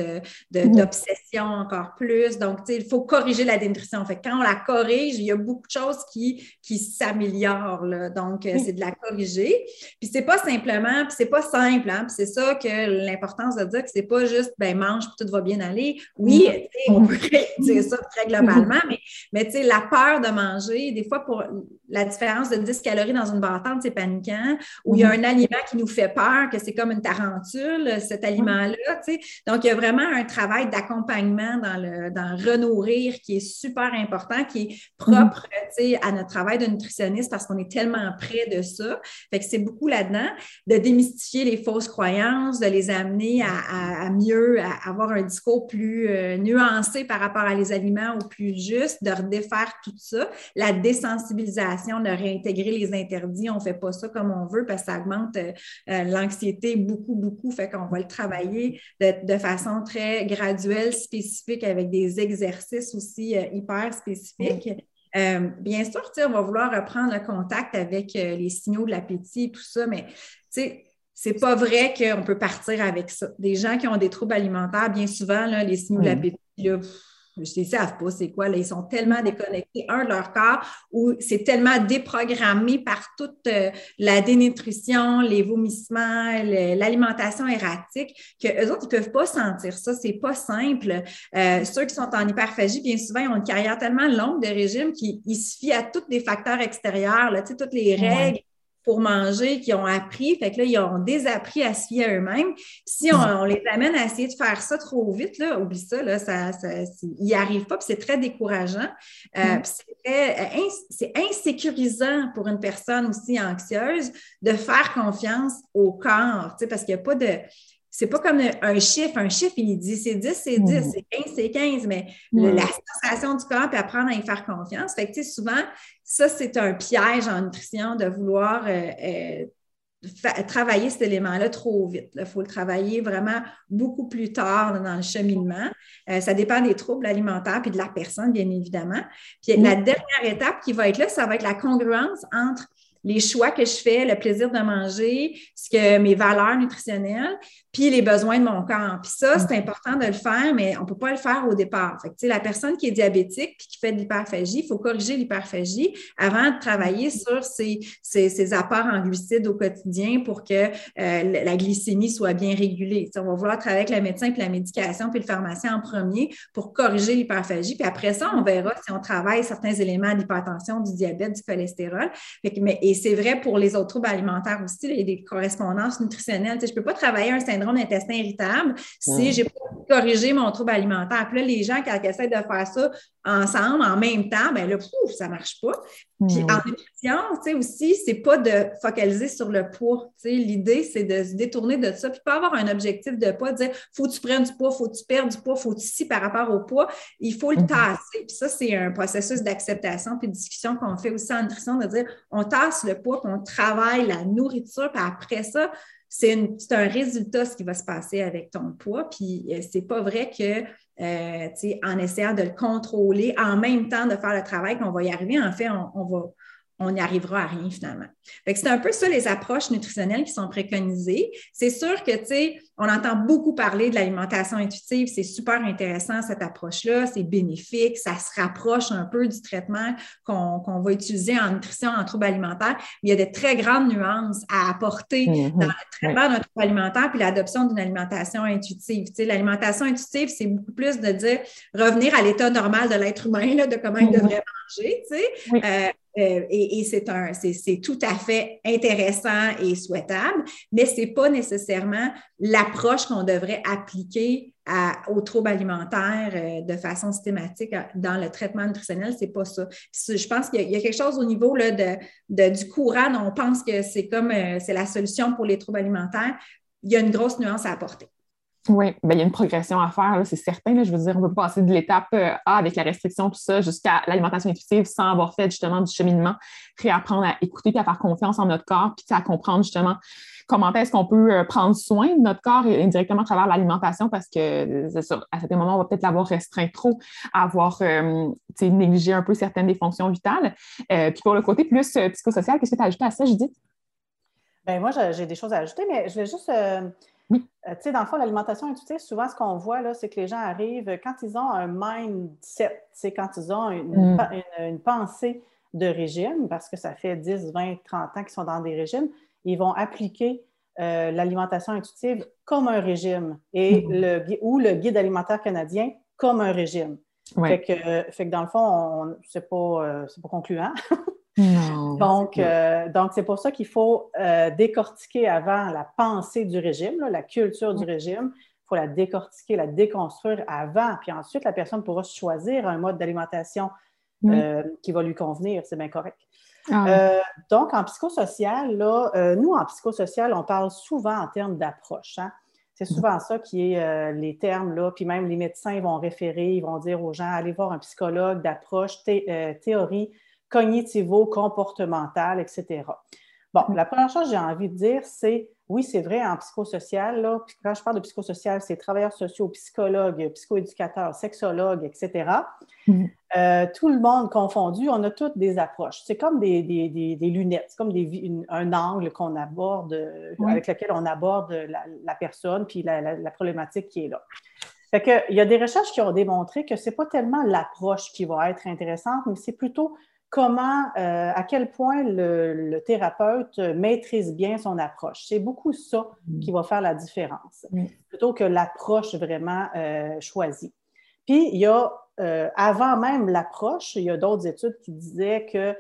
d'obsession encore plus. Donc, il faut corriger la dénutrition. Fait quand on la corrige, il y a beaucoup de choses qui, qui s'améliorent. Donc, euh, c'est de la corriger. Puis c'est pas simplement, puis c'est pas simple. Hein, puis c'est ça que l'importance de dire que c'est pas juste ben mange puis tout va bien aller. Oui, on peut dire ça très globalement, mais, mais la peur de manger, des fois, pour la différence de 10 calories dans une bâtante, c'est paniquant, ou il y a mhm. un aliment qui nous fait peur, que c'est comme une tarentule, cet aliment-là, Donc, il y a vraiment un travail d'accompagnement dans le dans renourrir qui est super important, qui est propre, mhm. à notre travail de nutritionniste parce qu'on est tellement près de ça. Fait que c'est beaucoup là-dedans, de démystifier les fausses croyances, de les amener à, mieux, à avoir un discours plus euh, nuancé par rapport à les aliments ou plus juste, de faire tout ça. La désensibilisation, de réintégrer les interdits, on ne fait pas ça comme on veut parce que ça augmente euh, euh, l'anxiété beaucoup, beaucoup. Fait qu'on va le travailler de, façon très graduelle, spécifique, avec des exercices aussi euh, hyper spécifiques. bien sûr, on va vouloir reprendre le contact avec les signaux de l'appétit et tout ça, mais c'est pas vrai qu'on peut partir avec ça. Des gens qui ont des troubles alimentaires, bien souvent, là, les signaux de l'appétit, je ne savent pas c'est quoi. Là, ils sont tellement déconnectés, un, de leur corps, ou c'est tellement déprogrammé par toute euh, la dénutrition, les vomissements, l'alimentation erratique, qu'eux autres, ils ne peuvent pas sentir ça. C'est pas simple. Euh, ceux qui sont en hyperphagie, bien souvent, ils ont une carrière tellement longue de régime qu'ils se fient à tous les facteurs extérieurs, là, toutes les règles pour manger, qui ont appris. Fait que là, ils ont désappris à se fier à eux-mêmes. Si on, les amène à essayer de faire ça trop vite, là, oublie ça, là, ça, ça ils n'y arrivent pas, puis c'est très décourageant. Euh, euh, c'est insécurisant pour une personne aussi anxieuse de faire confiance au corps, parce qu'il n'y a pas de c'est pas comme un chiffre. Un chiffre, il dit c'est 10, c'est 10, c'est 15, c'est 15, mais la sensation du corps, puis apprendre à y faire confiance. Fait que, souvent, ça, c'est un piège en nutrition de vouloir euh, euh, travailler cet élément-là trop vite. Il faut le travailler vraiment beaucoup plus tard dans le cheminement. Euh, ça dépend des troubles alimentaires puis de la personne, bien évidemment. Puis la dernière étape qui va être là, ça va être la congruence entre les choix que je fais, le plaisir de manger, ce que mes valeurs nutritionnelles, puis les besoins de mon corps. Puis ça, c'est important de le faire, mais on ne peut pas le faire au départ. Fait que, la personne qui est diabétique puis qui fait de l'hyperphagie, il faut corriger l'hyperphagie avant de travailler sur ses, ses, apports en glucides au quotidien pour que euh, la glycémie soit bien régulée. on va vouloir travailler avec le médecin puis la médication puis le pharmacien en premier pour corriger l'hyperphagie. Puis après ça, on verra si on travaille certains éléments d'hypertension, du diabète, du cholestérol. mais, et c'est vrai pour les autres troubles alimentaires aussi, il y a des correspondances nutritionnelles. je ne peux pas travailler un syndrome d'intestin irritable si je n'ai pas corrigé mon trouble alimentaire. Puis là, les gens, quand ils essaient de faire ça ensemble, en même temps, ben là, ça ne marche pas. Puis en nutrition, tu sais, aussi, c'est pas de focaliser sur le poids. Tu sais, l'idée, c'est de se détourner de ça, puis pas avoir un objectif de poids, dire faut que tu prennes du poids, faut que tu perdes du poids, faut que tu si par rapport au poids. Il faut le mm-hmm. tasser. Puis ça, c'est un processus d'acceptation puis de discussion qu'on fait aussi en nutrition, de dire on tasse le poids, puis on travaille la nourriture, puis après ça, c'est un résultat ce qui va se passer avec ton poids. Puis euh, c'est pas vrai que euh, en essayant de le contrôler, en même temps de faire le travail qu'on va y arriver, en fait, on, va, on n'y arrivera à rien finalement. C'est un peu ça les approches nutritionnelles qui sont préconisées. C'est sûr que, tu sais, on entend beaucoup parler de l'alimentation intuitive. C'est super intéressant, cette approche-là. C'est bénéfique. Ça se rapproche un peu du traitement qu'on va utiliser en nutrition, en troubles alimentaires. Mais il y a de très grandes nuances à apporter mm-hmm. dans le traitement d'un trouble alimentaire puis l'adoption d'une alimentation intuitive. Tu sais, l'alimentation intuitive, c'est beaucoup plus de dire revenir à l'état normal de l'être humain, là, de comment il mm-hmm. devrait manger. Tu sais. Euh, euh, et, c'est un, c'est tout à fait intéressant et souhaitable, mais ce n'est pas nécessairement l'approche qu'on devrait appliquer aux troubles alimentaires euh, de façon systématique dans le traitement nutritionnel, c'est pas ça. je pense qu'il y, a quelque chose au niveau là, de, du courant on pense que c'est comme euh, c'est la solution pour les troubles alimentaires. Il y a une grosse nuance à apporter. Oui, ben, il y a une progression à faire, c'est certain. je veux dire, on peut passer de l'étape euh, A avec la restriction, tout ça, jusqu'à l'alimentation intuitive sans avoir fait justement du cheminement, réapprendre à écouter et à faire confiance en notre corps, puis à comprendre justement comment est-ce qu'on peut euh, prendre soin de notre corps indirectement à travers l'alimentation parce que c'est sûr, à certains moments, on va peut-être l'avoir restreint trop, avoir euh, négligé un peu certaines des fonctions vitales. puis pour le côté plus psychosocial, qu'est-ce que tu as ajouté à ça, Judith? Ben moi, j'ai des choses à ajouter, mais je vais juste euh, tu sais, dans le fond, l'alimentation intuitive, souvent, ce qu'on voit, là, c'est que les gens arrivent quand ils ont un mindset, c'est quand ils ont mm. une, pensée de régime, parce que ça fait 10, 20, 30 ans qu'ils sont dans des régimes, ils vont appliquer euh, l'alimentation intuitive comme un régime et mm. le, ou le guide alimentaire canadien comme un régime. Fait, que, fait, que, dans le fond, c'est pas, euh, pas concluant. Donc, euh, donc c'est pour ça qu'il faut décortiquer avant la pensée du régime, la culture du régime. Il faut la décortiquer, la déconstruire avant, puis ensuite la personne pourra choisir un mode d'alimentation euh, qui va lui convenir. C'est bien correct. Ah donc, en psychosocial, là, nous, en psychosocial, on parle souvent en termes d'approche. Hein. C'est souvent ça qui est les termes, là. Puis même les médecins vont référer, ils vont dire aux gens, allez voir un psychologue d'approche, théorie cognitivo-comportementale, etc. Bon, la première chose que j'ai envie de dire, c'est oui, c'est vrai, en psychosocial, là, quand je parle de psychosocial, c'est travailleurs sociaux, psychologues, psychoéducateurs, sexologues, etc. Mm-hmm. Euh, tout le monde confondu, on a toutes des approches. C'est comme des, lunettes, c'est comme un angle qu'on aborde, avec lequel on aborde la, personne puis la, problématique qui est là. Fait que, il y a des recherches qui ont démontré que ce n'est pas tellement l'approche qui va être intéressante, mais c'est plutôt comment, euh, à quel point le, thérapeute maîtrise bien son approche. C'est beaucoup ça mm. qui va faire la différence, mm. plutôt que l'approche vraiment euh, choisie. Puis, il y a, euh, avant même l'approche, il y a d'autres études qui disaient que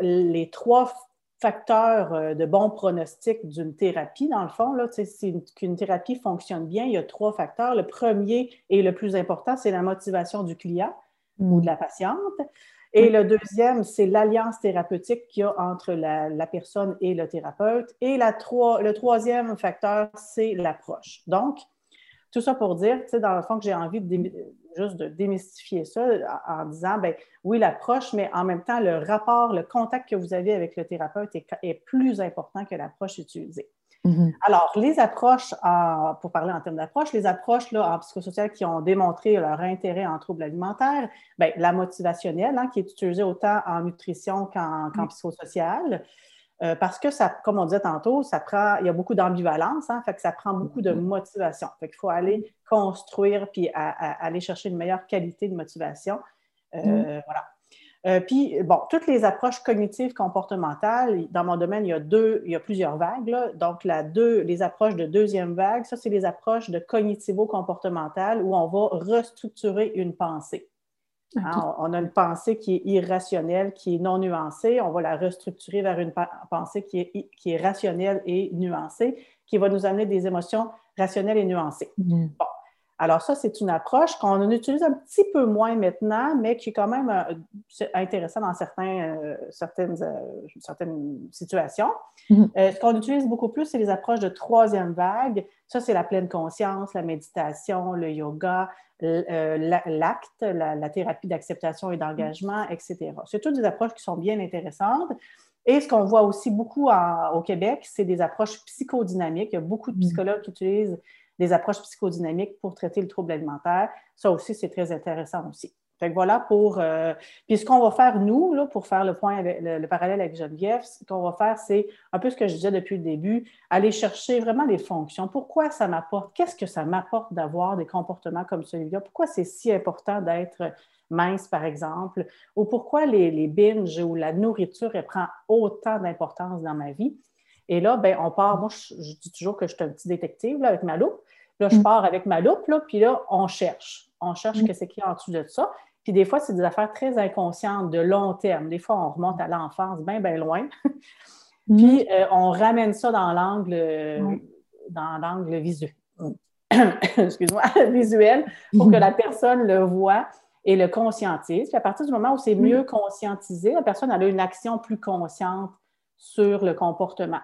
les trois facteurs de bon pronostic d'une thérapie, dans le fond, là, qu'une thérapie fonctionne bien, il y a trois facteurs. Le premier et le plus important, c'est la motivation du client ou de la patiente. Et le deuxième, c'est l'alliance thérapeutique qu'il y a entre la, personne et le thérapeute. Et la le troisième facteur, c'est l'approche. Donc, tout ça pour dire, tu sais, dans le fond, que j'ai envie de juste de démystifier ça en, disant, ben oui, l'approche, mais en même temps, le rapport, le contact que vous avez avec le thérapeute est plus important que l'approche utilisée. Mm-hmm. Alors, les approches, pour parler en termes d'approche, les approches là, en psychosocial qui ont démontré leur intérêt en troubles alimentaires, bien, la motivationnelle, hein, qui est utilisée autant en nutrition qu'en psychosocial, euh, parce que ça, comme on disait tantôt, ça prend, il y a beaucoup d'ambivalence, hein, fait que ça prend beaucoup de mm-hmm. motivation. Fait qu'il faut aller construire puis aller chercher une meilleure qualité de motivation. Euh, mm-hmm. Voilà. Euh, puis, bon, toutes les approches cognitives comportementales, dans mon domaine, il y a deux, il y a plusieurs vagues. Donc, la deux, les approches de deuxième vague, ça, c'est les approches de cognitivo-comportementales où on va restructurer une pensée. Hein, on a une pensée qui est irrationnelle, qui est non nuancée. On va la restructurer vers une pensée qui est, qui est rationnelle et nuancée, qui va nous amener des émotions rationnelles et nuancées. Bon. Alors ça, c'est une approche qu'on utilise un petit peu moins maintenant, mais qui est quand même euh, intéressant dans certains, euh, certaines, euh, certaines situations. Mm-hmm. ce qu'on utilise beaucoup plus, c'est les approches de troisième vague. Ça, c'est la pleine conscience, la méditation, le yoga, l'acte, la, thérapie d'acceptation et d'engagement, etc. C'est toutes des approches qui sont bien intéressantes. Et ce qu'on voit aussi beaucoup au Québec, c'est des approches psychodynamiques. Il y a beaucoup de mm-hmm. psychologues qui utilisent des approches psychodynamiques pour traiter le trouble alimentaire. Ça aussi, c'est très intéressant aussi. Fait que voilà pour. Euh, puis ce qu'on va faire, nous, pour faire le point le, parallèle avec Geneviève, ce qu'on va faire, c'est un peu ce que je disais depuis le début, aller chercher vraiment les fonctions. Pourquoi ça m'apporte? Qu'est-ce que ça m'apporte d'avoir des comportements comme celui-là? Pourquoi c'est si important d'être mince, par exemple? Ou pourquoi les, les binges ou la nourriture, elle prend autant d'importance dans ma vie? Et là, ben, on part, moi, je, dis toujours que je suis un petit détective là, avec ma loupe. Là, je mm. pars avec ma loupe, là, puis là, on cherche. On cherche mm. qu'il y a en dessous de ça. Puis des fois, c'est des affaires très inconscientes, de long terme. Des fois, on remonte à l'enfance bien, bien loin. Mm. Puis euh, on ramène ça dans l'angle dans l'angle visuel. Excuse-moi, visuel, pour que la personne le voit et le conscientise. Puis à partir du moment où c'est mieux conscientisé, la personne a une action plus consciente sur le comportement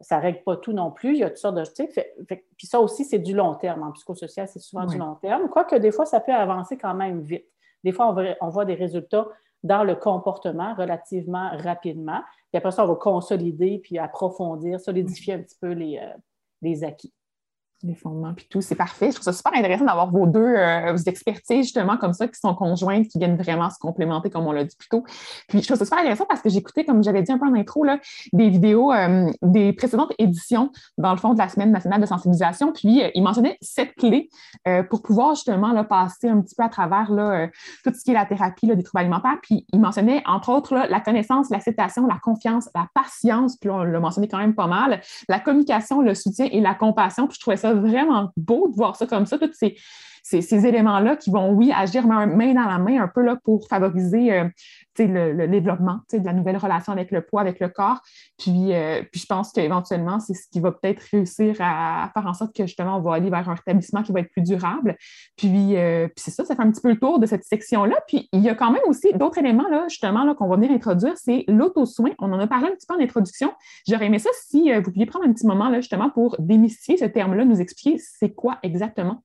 ça ne règle pas tout non plus. Il y a toutes sortes de. puis ça aussi, c'est du long terme. En psychosocial, c'est souvent du long terme. Quoique des fois, ça peut avancer quand même vite. Des fois, on, voit des résultats dans le comportement relativement rapidement. Puis après ça, on va consolider puis approfondir, solidifier un petit peu les, euh, les acquis les fondements puis tout, c'est parfait. Je trouve ça super intéressant d'avoir vos deux euh, expertises justement comme ça qui sont conjointes, qui viennent vraiment se complémenter comme on l'a dit plus tôt. Puis je trouve ça super intéressant parce que j'écoutais, comme j'avais dit un peu en intro, là, des vidéos euh, des précédentes éditions dans le fond de la Semaine nationale de sensibilisation. Puis euh, il mentionnait sept clés pour pouvoir justement là, passer un petit peu à travers là, tout ce qui est la thérapie des troubles alimentaires. Puis il mentionnait entre autres là, la connaissance, l'acceptation, la confiance, la patience, puis on l'a mentionné quand même pas mal, la communication, le soutien et la compassion. Puis je trouvais ça vraiment beau de voir ça comme ça, tous ces, ces, éléments-là qui vont, oui, agir main, dans la main un peu là, pour favoriser euh, le, le, développement de la nouvelle relation avec le poids, avec le corps. Puis, euh, puis je pense qu'éventuellement, c'est ce qui va peut-être réussir à, faire en sorte que justement, on va aller vers un rétablissement qui va être plus durable. Puis, euh, puis c'est ça, ça fait un petit peu le tour de cette section-là. Puis il y a quand même aussi d'autres éléments, là, justement, là, qu'on va venir introduire, c'est l'auto-soin. On en a parlé un petit peu en introduction. J'aurais aimé ça si vous pouviez prendre un petit moment, là, justement, pour démystifier ce terme-là, nous expliquer c'est quoi exactement.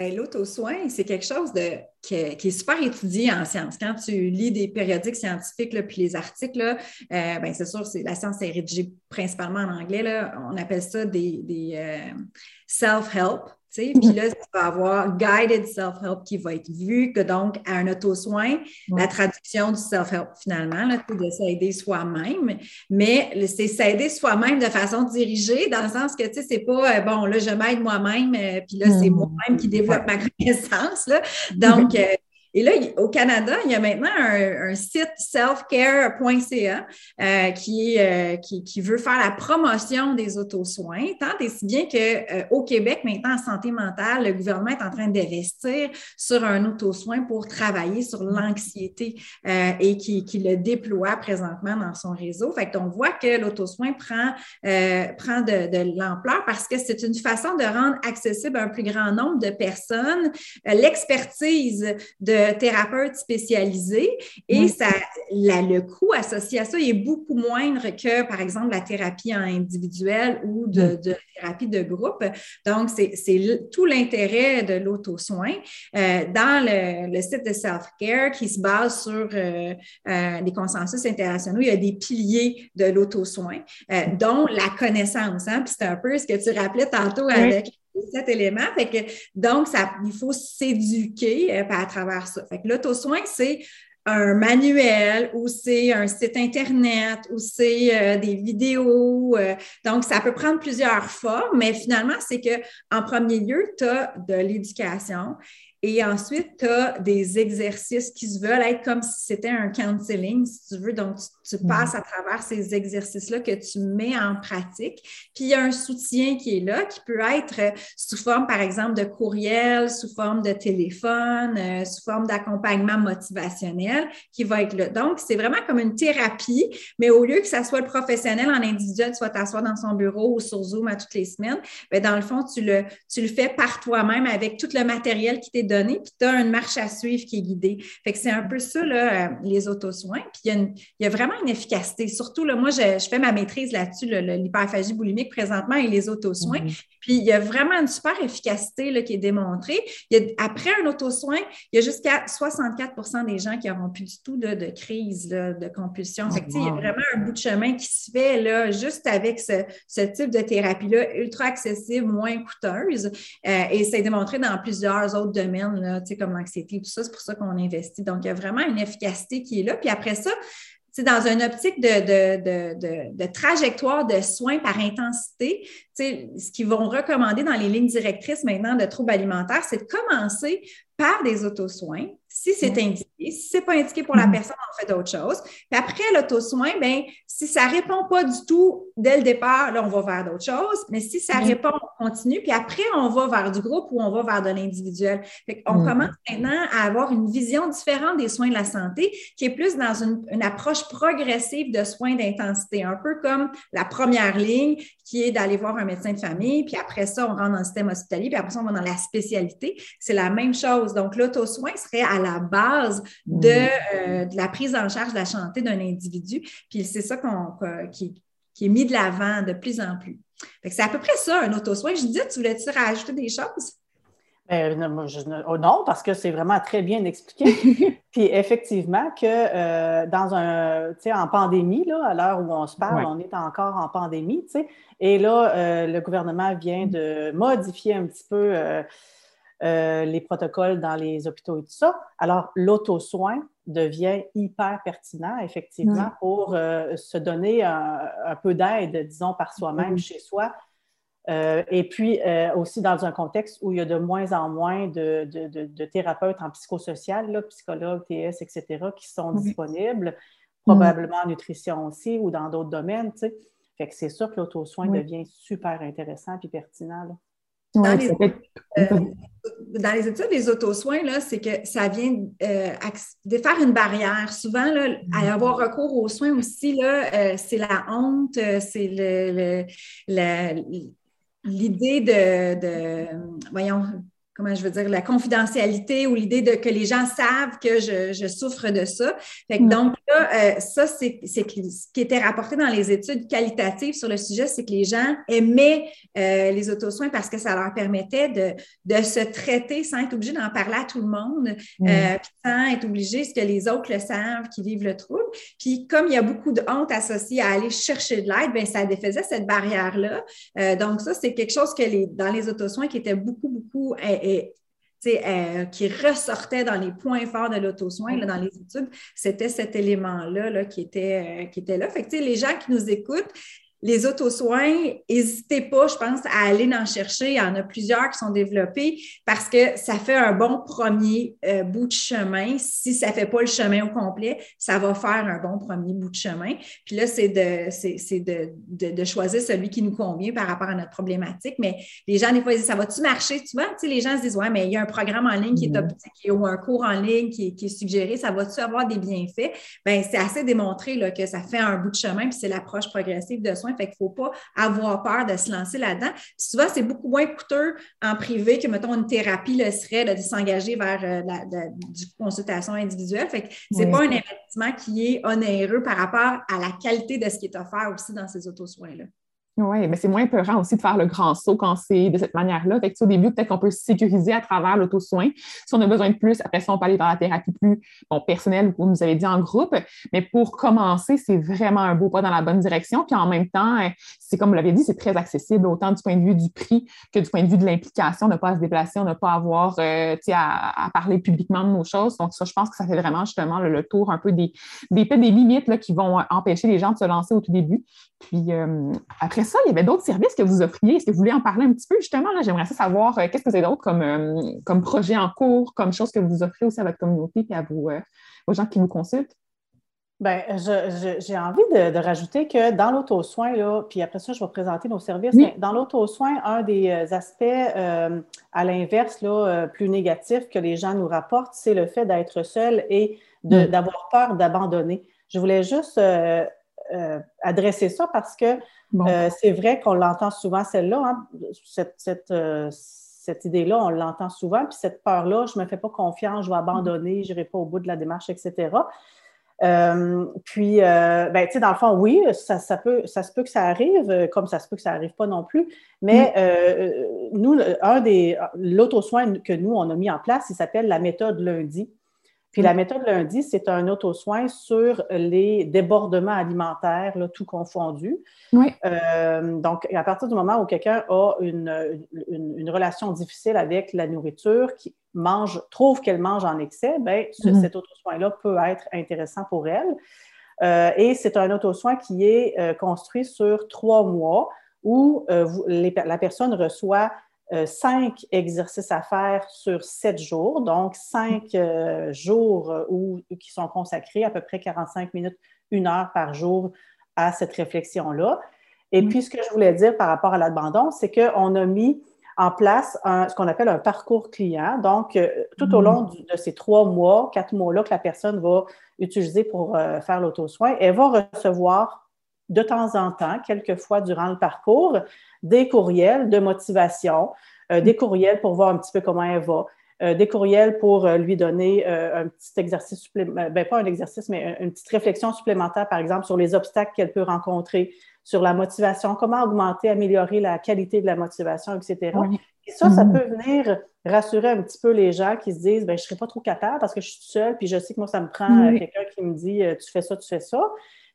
Ben, L'auto-soin, c'est quelque chose de, qui, est, super étudié en sciences. Quand tu lis des périodiques scientifiques, puis les articles, euh, ben, c'est sûr, la science est rédigée principalement en anglais. On appelle ça des, des euh, self-help puis là, tu vas avoir guided self-help qui va être vu que donc à un auto-soin, la traduction du self-help finalement, c'est de s'aider soi-même, mais c'est s'aider soi-même de façon dirigée, dans le sens que, tu sais, c'est pas, euh, bon, là, je m'aide moi-même, euh, puis là, c'est mm. moi-même qui développe ma connaissance, là. Donc, euh, et là, au Canada, il y a maintenant un, site selfcare.ca euh, qui, euh, qui, qui, veut faire la promotion des auto-soins, tant et si bien qu'au euh, Québec, maintenant, en santé mentale, le gouvernement est en train d'investir sur un auto-soin pour travailler sur l'anxiété et qui, qui, le déploie présentement dans son réseau. Fait qu'on voit que l'auto-soin prend, prend de, de l'ampleur parce que c'est une façon de rendre accessible à un plus grand nombre de personnes l'expertise de thérapeute spécialisé et ça, le coût associé à ça est beaucoup moindre que, par exemple, la thérapie en individuel ou de, thérapie de groupe. Donc, c'est tout l'intérêt de l'auto-soin. Euh, dans le, site de Self-Care qui se base sur euh, euh, des consensus internationaux, il y a des piliers de l'auto-soin, dont la connaissance. Hein? Puis c'est un peu ce que tu rappelais tantôt avec cet élément. Fait que, donc, ça, il faut s'éduquer euh, à travers ça. Fait que l'auto-soin, c'est un manuel ou c'est un site Internet ou c'est euh, des vidéos. Euh, donc, ça peut prendre plusieurs formes, mais finalement, c'est qu'en premier lieu, tu as de l'éducation et ensuite, tu as des exercices qui se veulent être comme si c'était un counseling, si tu veux. Donc, tu, mm. passes à travers ces exercices-là que tu mets en pratique. Puis, il y a un soutien qui est là, qui peut être sous forme, par exemple, de courriel, sous forme de téléphone, euh, sous forme d'accompagnement motivationnel qui va être là. Donc, c'est vraiment comme une thérapie, mais au lieu que ça soit le professionnel en individuel, tu vas t'asseoir dans son bureau ou sur Zoom à toutes les semaines, bien, dans le fond, tu le, tu le fais par toi-même avec tout le matériel qui t'est donné, puis tu as une marche à suivre qui est guidée. Fait que c'est un peu ça, là, euh, les auto-soins. Puis il y, a vraiment une efficacité. Surtout, là, moi, je, fais ma maîtrise là-dessus, l'hyperphagie boulimique présentement et les auto-soins. Mm-hmm. Puis il y a vraiment une super efficacité là, qui est démontrée. après un auto-soin, il y a jusqu'à 64% des gens qui n'auront plus du tout de, crise de compulsion. Oh, fait il y a vraiment un bout de chemin qui se fait là, juste avec ce, type de thérapie-là, ultra accessible, moins coûteuse. Euh, et c'est démontré dans plusieurs autres domaines comme l'anxiété, tout ça. C'est pour ça qu'on investit. Donc, il y a vraiment une efficacité qui est là. Puis après ça, dans une optique de, de, trajectoire de soins par intensité, ce qu'ils vont recommander dans les lignes directrices maintenant de troubles alimentaires, c'est de commencer par des autosoins, si c'est indiqué. Si ce n'est pas indiqué pour la mm-hmm. personne, on fait d'autres choses. Puis après l'auto-soin, ben, si ça ne répond pas du tout dès le départ, là, on va vers d'autres choses. Mais si ça répond, on continue. Puis après, on va vers du groupe ou on va vers de l'individuel. On commence maintenant à avoir une vision différente des soins de la santé qui est plus dans une, une approche progressive de soins d'intensité, un peu comme la première ligne qui est d'aller voir un médecin de famille. Puis après ça, on rentre dans le système hospitalier. Puis après ça, on va dans la spécialité. C'est la même chose. Donc, l'auto-soin serait à la base de, euh, de, la prise en charge de la santé d'un individu. Puis c'est ça qu'on, qui, qui, est mis de l'avant de plus en plus. C'est à peu près ça, un auto-soin. Je dis, tu voulais-tu rajouter des choses? Ben, oh, non, parce que c'est vraiment très bien expliqué. Puis effectivement, que euh, dans un, tu sais, en pandémie, là, à l'heure où on se parle, on est encore en pandémie, tu sais, et là, euh, le gouvernement vient de modifier un petit peu euh, les protocoles dans les hôpitaux et tout ça. Alors, l'auto-soin devient hyper pertinent, effectivement, pour se donner un, peu d'aide, disons, par soi-même, chez soi, euh, et puis euh, aussi dans un contexte où il y a de moins en moins de, thérapeutes en psychosocial, psychologues, TS, etc., qui sont disponibles, probablement en nutrition aussi ou dans d'autres domaines. Fait que c'est sûr que l'auto-soin devient super intéressant et pertinent. Dans, les, euh, dans, les, études des auto-soins, c'est que ça vient de faire une barrière. Souvent, là, à avoir recours aux soins aussi, c'est la honte, c'est le, l'idée de, voyons, comment je veux dire, la confidentialité ou l'idée de que les gens savent que je, souffre de ça. Mm. Donc là, euh, ça, c'est ce qui était rapporté dans les études qualitatives sur le sujet, c'est que les gens aimaient euh, les autosoins parce que ça leur permettait de, de se traiter sans être obligé d'en parler à tout le monde, mm. euh, sans être obligé ce que les autres le savent, qui vivent le trouble. Puis comme il y a beaucoup de honte associée à aller chercher de l'aide, bien, ça défaisait cette barrière-là. donc ça, c'est quelque chose que les, dans les autosoins qui était beaucoup, beaucoup euh, qui ressortait dans les points forts de l'auto-soin, dans les études, c'était cet élément-là là, qui, était, euh, qui était là. Fait les gens qui nous écoutent, les auto-soins, n'hésitez pas, je pense, à aller en chercher. Il y en a plusieurs qui sont développés parce que ça fait un bon premier euh, bout de chemin. Si ça ne fait pas le chemin au complet, ça va faire un bon premier bout de chemin. Puis là, c'est de, de, choisir celui qui nous convient par rapport à notre problématique. Mais les gens, des fois, ils disent, ça va-tu marcher? Tu vois, tu sais, les gens se disent, ouais, mais il y a un programme en ligne qui est optique ou un cours en ligne qui, est suggéré, ça va-tu avoir des bienfaits? Bien, c'est assez démontré là, que ça fait un bout de chemin, puis c'est l'approche progressive de soins fait qu'il ne faut pas avoir peur de se lancer là-dedans. souvent, c'est beaucoup moins coûteux en privé que, mettons, une thérapie le serait de s'engager vers euh, la consultation individuelle. Fait que c'est pas un investissement qui est onéreux par rapport à la qualité de ce qui est offert aussi dans ces auto-soins-là. Oui, mais c'est moins peurant aussi de faire le grand saut quand c'est de cette manière-là. Fait que, au début, peut-être qu'on peut se sécuriser à travers l'auto-soin. Si on a besoin de plus, après ça, on peut aller dans la thérapie plus bon, personnelle, vous avez dit, en groupe. Mais pour commencer, c'est vraiment un beau pas dans la bonne direction. Puis en même temps, euh, c'est comme vous l'avez dit, c'est très accessible, autant du point de vue du prix que du point de vue de l'implication, ne pas à se déplacer, on ne pas avoir euh, à, à, parler publiquement de nos choses. Donc, ça, je pense que ça fait vraiment justement le, tour un peu des, des, des limites là, qui vont empêcher les gens de se lancer au tout début. Puis euh, après ça, il y avait d'autres services que vous offriez. Est-ce que vous voulez en parler un petit peu justement? J'aimerais savoir euh, qu'est-ce que c'est d'autre comme, euh, comme projet en cours, comme chose que vous offrez aussi à votre communauté et à vous, aux gens qui vous consultent? Bien, j'ai envie de, rajouter que dans l'auto-soin, puis après ça, je vais présenter nos services, mais dans l'auto-soin, un des aspects à l'inverse, plus négatif que les gens nous rapportent, c'est le fait d'être seul et mm. d'avoir peur d'abandonner. Je voulais juste euh, adresser ça parce que euh, c'est vrai qu'on l'entend souvent, celle-là, hein, euh, cette, idée-là, on l'entend souvent, puis cette peur-là, je ne me fais pas confiance, je vais abandonner, je n'irai pas au bout de la démarche, etc. puis, ben, tu sais, dans le fond, oui, ça, peut, ça se peut que ça arrive, comme ça se peut que ça n'arrive pas non plus. Mais nous, un des, l'autre soin que nous, on a mis en place, il s'appelle la méthode lundi. Puis la méthode lundi, c'est un auto-soin sur les débordements alimentaires, là, tout confondu. Oui. Euh, donc, à partir du moment où quelqu'un a une, une, relation difficile avec la nourriture, qui, mange, trouve qu'elle mange en excès, ben, mm-hmm. cet auto-soin-là peut être intéressant pour elle. Euh, et c'est un auto-soin qui est euh, construit sur trois mois où la personne reçoit cinq exercices à faire sur sept jours, donc cinq jours où, qui sont consacrés à peu près 45 minutes, une heure par jour à cette réflexion-là. Et mm. puis, ce que je voulais dire par rapport à l'abandon, c'est qu'on a mis en place ce qu'on appelle un parcours client. Donc, euh, tout au mm. long de ces trois mois, quatre mois-là que la personne va utiliser pour euh, faire l'auto-soin, elle va recevoir de temps en temps, quelques fois durant le parcours, des courriels de motivation, euh, des courriels pour voir un petit peu comment elle va, des courriels pour lui donner un petit exercice supplémentaire, ben, pas un exercice, mais une petite réflexion supplémentaire, par exemple, sur les obstacles qu'elle peut rencontrer, sur la motivation, comment augmenter, améliorer la qualité de la motivation, etc. Et ça, ça mhm. peut venir rassurer un petit peu les gens qui se disent ben, je ne serai pas trop capable parce que je suis seule, puis je sais que moi, ça me prend euh, quelqu'un qui me dit euh, tu fais ça, tu fais ça.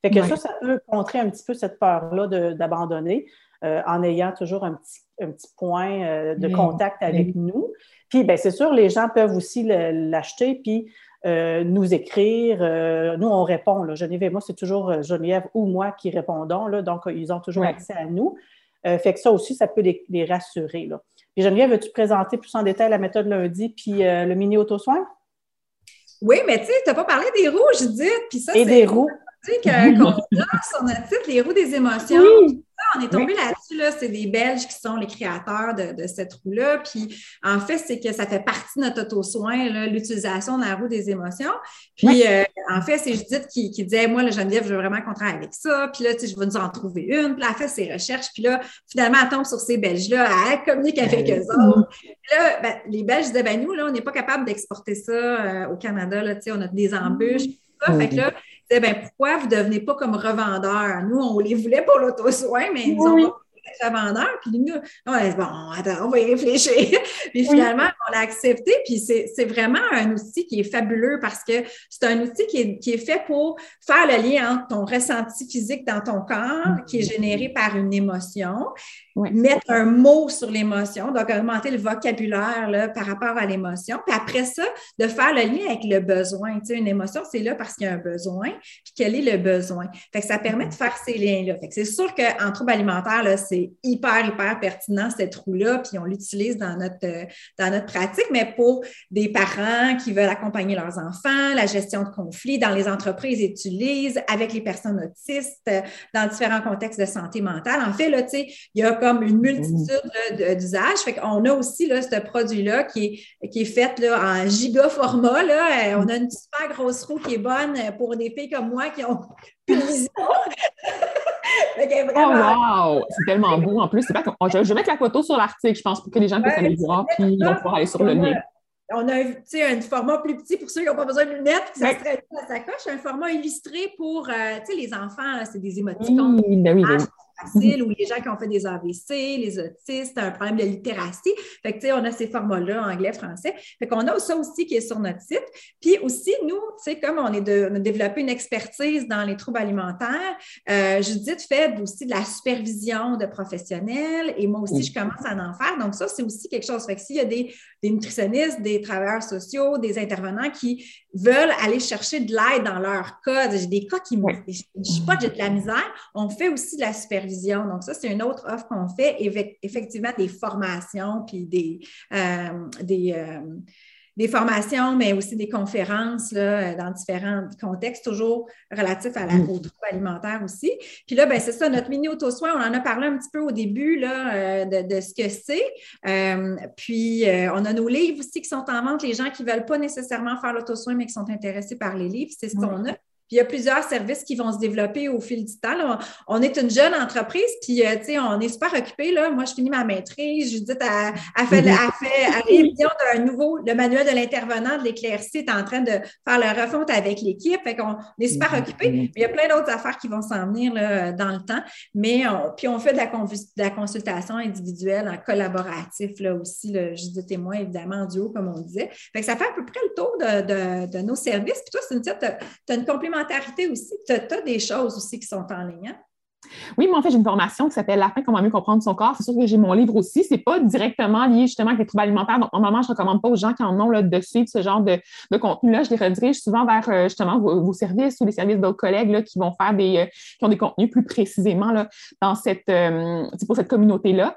Fait que ça, ça peut contrer un petit peu cette peur-là d'abandonner euh, en ayant toujours un petit, un petit point de contact avec nous. Puis, ben, c'est sûr, les gens peuvent aussi l'acheter, puis euh, nous écrire. Euh, nous, on répond. Là. Geneviève et moi, c'est toujours euh, Geneviève ou moi qui répondons. Là, donc, ils ont toujours accès à nous. fait que ça aussi, ça peut les, rassurer. Là. Puis Geneviève, veux-tu présenter plus en détail la méthode lundi puis le mini auto-soin? Oui, mais tu sais, tu n'as pas parlé des roues, Judith. Puis ça, Et des roues. Qu'on sur notre site, les roues des émotions on est tombé là-dessus, là, c'est des Belges qui sont les créateurs de, cette roue-là. Puis en fait, c'est que ça fait partie de notre auto-soin, l'utilisation de la roue des émotions. Puis euh, en fait, c'est Judith qui, qui disait Moi, le Geneviève, je veux vraiment qu'on travaille avec ça. Puis là, tu sais, je vais nous en trouver une. Puis là, elle fait ses recherches. Puis là, finalement, elle tombe sur ces Belges-là, elle communique avec eux autres. Puis là, ben, les Belges disaient ben, Nous, là, on n'est pas capable d'exporter ça euh, au Canada. Là, tu sais, on a des embûches. Fait que là, ben, pourquoi vous ne devenez pas comme revendeur? Nous, on les voulait pour l'auto-soin, mais ils ont revendeur. Puis nous, on a dit, bon, attends, on va y réfléchir. puis finalement, on l'a accepté. Puis c'est vraiment un outil qui est fabuleux parce que c'est un outil qui est, qui est, fait pour faire le lien entre ton ressenti physique dans ton corps, qui est généré par une émotion, mettre un mot sur l'émotion, donc augmenter le vocabulaire là, par rapport à l'émotion. Puis après ça, de faire le lien avec le besoin. Tu sais, une émotion, c'est là parce qu'il y a un besoin. Puis quel est le besoin? Fait que ça permet de faire ces liens-là. Fait que c'est sûr qu'en trouble alimentaire, là, c'est hyper, hyper pertinent, cette roue-là, puis on l'utilise dans notre, euh, dans notre pratique. Mais pour des parents qui veulent accompagner leurs enfants, la gestion de conflits, dans les entreprises, utilisent avec les personnes autistes, dans différents contextes de santé mentale. En fait, là, tu sais, il y a comme une multitude d'usages. Fait qu'on a aussi là, ce produit-là qui est, qui est fait là, en giga format. Là. Euh, on a une super grosse roue qui est bonne pour des filles comme moi qui ont plus de vision. Oh, wow! C'est tellement beau. En plus, c'est pas je, vais mettre la photo sur l'article, je pense, pour que les gens puissent aller voir, puis ils vont pouvoir aller sur le lien. On a un format plus petit pour ceux qui n'ont pas besoin de lunettes, ça serait la sacoche, un format illustré pour euh, les enfants, c'est des émoticônes. Facile, ou les gens qui ont fait des AVC, les autistes, un problème de littératie. Fait que, tu sais, on a ces formats-là, anglais, français. Fait qu'on a ça aussi qui est sur notre site. Puis aussi, nous, tu sais, comme on, est de, on a développé une expertise dans les troubles alimentaires, euh, Judith fait aussi de la supervision de professionnels et moi aussi, je commence à en faire. Donc, ça, c'est aussi quelque chose. Fait que s'il y a des, des nutritionnistes, des travailleurs sociaux, des intervenants qui veulent aller chercher de l'aide dans leur cas, j'ai des cas qui me je ne dis pas j'ai de la misère, on fait aussi de la supervision donc, ça, c'est une autre offre qu'on fait, effectivement, des formations, puis des, euh, euh, des, formations, mais aussi des conférences là, dans différents contextes, toujours relatifs à la, mm. aux troubles alimentaires aussi. Puis là, ben, c'est ça, notre mini auto-soin, on en a parlé un petit peu au début là, euh, de, ce que c'est. puis, on a nos livres aussi qui sont en vente, les gens qui ne veulent pas nécessairement faire l'auto-soin, mais qui sont intéressés par les livres, c'est ce qu'on a. Puis il y a plusieurs services qui vont se développer au fil du temps. On, est une jeune entreprise, puis euh, tu sais, on est super occupé. Là. Moi, je finis ma maîtrise. Judith a, a fait, a fait la révision d'un nouveau, le manuel de l'intervenant de l'éclaircie est en train de faire la refonte avec l'équipe. Fait qu'on est super occupé. Mais il y a plein d'autres affaires qui vont s'en venir là, dans le temps. Mais puis on fait de la, de la, consultation individuelle en collaboratif là aussi. Là, Judith et moi, évidemment, en duo, comme on disait. Fait que ça fait à peu près le tour de, de, nos services. Puis toi, Cynthia, tu as, une complémentarité aussi. Tu as, des choses aussi qui sont en ligne. Hein? Oui, moi, en fait, j'ai une formation qui s'appelle La fin, comment mieux comprendre son corps. C'est sûr que j'ai mon livre aussi. C'est pas directement lié justement avec les troubles alimentaires. Donc, normalement, je recommande pas aux gens qui en ont là, de suivre ce genre de, contenu-là. Je les redirige souvent vers euh, justement vos, services ou les services d'autres collègues là, qui vont faire des, euh, qui ont des contenus plus précisément là, dans cette, euh, pour cette communauté-là.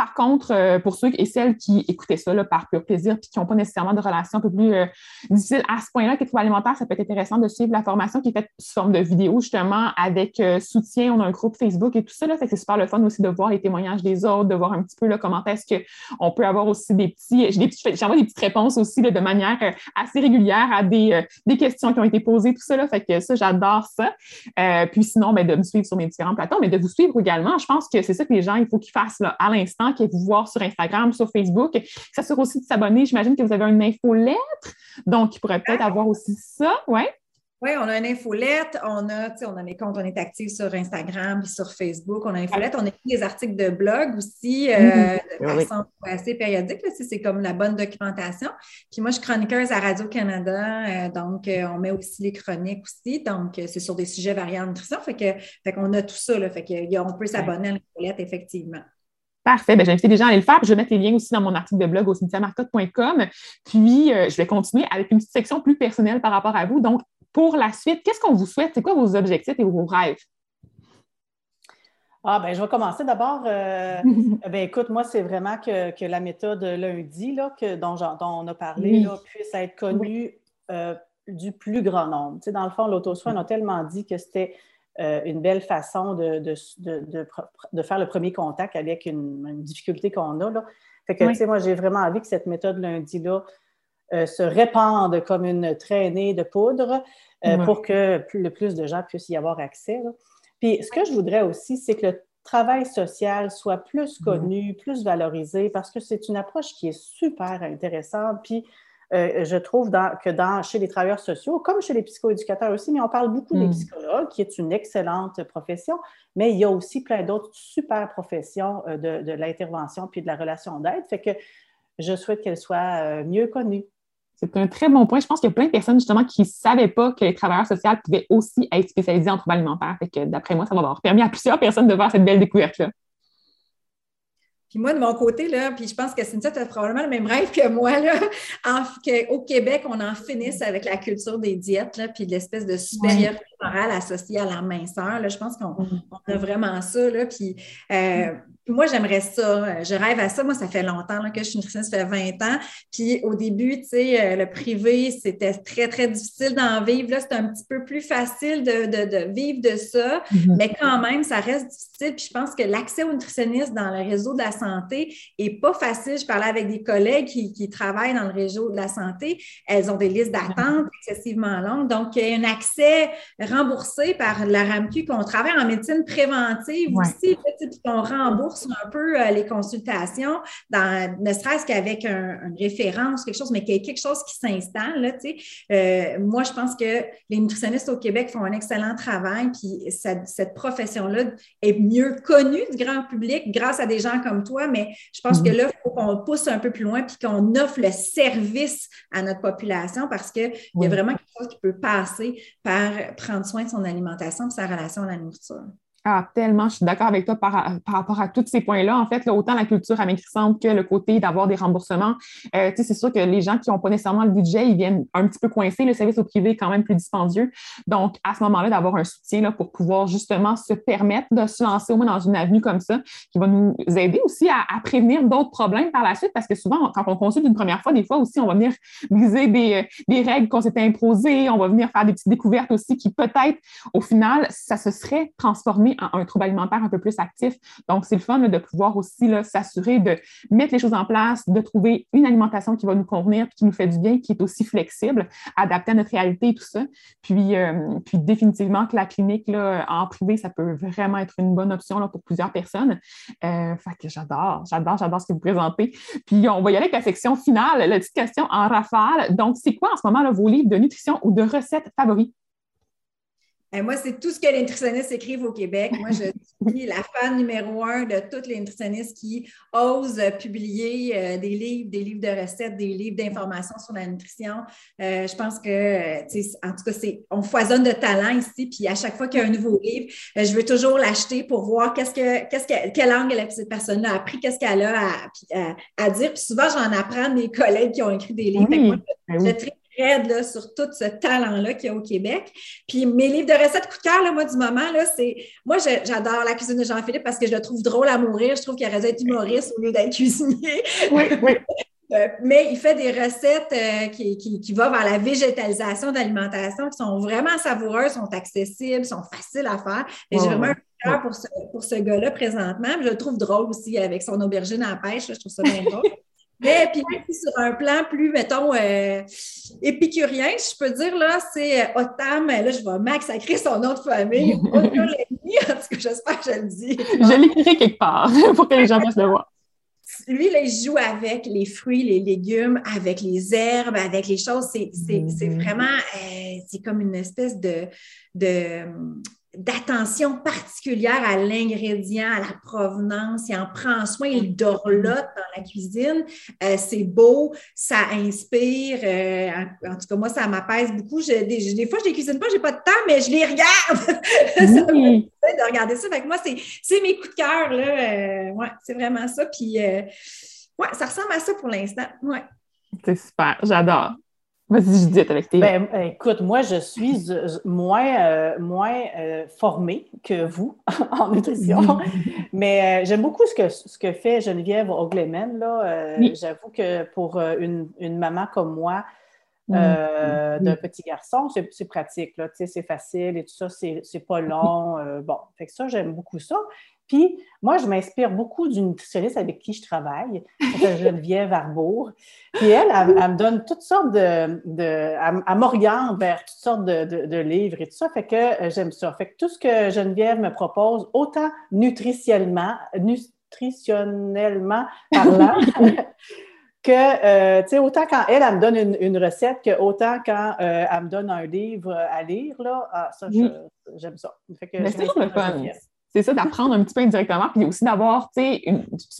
Par contre, euh, pour ceux et celles qui écoutaient ça par pur plaisir et qui n'ont pas nécessairement de relation un peu plus euh, difficile à ce point-là que troubles alimentaire, ça peut être intéressant de suivre la formation qui est faite sous forme de vidéo, justement, avec euh, soutien. On a un groupe Facebook et tout ça. Là, fait que c'est super le fun aussi de voir les témoignages des autres, de voir un petit peu là, comment est-ce qu'on peut avoir aussi des petits. J'envoie des, petites réponses aussi de manière assez régulière à des, des, questions qui ont été posées, tout ça. Là, fait que ça, j'adore ça. puis sinon, ben, de me suivre sur mes différents plateaux, mais de vous suivre également. Je pense que c'est ça que les gens, il faut qu'ils fassent là, à l'instant qui est vous voir sur Instagram, sur Facebook. Ça sert aussi de s'abonner. J'imagine que vous avez une infolettre, donc il pourrait peut-être avoir aussi ça. Ouais. Oui, on a une infolette, on a, on a des comptes, on est actifs sur Instagram et sur Facebook, on a une infolette, on écrit des articles de blog aussi euh, de façon assez périodique, c'est comme la bonne documentation. Puis moi, je suis chroniqueuse à Radio-Canada, euh, donc euh, on met aussi les chroniques aussi, donc c'est sur des sujets variés en nutrition, fait que fait qu'on a tout ça, là, fait qu'on peut s'abonner à l'infolette, effectivement. Parfait. Ben, J'invite les gens à aller le faire. je vais mettre les liens aussi dans mon article de blog au cynthiamarcotte.com. Puis, euh, je vais continuer avec une petite section plus personnelle par rapport à vous. Donc, pour la suite, qu'est-ce qu'on vous souhaite? C'est quoi vos objectifs et vos rêves? Ah, ben, je vais commencer d'abord. Euh, ben, écoute, moi, c'est vraiment que, la méthode lundi, là, que, dont, on a parlé, puisse être connue euh, du plus grand nombre. Tu dans le fond, l'auto-soin, on a tellement dit que c'était euh, une belle façon de, de, faire le premier contact avec une, difficulté qu'on a. Là. Fait que, tu sais, moi, j'ai vraiment envie que cette méthode lundi-là euh, se répande comme une traînée de poudre euh, pour que le plus de gens puissent y avoir accès. Puis, ce que je voudrais aussi, c'est que le travail social soit plus connu, plus valorisé, parce que c'est une approche qui est super intéressante. Puis, euh, je trouve que dans, chez les travailleurs sociaux, comme chez les psychoéducateurs aussi, mais on parle beaucoup des hmm. psychologues, qui est une excellente profession, mais il y a aussi plein d'autres super professions euh, de, l'intervention puis de la relation d'aide. Fait que je souhaite qu'elle soit euh, mieux connue. C'est un très bon point. Je pense qu'il y a plein de personnes justement qui ne savaient pas que les travailleurs sociaux pouvaient aussi être spécialisés en troubles alimentaires. Fait que d'après moi, ça va avoir permis à plusieurs personnes de voir cette belle découverte-là. Puis moi, de mon côté, là, puis je pense que Cynthia, tu as probablement le même rêve que moi, là, qu'au Québec, on en finisse avec la culture des diètes, là, puis l'espèce de supériorité morale associée à la minceur. Là, je pense qu'on a vraiment ça. Là, puis, euh, moi, j'aimerais ça. Je rêve à ça. Moi, ça fait longtemps que je suis nutritionniste, ça fait 20 ans. Puis au début, tu sais, euh, le privé, c'était très, très difficile d'en vivre. Là, c'est un petit peu plus facile de, vivre de ça. Mm-hmm. Mais quand même, ça reste difficile. Puis je pense que l'accès aux nutritionnistes dans le réseau de la santé n'est pas facile. Je parlais avec des collègues qui, travaillent dans le réseau de la santé. Elles ont des listes d'attente excessivement longues. Donc, il y a un accès remboursé par la RAMQ qu'on travaille en médecine préventive aussi, puis qu'on rembourse un peu euh, les consultations, dans, ne serait-ce qu'avec une référence, quelque chose, mais qu'il y ait quelque chose qui s'installe. Euh, moi, je pense que les nutritionnistes au Québec font un excellent travail, puis cette, profession-là est mieux connue du grand public grâce à des gens comme toi, mais je pense que mhm. là, il faut qu'on pousse un peu plus loin puis qu'on offre le service à notre population parce qu'il y a vraiment quelque chose qui peut passer par prendre soin de son alimentation et sa relation à la nourriture. Ah, tellement, je suis d'accord avec toi par, rapport à tous ces points-là. En fait, autant la culture amaigrissante que le côté d'avoir des remboursements. Euh, c'est sûr que les gens qui n'ont pas nécessairement le budget, ils viennent un petit peu coincer. Le service au privé est quand même plus dispendieux. Donc, à ce moment-là, d'avoir un soutien là, pour pouvoir justement se permettre de se lancer au moins dans une avenue comme ça, qui va nous aider aussi à, prévenir d'autres problèmes par la suite, parce que souvent, quand on consulte une première fois, des fois aussi, on va venir briser des, des règles qu'on s'était imposées, on va venir faire des petites découvertes aussi qui peut-être, au final, ça se serait transformé un trouble alimentaire un peu plus actif. Donc, c'est le fun de pouvoir aussi s'assurer de mettre les choses en place, de trouver une alimentation qui va nous convenir, qui nous fait du bien, qui est aussi flexible, adaptée à notre réalité et tout ça. Puis, euh, puis définitivement que la clinique en privé, ça peut vraiment être une bonne option là, pour plusieurs personnes. Euh, j'adore, j'adore, j'adore ce que vous présentez. Puis, on va y aller avec la section finale, la petite question en rafale. Donc, c'est quoi en ce moment vos livres de nutrition ou de recettes favoris? Moi, c'est tout ce que les nutritionnistes écrivent au Québec. Moi, je suis la fan numéro un de toutes les nutritionnistes qui osent publier euh, des livres, des livres de recettes, des livres d'informations sur la nutrition. Euh, je pense que, en tout cas, c'est, on foisonne de talent ici. Puis à chaque fois qu'il y a un nouveau livre, euh, je veux toujours l'acheter pour voir qu'est-ce que, qu'est-ce que, quelle langue cette personne-là a appris, qu'est-ce qu'elle a à, à, dire. Puis souvent, j'en apprends mes collègues qui ont écrit des livres. Oui, là, sur tout ce talent-là qu'il y a au Québec. Puis mes livres de recettes coup de cœur, moi, du moment, là, c'est. Moi, j'adore la cuisine de Jean-Philippe parce que je le trouve drôle à mourir. Je trouve qu'il aurait dû être humoriste au lieu d'être cuisinier. Oui, oui. Euh, mais il fait des recettes euh, qui, qui, vont vers la végétalisation d'alimentation qui sont vraiment savoureuses, sont accessibles, sont faciles à faire. Et j'ai vraiment un cœur pour ce, pour ce gars-là présentement. Je le trouve drôle aussi avec son aubergine en pêche. je trouve ça bien drôle. Mais puis sur un plan plus, mettons, euh, épicurien, je peux dire, là, c'est euh, Otam, là, je vais massacrer son nom de famille. en tout cas, j'espère que je le dis. Je l'écrirai quelque part pour que les gens puissent le voir. Lui, là, il joue avec les fruits, les légumes, avec les herbes, avec les choses. C'est mm-hmm. vraiment, euh, c'est comme une espèce de, de d'attention particulière à l'ingrédient, à la provenance. Il en prend soin, il dorlote dans la cuisine. Euh, c'est beau, ça inspire. Euh, en, tout cas, moi, ça m'apaise beaucoup. des, des, fois, je ne les cuisine pas, je n'ai pas de temps, mais je les regarde. de regarder ça. Fait moi, c'est mes coups de cœur. Euh, ouais, c'est vraiment ça. Puis, ouais, ça ressemble à ça pour l'instant. Ouais. C'est super, j'adore. Vas-y, Judith, avec tes... Ben, écoute, moi, je suis moins, euh, moins euh, formée que vous en nutrition, mais euh, j'aime beaucoup ce que, ce que fait Geneviève Ogleman. Là. J'avoue que pour une, une, maman comme moi, d'un petit garçon, c'est pratique, là, c'est facile et tout ça, c'est pas long. bon, fait que ça, j'aime beaucoup ça. Puis, moi, je m'inspire beaucoup d'une nutritionniste avec qui je travaille, Geneviève Arbour. Puis elle, elle, me donne toutes sortes de. de elle, m'oriente vers toutes sortes de, livres et tout ça. Fait que euh, j'aime ça. Fait que tout ce que Geneviève me propose, autant nutritionnellement, nutritionnellement parlant, que, euh, tu sais, autant quand elle, elle me donne une, recette, que autant quand euh, elle me donne un livre à lire, là, ah, ça, j'aime ça. Fait que Mais c'est le fun c'est ça, d'apprendre un petit peu indirectement, puis aussi d'avoir, tu sais,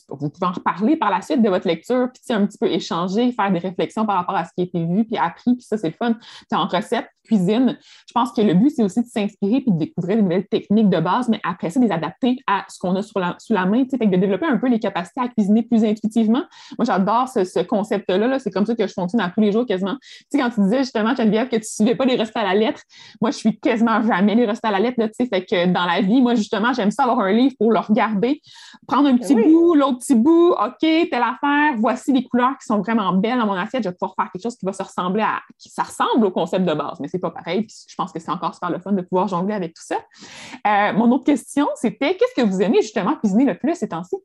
vous pouvez en reparler par la suite de votre lecture, puis un petit peu échanger, faire des réflexions par rapport à ce qui a été vu, puis appris, puis ça, c'est le fun. Puis en recette, cuisine, je pense que le but, c'est aussi de s'inspirer puis de découvrir des nouvelles techniques de base, mais après ça, de les adapter à ce qu'on a sur la, sous la main, tu sais, de développer un peu les capacités à cuisiner plus intuitivement. Moi, j'adore ce, concept-là, c'est comme ça que je fonctionne à tous les jours quasiment. Tu sais, quand tu disais justement, Geneviève, que tu ne suivais pas les restes à la lettre, moi, je suis quasiment jamais les restes à la lettre, tu sais, fait que dans la vie, moi, justement, j'aime ça avoir un livre pour le regarder, prendre un petit bout, l'autre petit bout, OK, telle affaire, voici les couleurs qui sont vraiment belles dans mon assiette, je vais pouvoir faire quelque chose qui va se ressembler à, qui ça ressemble au concept de base, mais c'est pas pareil. Puis je pense que c'est encore super le fun de pouvoir jongler avec tout ça. Euh, mon autre question, c'était qu'est-ce que vous aimez justement cuisiner le plus ces temps-ci?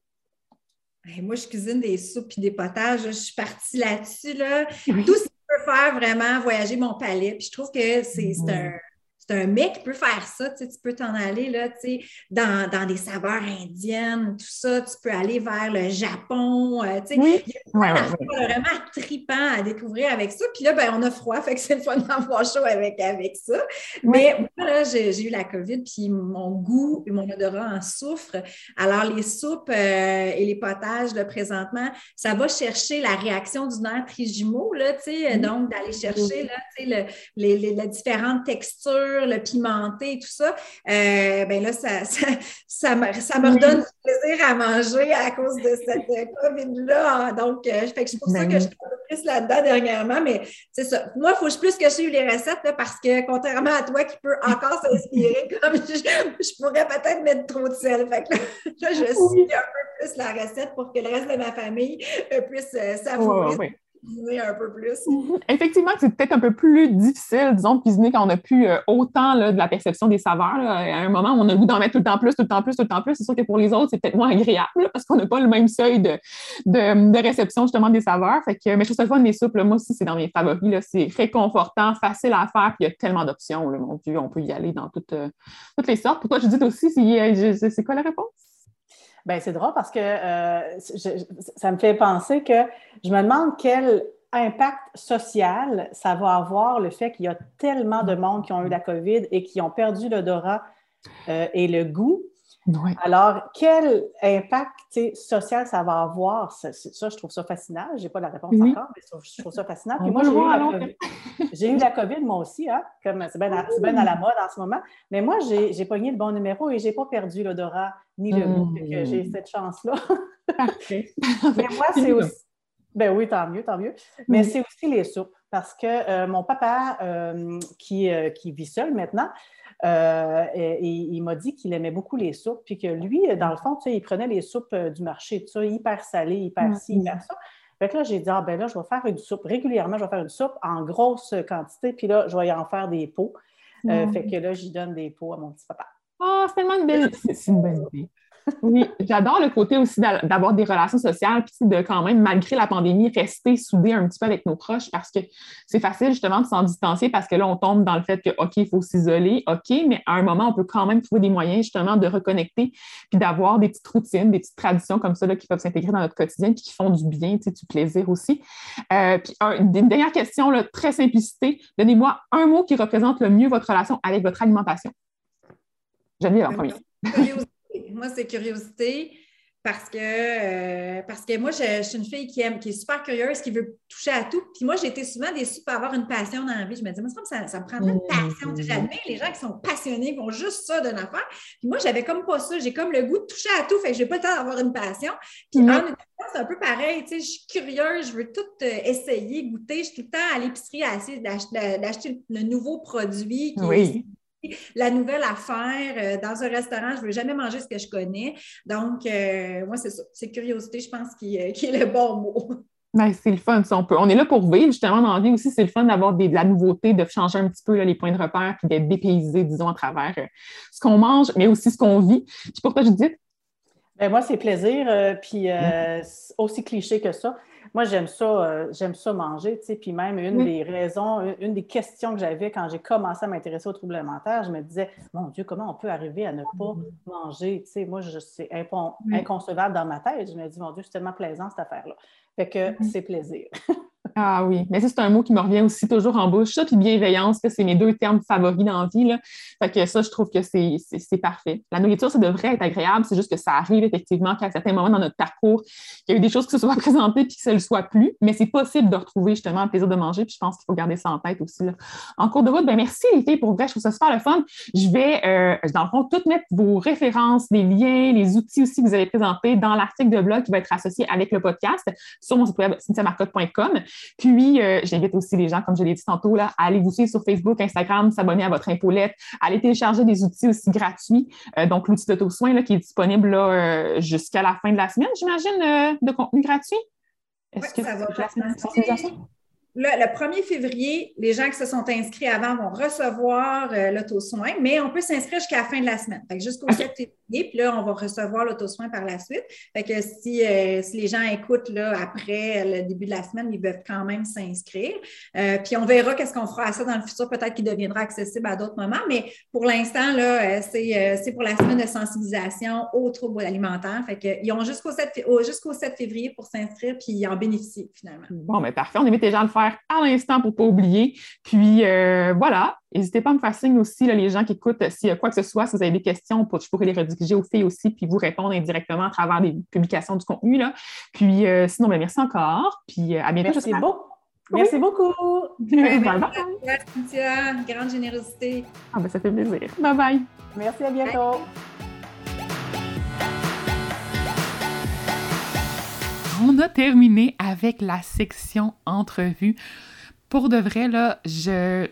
moi, je cuisine des soupes et des potages. Je suis partie là-dessus. Là. Tout ce qui peut faire vraiment voyager mon palais. Puis je trouve que c'est un c'est un mec qui peut faire ça, tu, peux t'en aller là, dans, dans, des saveurs indiennes, tout ça, tu peux aller vers le Japon, euh, tu sais. Oui. vraiment tripant à découvrir avec ça. Puis là, ben, on a froid, fait que c'est le fun d'avoir chaud avec, avec ça. Mais moi, là, j'ai eu la COVID, puis mon goût et mon odorat en souffrent. Alors, les soupes euh, et les potages, là, présentement, ça va chercher la réaction du nerf trijumeau, là, tu sais, donc d'aller chercher, là, tu sais, les, les, les différentes textures le pimenté, tout ça, euh, ben là, ça, ça, ça, me, ça me redonne du plaisir à manger à cause de cette COVID-là. Donc, euh, c'est pour ça ben que je suis un peu plus là-dedans dernièrement, mais c'est ça. Moi, il faut plus que je suive les recettes parce que contrairement à toi qui peux encore s'inspirer, comme je, pourrais peut-être mettre trop de sel. Fait que là, je suis un peu plus la recette pour que le reste de ma famille euh, puisse euh, savourer cuisiner un peu plus. Effectivement, c'est peut-être un peu plus difficile, disons, de cuisiner quand on n'a plus euh, autant là, de la perception des saveurs. À un moment, on a le goût d'en mettre tout le temps plus, tout le temps plus, tout le temps plus. C'est sûr que pour les autres, c'est peut-être moins agréable parce qu'on n'a pas le même seuil de, de, réception justement des saveurs. Fait que, mais je trouve ça fun soupes. moi aussi, c'est dans mes favoris. C'est réconfortant, facile à faire, puis il y a tellement d'options. Mon Dieu, on peut y aller dans toutes, euh, toutes les sortes. Pourquoi je dis aussi, c'est quoi la réponse? Ben, c'est drôle parce que euh, ça me fait penser que je me demande quel impact social ça va avoir le fait qu'il y a tellement de monde qui ont eu la COVID et qui ont perdu l'odorat euh, et le goût? Alors, quel impact social ça va avoir? Ça, je trouve ça fascinant. Je n'ai pas la réponse encore, mais je trouve ça fascinant. Puis moi, j'ai eu, la COVID, moi aussi, hein, comme c'est bien, à, la mode en ce moment. Mais moi, j'ai pogné le bon numéro et je n'ai pas perdu l'odorat ni le goût. J'ai mmh. cette chance-là. mais moi, c'est aussi. Ben oui, tant mieux, tant mieux. Mais c'est aussi les soupes. Parce que euh, mon papa, euh, qui, euh, qui vit seul maintenant, euh, et, il m'a dit qu'il aimait beaucoup les soupes, puis que lui, dans le fond, il prenait les soupes euh, du marché, hyper salées, hyper ci, hyper ça. Fait que là, j'ai dit, ah ben là, je vais faire une soupe. Régulièrement, je vais faire une soupe en grosse quantité, puis là, je vais en faire des pots. Euh, fait que là, j'y donne des pots à mon petit papa. Ah, c'est tellement une belle, c'est une bonne idée. Oui, j'adore le côté aussi d'avoir des relations sociales, puis de quand même, malgré la pandémie, rester soudé un petit peu avec nos proches parce que c'est facile justement de s'en distancer parce que là, on tombe dans le fait que, OK, il faut s'isoler, OK, mais à un moment, on peut quand même trouver des moyens justement de reconnecter puis d'avoir des petites routines, des petites traditions comme ça là, qui peuvent s'intégrer dans notre quotidien puis qui font du bien, du plaisir aussi. Euh, puis une dernière question, là, très simplicité. Donnez-moi un mot qui représente le mieux votre relation avec votre alimentation. Geneviève en premier moi, c'est curiosité parce que, euh, parce que moi, je, suis une fille qui aime, qui est super curieuse, qui veut toucher à tout. Puis moi, j'ai été souvent déçue pour avoir une passion dans la vie. Je me dis, moi, ça, ça me prendrait une passion. Mm-hmm. J'admire les gens qui sont passionnés, qui font juste ça d'une affaire. Puis moi, j'avais comme pas ça. J'ai comme le goût de toucher à tout. Fait que j'ai pas le temps d'avoir une passion. Puis mm-hmm. c'est un peu pareil. Tu sais, je suis curieuse, je veux tout euh, essayer, goûter. Je suis tout le temps à l'épicerie à essayer d'acheter le nouveau produit qui oui la nouvelle affaire. Euh, dans un restaurant, je ne veux jamais manger ce que je connais. Donc, euh, moi, c'est ça. C'est curiosité, je pense, qui, euh, est le bon mot. Ben, c'est le fun. On, peut, on est là pour vivre, justement, dans la vie aussi. C'est le fun d'avoir de la nouveauté, de changer un petit peu les points de repère, puis d'être dépaysé, disons, à travers ce qu'on mange, mais aussi ce qu'on vit. Puis pour toi, Judith? Ben, moi, c'est plaisir, puis aussi cliché que ça moi, j'aime ça, euh, j'aime ça manger, tu sais. Puis même une des raisons, une, des questions que j'avais quand j'ai commencé à m'intéresser aux troubles alimentaires, je me disais, mon Dieu, comment on peut arriver à ne pas manger? Tu sais, moi, c'est inconcevable dans ma tête. Je me dis, mon Dieu, c'est tellement plaisant cette affaire-là. Fait que c'est plaisir. Ah oui, mais c'est un mot qui me revient aussi toujours en bouche, ça, puis bienveillance, c'est mes deux termes favoris dans la vie. Là. Fait que ça, je trouve que c'est parfait. La nourriture, ça devrait être agréable, c'est juste que ça arrive effectivement qu'à certains moments dans notre parcours, il y a eu des choses qui se soient présentées puis que ça ne le soit plus, mais c'est possible de retrouver justement le plaisir de manger, puis je pense qu'il faut garder ça en tête aussi. En cours de route, ben merci les pour vrai, je trouve ça super le fun. Je vais, euh, dans le fond, tout mettre vos références, les liens, les outils aussi que vous avez présentés dans l'article de blog qui va être associé avec le podcast sur mon site web cynthiamarcotte.com. Puis, euh, j'invite aussi les gens, comme je l'ai dit tantôt, là, à aller vous suivre sur Facebook, Instagram, s'abonner à votre infolette, à aller télécharger des outils aussi gratuits. Euh, donc, l'outil d'auto-soin qui est disponible euh, jusqu'à la fin de la semaine, j'imagine, de contenu gratuit. Est-ce que ça va le 1er février, les gens qui se sont inscrits avant vont recevoir euh, l'auto-soin, mais on peut s'inscrire jusqu'à la fin de la semaine. Jusqu'au 7 février, puis là, on va recevoir l'auto-soin par la suite. Fait que si, euh, si, les gens écoutent là, après le début de la semaine, ils peuvent quand même s'inscrire. Euh, puis on verra qu'est-ce qu'on fera à ça dans le futur, peut-être qu'il deviendra accessible à d'autres moments, mais pour l'instant, là, c'est pour la semaine de sensibilisation aux troubles alimentaires. Fait qu'ils ont jusqu'au 7, jusqu'au 7 février pour s'inscrire, puis en bénéficier finalement. Bon, mais parfait. On invite les gens à le faire à l'instant pour ne pas oublier. Puis euh, voilà, n'hésitez pas à me faire signe aussi, les gens qui écoutent, s'il y a quoi que ce soit, si vous avez des questions, je pourrais les rediriger aux filles aussi, puis vous répondre indirectement à travers des publications du contenu. Là. Puis euh, sinon, ben, merci encore. Puis euh, à bientôt. Merci beaucoup. Merci beaucoup. bye bye. Grande générosité. Ah ben, ça fait plaisir. Bye bye. Merci, à bientôt. On a terminé avec la section entrevue. Pour de vrai, là, je,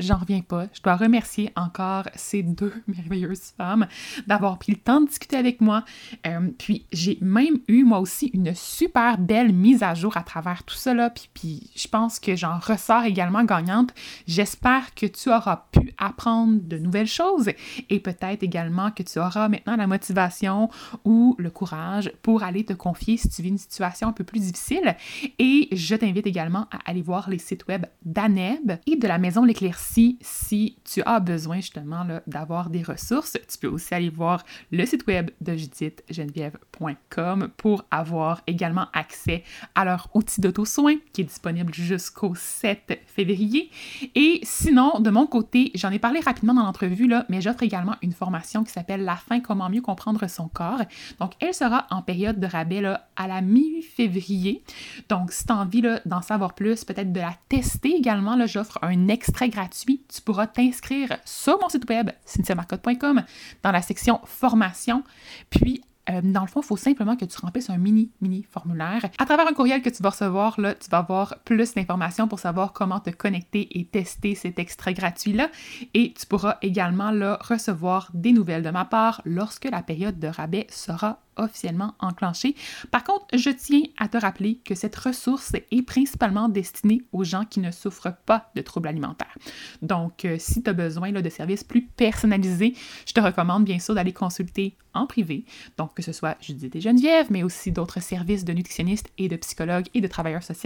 j'en reviens pas. Je dois remercier encore ces deux merveilleuses femmes d'avoir pris le temps de discuter avec moi. Euh, puis j'ai même eu moi aussi une super belle mise à jour à travers tout cela. Puis, puis je pense que j'en ressors également gagnante. J'espère que tu auras pu apprendre de nouvelles choses et peut-être également que tu auras maintenant la motivation ou le courage pour aller te confier si tu vis une situation un peu plus difficile. Et je t'invite également à aller voir les sites web d'ANEB et de la Maison L'Éclaircie si tu as besoin justement d'avoir des ressources, tu peux aussi aller voir le site web de judithgeneviève.com pour avoir également accès à leur outil d'auto-soin qui est disponible jusqu'au 7 février. Et sinon, de mon côté, j'en ai parlé rapidement dans l'entrevue, mais j'offre également une formation qui s'appelle La fin, comment mieux comprendre son corps. Donc, elle sera en période de rabais là, à la mi-février. Donc, si tu as envie d'en savoir plus, peut-être de la tester également, j'offre un extrait gratuit. Tu pourras t'inscrire sur mon site web, cynthiamarcotte.com, dans la section formation. Puis, euh, dans le fond, il faut simplement que tu remplisses un mini, mini formulaire. À travers un courriel que tu vas recevoir, là, tu vas avoir plus d'informations pour savoir comment te connecter et tester cet extrait gratuit-là. Et tu pourras également là, recevoir des nouvelles de ma part lorsque la période de rabais sera officiellement enclenché. Par contre, je tiens à te rappeler que cette ressource est principalement destinée aux gens qui ne souffrent pas de troubles alimentaires. Donc, euh, si tu as besoin de services plus personnalisés, je te recommande bien sûr d'aller consulter en privé. Donc, que ce soit Judith et Geneviève, mais aussi d'autres services de nutritionnistes et de psychologues et de travailleurs sociaux.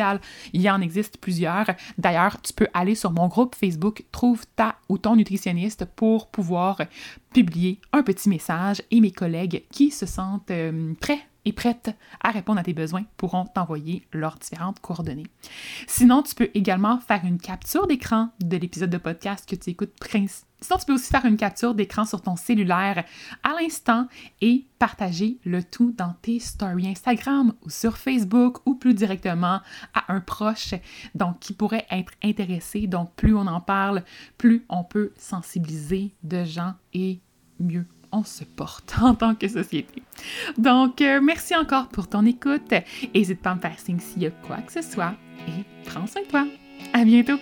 Il y en existe plusieurs. D'ailleurs, tu peux aller sur mon groupe Facebook Trouve ta ou ton nutritionniste pour pouvoir publier un petit message et mes collègues qui se sentent euh, prêts et prêtes à répondre à tes besoins pourront t'envoyer leurs différentes coordonnées. Sinon, tu peux également faire une capture d'écran de l'épisode de podcast que tu écoutes Sinon, tu peux aussi faire une capture d'écran sur ton cellulaire à l'instant et partager le tout dans tes stories Instagram ou sur Facebook ou plus directement à un proche donc qui pourrait être intéressé. Donc, plus on en parle, plus on peut sensibiliser de gens et mieux on se porte en tant que société. Donc, euh, merci encore pour ton écoute. N'hésite pas à me faire signe s'il y a quoi que ce soit et prends soin de toi. À bientôt!